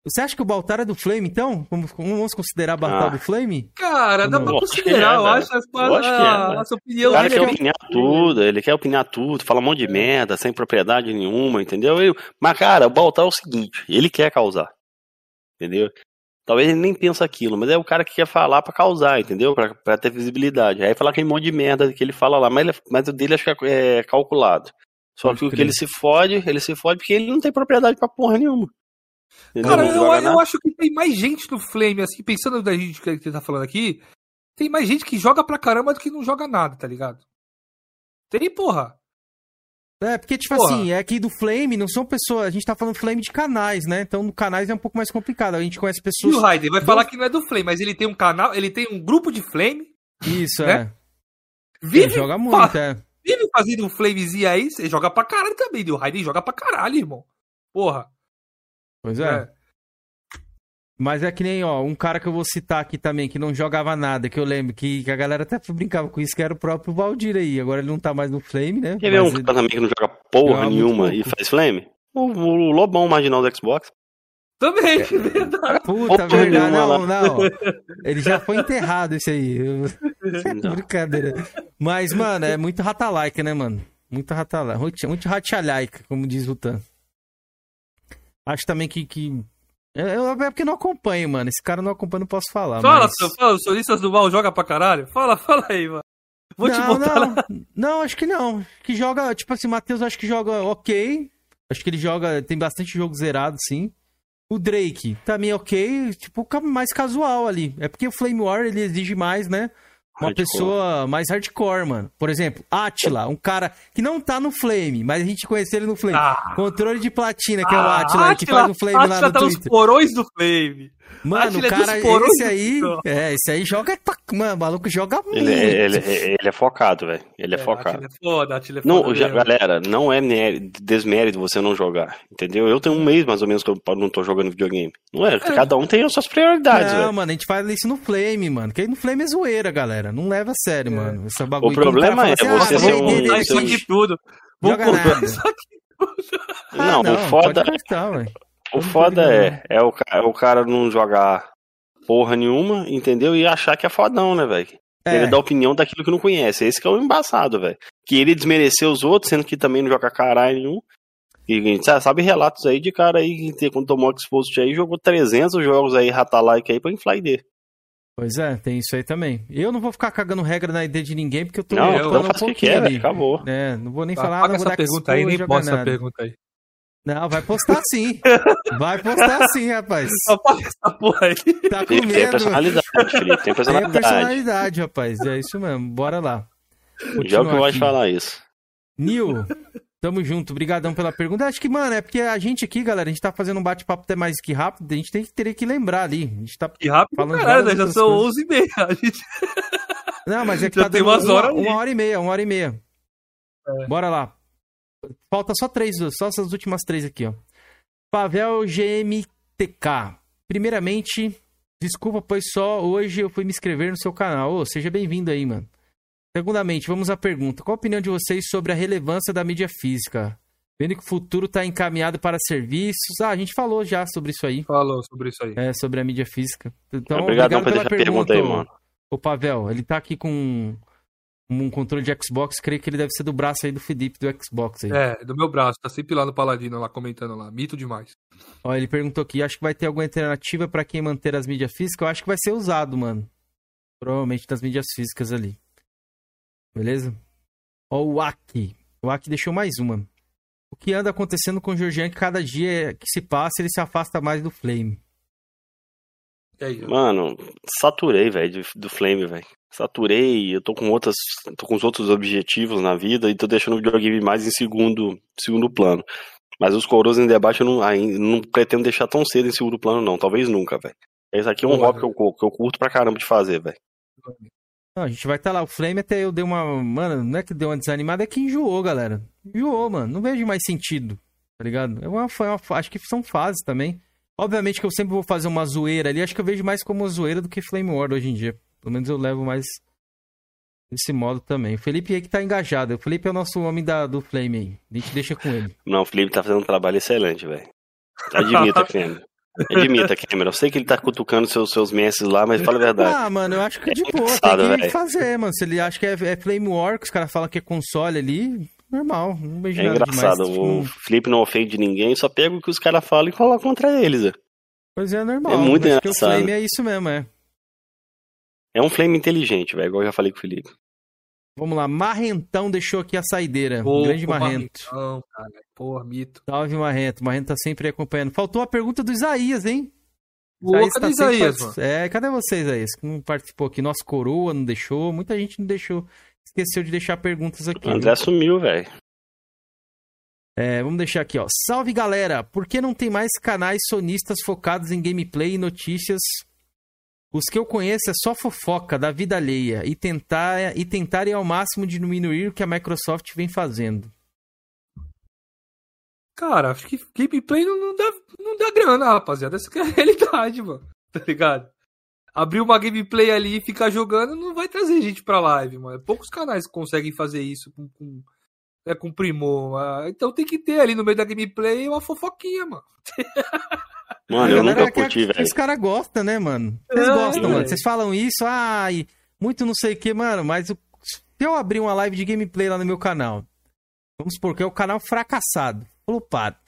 Você acha que o Baltar é do Flame, então? Vamos, vamos considerar Baltar Ah. do Flame? Cara, dá Não. pra considerar, é, eu acho. É, a, sua opinião O cara dele quer é opinar tudo, ele quer opinar tudo, fala um monte de merda, sem propriedade nenhuma, entendeu? Eu- mas, cara, o Baltar é o seguinte, ele quer causar, entendeu? Talvez ele nem pensa aquilo, mas é o cara que quer falar pra causar, entendeu? Pra, pra ter visibilidade. Aí falar aquele monte de merda que ele fala lá, mas, ele- mas o dele acho que é, é calculado. Só que o que ele se fode, ele se fode porque ele não tem propriedade pra porra nenhuma. Cara, eu, eu acho que tem mais gente no Flame, assim, pensando da gente que você tá falando aqui, tem mais gente que joga pra caramba do que não joga nada, tá ligado? Tem, porra. É, porque, tipo Porra. assim, é que do Flame não são pessoas. A gente tá falando Flame de canais, né? Então, no canais é um pouco mais complicado. A gente conhece E pessoas. o Raiden vai do- falar que não é do Flame, mas ele tem um canal, ele tem um grupo de Flame, Isso, né? é. Ele vive, joga muito, é. vive fazendo um Flamezinho aí, você joga pra caralho também. E o Raiden joga pra caralho, irmão. Porra. Pois é. Mas é que nem, ó, um cara que eu vou citar aqui também, que não jogava nada, que eu lembro, que, que a galera até brincava com isso, que era o próprio Valdir aí. Agora ele não tá mais no Flame, né? Quer ver um cara também que não joga porra Joga muito nenhuma e faz flame? O, o Lobão marginal do Xbox. Também, verdade. Puta, verdade. nenhuma Não, lá. não. Ele já foi enterrado esse aí. Brincadeira. Mas, mano, é muito ratalike, né, mano? Muito ratalike. Muito, muito ratalike, como diz o Tan. Acho também que. que... É, eu- é porque não acompanho, mano. Esse cara não acompanha, não posso falar. Fala, mas... seu, fala, o Solistas do Mal joga pra caralho? Fala, fala aí, mano. Vou te não, botar não, lá. não, acho que não. Que joga, tipo assim, Matheus acho que joga ok. Acho que ele joga, tem bastante jogo zerado, sim. O Drake também ok, tipo, mais casual ali. É porque o Flame War ele exige mais, né? Uma Hardcore. pessoa mais hardcore, mano. Por exemplo, Atila, um cara que não tá no Flame, mas a gente conhece ele no Flame. Ah. Controle de platina, que é o Ah, Atila, que faz o Flame lá Atila no tá nos Twitter. porões do Flame. Mano, o é dos cara, esse aí, Flame. é, esse aí joga, pra- mano, o maluco joga muito. Ele, é- ele, é- ele é focado, velho. Ele é, focado. Atila é foda, é Não, foda já, mesmo. galera, não é desmérito você não jogar, entendeu? Eu tenho um mês mais ou menos que eu não tô jogando videogame. Não é? Cada um tem as suas prioridades, Não, velho. mano, a gente faz isso no Flame, mano. Que aí no Flame é zoeira, galera. Não leva a sério, É. mano. Esse bagulho. O problema é o você assim, ser ah, um- Botar ser isso um- aqui tudo. Vou comprar isso aqui. Ah, não, o foda, ué. O não foda é, é, o, é o cara não jogar porra nenhuma, entendeu? E achar que é fodão, né, velho? É, Ele dá opinião daquilo que não conhece. Esse que é o embaçado, velho. Que ele desmereceu os outros, sendo que também não joga caralho nenhum. E a gente sabe, relatos aí de cara aí que quando tomou Expost aí, jogou 300 jogos aí, rata-like aí pra inflider. Pois é, tem isso aí também. Eu não vou ficar cagando regra na ID de ninguém, porque eu tô Não, eu então faz o que pouquinho quer, velho. Acabou. É, não vou nem Tá, falar, não vou essa dar pergunta aí, nem posta essa pergunta aí. Não, vai postar sim. Vai postar sim, rapaz. Apaga essa porra aí. Tá com Felipe tem medo. personalidade, Felipe. Tem Tem personalidade. personalidade, rapaz. É isso mesmo. Bora lá. Já é o que gosto aqui. de falar isso. Nil, tamo junto. Obrigadão pela pergunta. Acho que, mano, é porque a gente aqui, galera, a gente tá fazendo um bate-papo até mais que rápido, a gente tem que teria que lembrar ali. A gente tá Que rápido, Falando de caralho, né? já são coisas. 11 e meia. A gente... Não, mas é que Já tá tem dando umas uma, ali. uma hora e meia, uma hora e meia. É. Bora lá. Falta só três, só essas últimas três aqui, ó. Pavel GMTK. Primeiramente, desculpa, pois só hoje eu fui me inscrever no seu canal. Ô, seja bem-vindo aí, mano. Segundamente, vamos à pergunta. Qual a opinião de vocês sobre a relevância da mídia física? Vendo que o futuro está encaminhado para serviços. Ah, a gente falou já sobre isso aí. Falou sobre isso aí. É, sobre a mídia física. Então, Obrigado obrigado pela pela pergunta aí, mano. Ô, Pavel, ele tá aqui com um controle de Xbox. Creio que ele deve ser do braço aí do Felipe do Xbox aí. É, do meu braço. Tá sempre lá no Paladino, lá comentando lá. Mito demais. Ó, ele perguntou aqui, acho que vai ter alguma alternativa pra quem manter as mídias físicas? Eu acho que vai ser usado, mano. Provavelmente das mídias físicas ali. Beleza? Ó, o Aki. O Aki deixou mais uma. O que anda acontecendo com o Georgian que cada dia que se passa ele se afasta mais do Flame? Aí? Mano, saturei, velho, do Flame, velho. Saturei, eu tô com outras. tô com os outros objetivos na vida e tô deixando o videogame mais em segundo, segundo plano. Mas os coroas em debate eu não, ainda, não pretendo deixar tão cedo em segundo plano, não. Talvez nunca, velho. Esse aqui é um Boa, hobby que eu, que eu curto pra caramba de fazer, velho. Não, a gente vai estar lá. O Flame até eu dei uma. Mano, não é que deu uma desanimada, é que enjoou, galera. Enjoou, mano. Não vejo mais sentido. Tá ligado? É uma, foi uma, acho que são fases também. Obviamente que eu sempre vou fazer uma zoeira ali. Acho que eu vejo mais como zoeira do que Flame War hoje em dia. Pelo menos eu levo mais desse modo também. O Felipe aí que tá engajado. O Felipe é o nosso homem da, do Flame aí. A gente deixa com ele. Não, o Felipe tá fazendo um trabalho excelente, velho. Admita, Cameron. Admita, Cameron. Eu sei que ele tá cutucando seus, seus mestres lá, mas fala a verdade. Ah, mano, eu acho que de É boa. Tem que fazer, mano. Se ele acha que é, é Flame War, que os caras falam que é console ali, normal. Não vejo É nada engraçado. demais. O Tipo, Felipe não ofende ninguém, só pega o que os caras falam e coloca contra eles. Zé. Pois é, normal. É muito Acho que o engraçado. Flame é isso mesmo, é. É um Flame inteligente, velho, igual eu já falei com o Felipe. Vamos lá, Marrentão deixou aqui a saideira. Pô, Grande pô, Marrento. Marrentão, cara. Porra, mito. Salve, Marrento. Marrento tá sempre acompanhando. Faltou a pergunta do Isaías, hein? Pô, cadê tá Isaías, part- mano? É, cadê você, Isaías? Que não participou aqui. Nosso coroa não deixou. Muita gente não deixou. Esqueceu de deixar perguntas aqui. O André viu? sumiu, velho. É, vamos deixar aqui, ó. Salve, galera! Por que não tem mais canais sonistas focados em gameplay e notícias? Os que eu conheço é só fofoca da vida alheia e tentar e tentarem ao máximo diminuir o que a Microsoft vem fazendo. Cara, acho que gameplay não, não dá, não dá grana, rapaziada. Essa que é a realidade, mano. Tá ligado? Abrir uma gameplay ali e ficar jogando não vai trazer gente pra live, mano. Poucos canais conseguem fazer isso com, com, é, com primor. ah, Então tem que ter ali no meio da gameplay uma fofoquinha, mano. Mano, eu nunca quer- curti, velho. Os caras gostam, né, mano? Vocês É, gostam, mano. Vocês falam isso, ai, muito não sei o que, mano, mas o- se eu abrir uma live de gameplay lá no meu canal, vamos supor que é o canal fracassado, flopado,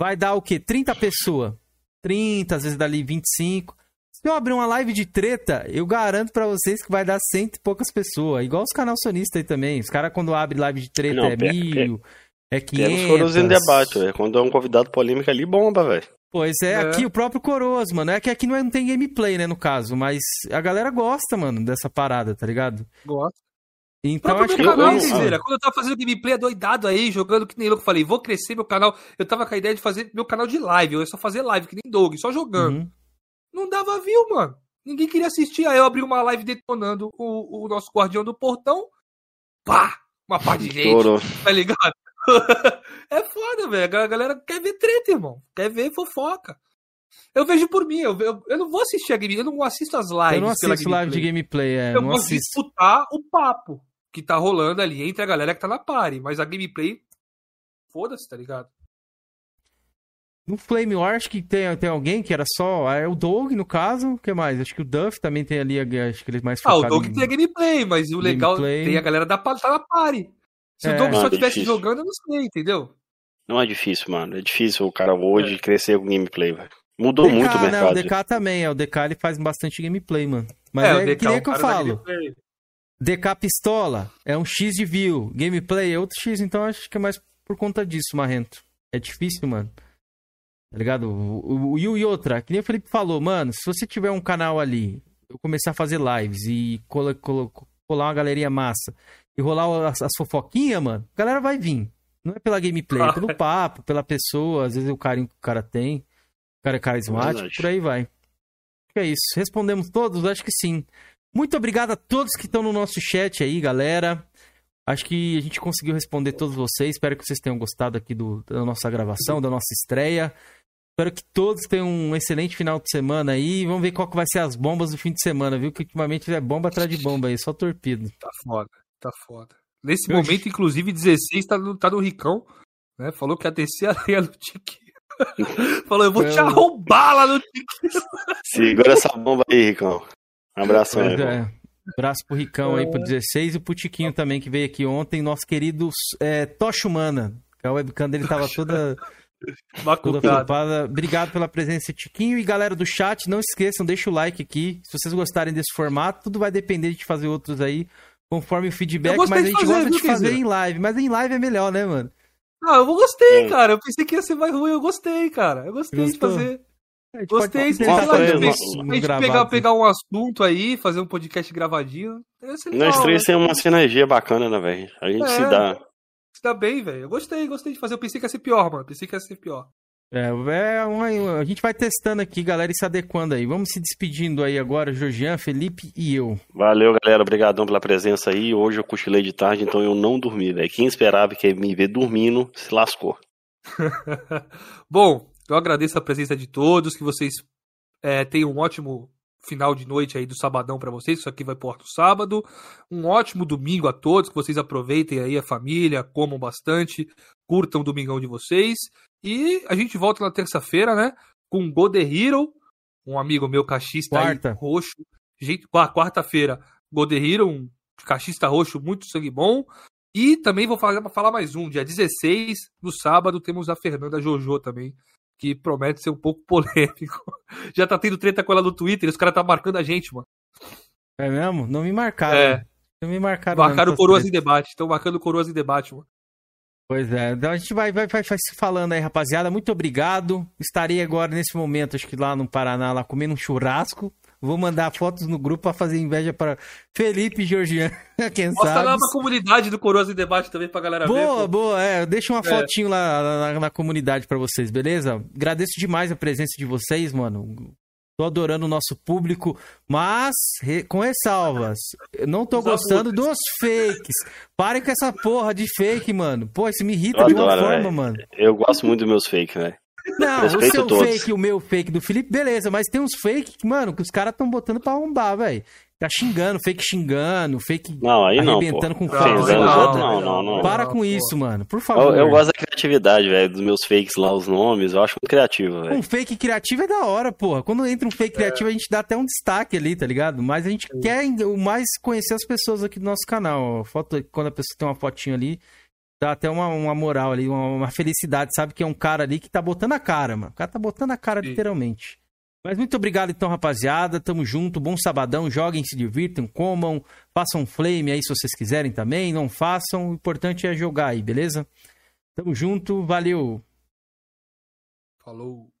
vai dar o quê? 30 pessoas. 30, às vezes dali 25. Se eu abrir uma live de treta, eu garanto pra vocês que vai dar cento e poucas pessoas. Igual os canal sonistas aí também. Os caras quando abrem live de treta Não, é pega- mil, é Pega os 500. coroas em debate, velho. Quando é um convidado polêmico ali, bomba, velho. Pois é, É. aqui o próprio Coroas, mano. É que aqui não, é- não tem gameplay, né, no caso. Mas a galera gosta, mano, dessa parada, tá ligado? Gosto. Então acho que. canal, eu- Cizeira. Quando eu tava fazendo gameplay doidado aí, jogando que nem louco, eu falei, vou crescer meu canal. Eu tava com a ideia de fazer meu canal de live. Eu ia só fazer live, que nem Doug, só jogando. Uhum. Não dava view, mano. Ninguém queria assistir. Aí eu abri uma live detonando o, o nosso guardião do portão. Pá! Uma pá de gente, Estourou. tá ligado? é foda, velho. A galera quer ver treta, irmão. Quer ver fofoca. Eu vejo por mim, eu, eu, eu não vou assistir a game, eu não assisto as lives. Eu não pela assisto live de gameplay, é. Eu não de assisto. escutar o papo que tá rolando ali entre a galera que tá na party, mas a gameplay. Foda-se, tá ligado? No Flame War, acho que tem, tem alguém que era só. É o Doug, no caso. O que mais? Acho que o Duff também tem ali, acho que ele é mais Ah, o focado Doug em- tem a gameplay, mas o legal Gameplay. tem a galera da tá na party. Se É. o Doug só é estivesse jogando, eu não sei, entendeu? Não é difícil, mano. É difícil o cara hoje crescer com gameplay, velho. Mudou muito o DK, né? O mercado. DK também, é. O DK ele faz bastante gameplay, mano. Mas é, é, o DK que nem é um que eu falo. DK pistola é um X de view. Gameplay é outro X, então acho que é mais por conta disso, Marrento. É difícil, mano. Tá ligado? O, o, e outra, que nem o Felipe falou, mano, se você tiver um canal ali, eu começar a fazer lives e cola, cola- colar uma galeria massa e rolar as, as fofoquinhas, mano, a galera vai vir. Não é pela gameplay, é pelo papo, pela pessoa, às vezes o carinho que o cara tem, o cara é carismático, por aí vai. É isso. Respondemos todos? Acho que sim. Muito obrigado a todos que estão no nosso chat aí, galera. Acho que a gente conseguiu responder todos vocês. Espero que vocês tenham gostado aqui do, da nossa gravação, da nossa estreia. Espero que todos tenham um excelente final de semana aí. Vamos ver qual que vai ser as bombas do fim de semana, viu? Que ultimamente é bomba atrás de bomba aí, só torpedo. Tá foda, tá foda. Nesse Meu momento, inclusive, 16 tá no, tá no Ricão. né? Falou que ia descer a lenha no Tiquinho. Falou, eu vou te arrombar lá no Tiquinho. Segura essa bomba aí, Ricão. Um abraço aí. É. Abraço pro Ricão aí, pro 16 e pro Tiquinho também, que veio aqui ontem, nosso querido é, Tocha Humana. A webcam dele tava toda, toda ocupada. Obrigado pela presença, Tiquinho. E galera do chat, não esqueçam, deixa o like aqui. Se vocês gostarem desse formato, tudo vai depender de fazer outros aí, conforme o feedback, mas a gente fazer, gosta de fazer em live. Mas em live é melhor, né, mano? Ah, eu gostei, cara. Eu pensei que ia ser mais ruim, eu gostei, cara. Eu gostei Gostou? de fazer. Gostei, sei lá, a gente pegar, pegar um assunto aí, fazer um podcast gravadinho. Nós três temos uma sinergia bacana, né, velho? A gente é, se dá. Se dá bem, velho. Eu gostei, gostei de fazer. Eu pensei que ia ser pior, mano. Pensei que ia ser pior. É, é uma, a gente vai testando aqui, galera, e se adequando aí. Vamos se despedindo aí agora, Georgian, Felipe e eu. Valeu, galera. Obrigadão pela presença aí. Hoje eu cochilei de tarde, então eu não dormi, velho. Quem esperava que me ver dormindo, se lascou. Bom, eu agradeço a presença de todos, que vocês é, tenham um ótimo final de noite aí do sabadão para vocês. Isso aqui vai pro no sábado. Um ótimo domingo a todos, que vocês aproveitem aí a família, comam bastante, curtam o domingão de vocês. E a gente volta na terça-feira, né? Com Go The Hero, um amigo meu cachista Quarta. roxo. Gente, quarta-feira, Go The Hero, um cachista roxo muito sangue bom. E também vou falar, falar mais um, dia 16, no sábado, temos a Fernanda Jojo também, que promete ser um pouco polêmico. Já tá tendo treta com ela no Twitter, os caras tá marcando a gente, mano. É mesmo? Não me marcaram. É. Não me marcaram. Marcaram Coroas em Debate. Estão marcando Coroas em Debate, mano. Pois é, então a gente vai, vai, vai, vai se falando aí, rapaziada. Muito obrigado. Estarei agora nesse momento, acho que lá no Paraná, lá comendo um churrasco. Vou mandar fotos no grupo para fazer inveja para Felipe e Georgiano, quem Mostra sabe. lá na comunidade do Coroas em Debate também pra galera boa, ver. Boa, boa, é. Deixa uma é. fotinho lá na, na, comunidade para vocês, beleza? Agradeço demais a presença de vocês, mano. Tô adorando o nosso público, mas re, com ressalvas. Eu não tô Os gostando abutres. dos fakes. Parem com essa porra de fake, mano. Pô, isso me irrita eu de uma adoro, forma, véio. mano. Eu gosto muito dos meus fakes, velho. Não, Respeito o seu todos. fake o meu fake do Felipe, beleza, mas tem uns fake, mano, que os caras estão botando pra arrombar, velho. Tá xingando, fake xingando, fake não, aí arrebentando não, com fake. Não, não, não, não, Para com isso, mano. Por favor. Eu, eu, gosto da criatividade, velho, dos meus fakes lá, os nomes. Eu acho muito criativo, velho. Um fake criativo é da hora, porra. Quando entra um fake criativo, a gente dá até um destaque ali, tá ligado? Mas a gente quer mais conhecer as pessoas aqui do nosso canal. Foto, quando a pessoa tem uma fotinho ali, dá até uma, uma moral ali, uma, uma, felicidade, sabe? Que é um cara ali que tá botando a cara, mano. O cara tá botando a cara, Sim. literalmente. Mas muito obrigado então, rapaziada. Tamo junto. Bom sabadão. Joguem, se divirtam, comam. Façam flame aí se vocês quiserem também. Não façam. O importante é jogar aí, beleza? Tamo junto. Valeu. Falou.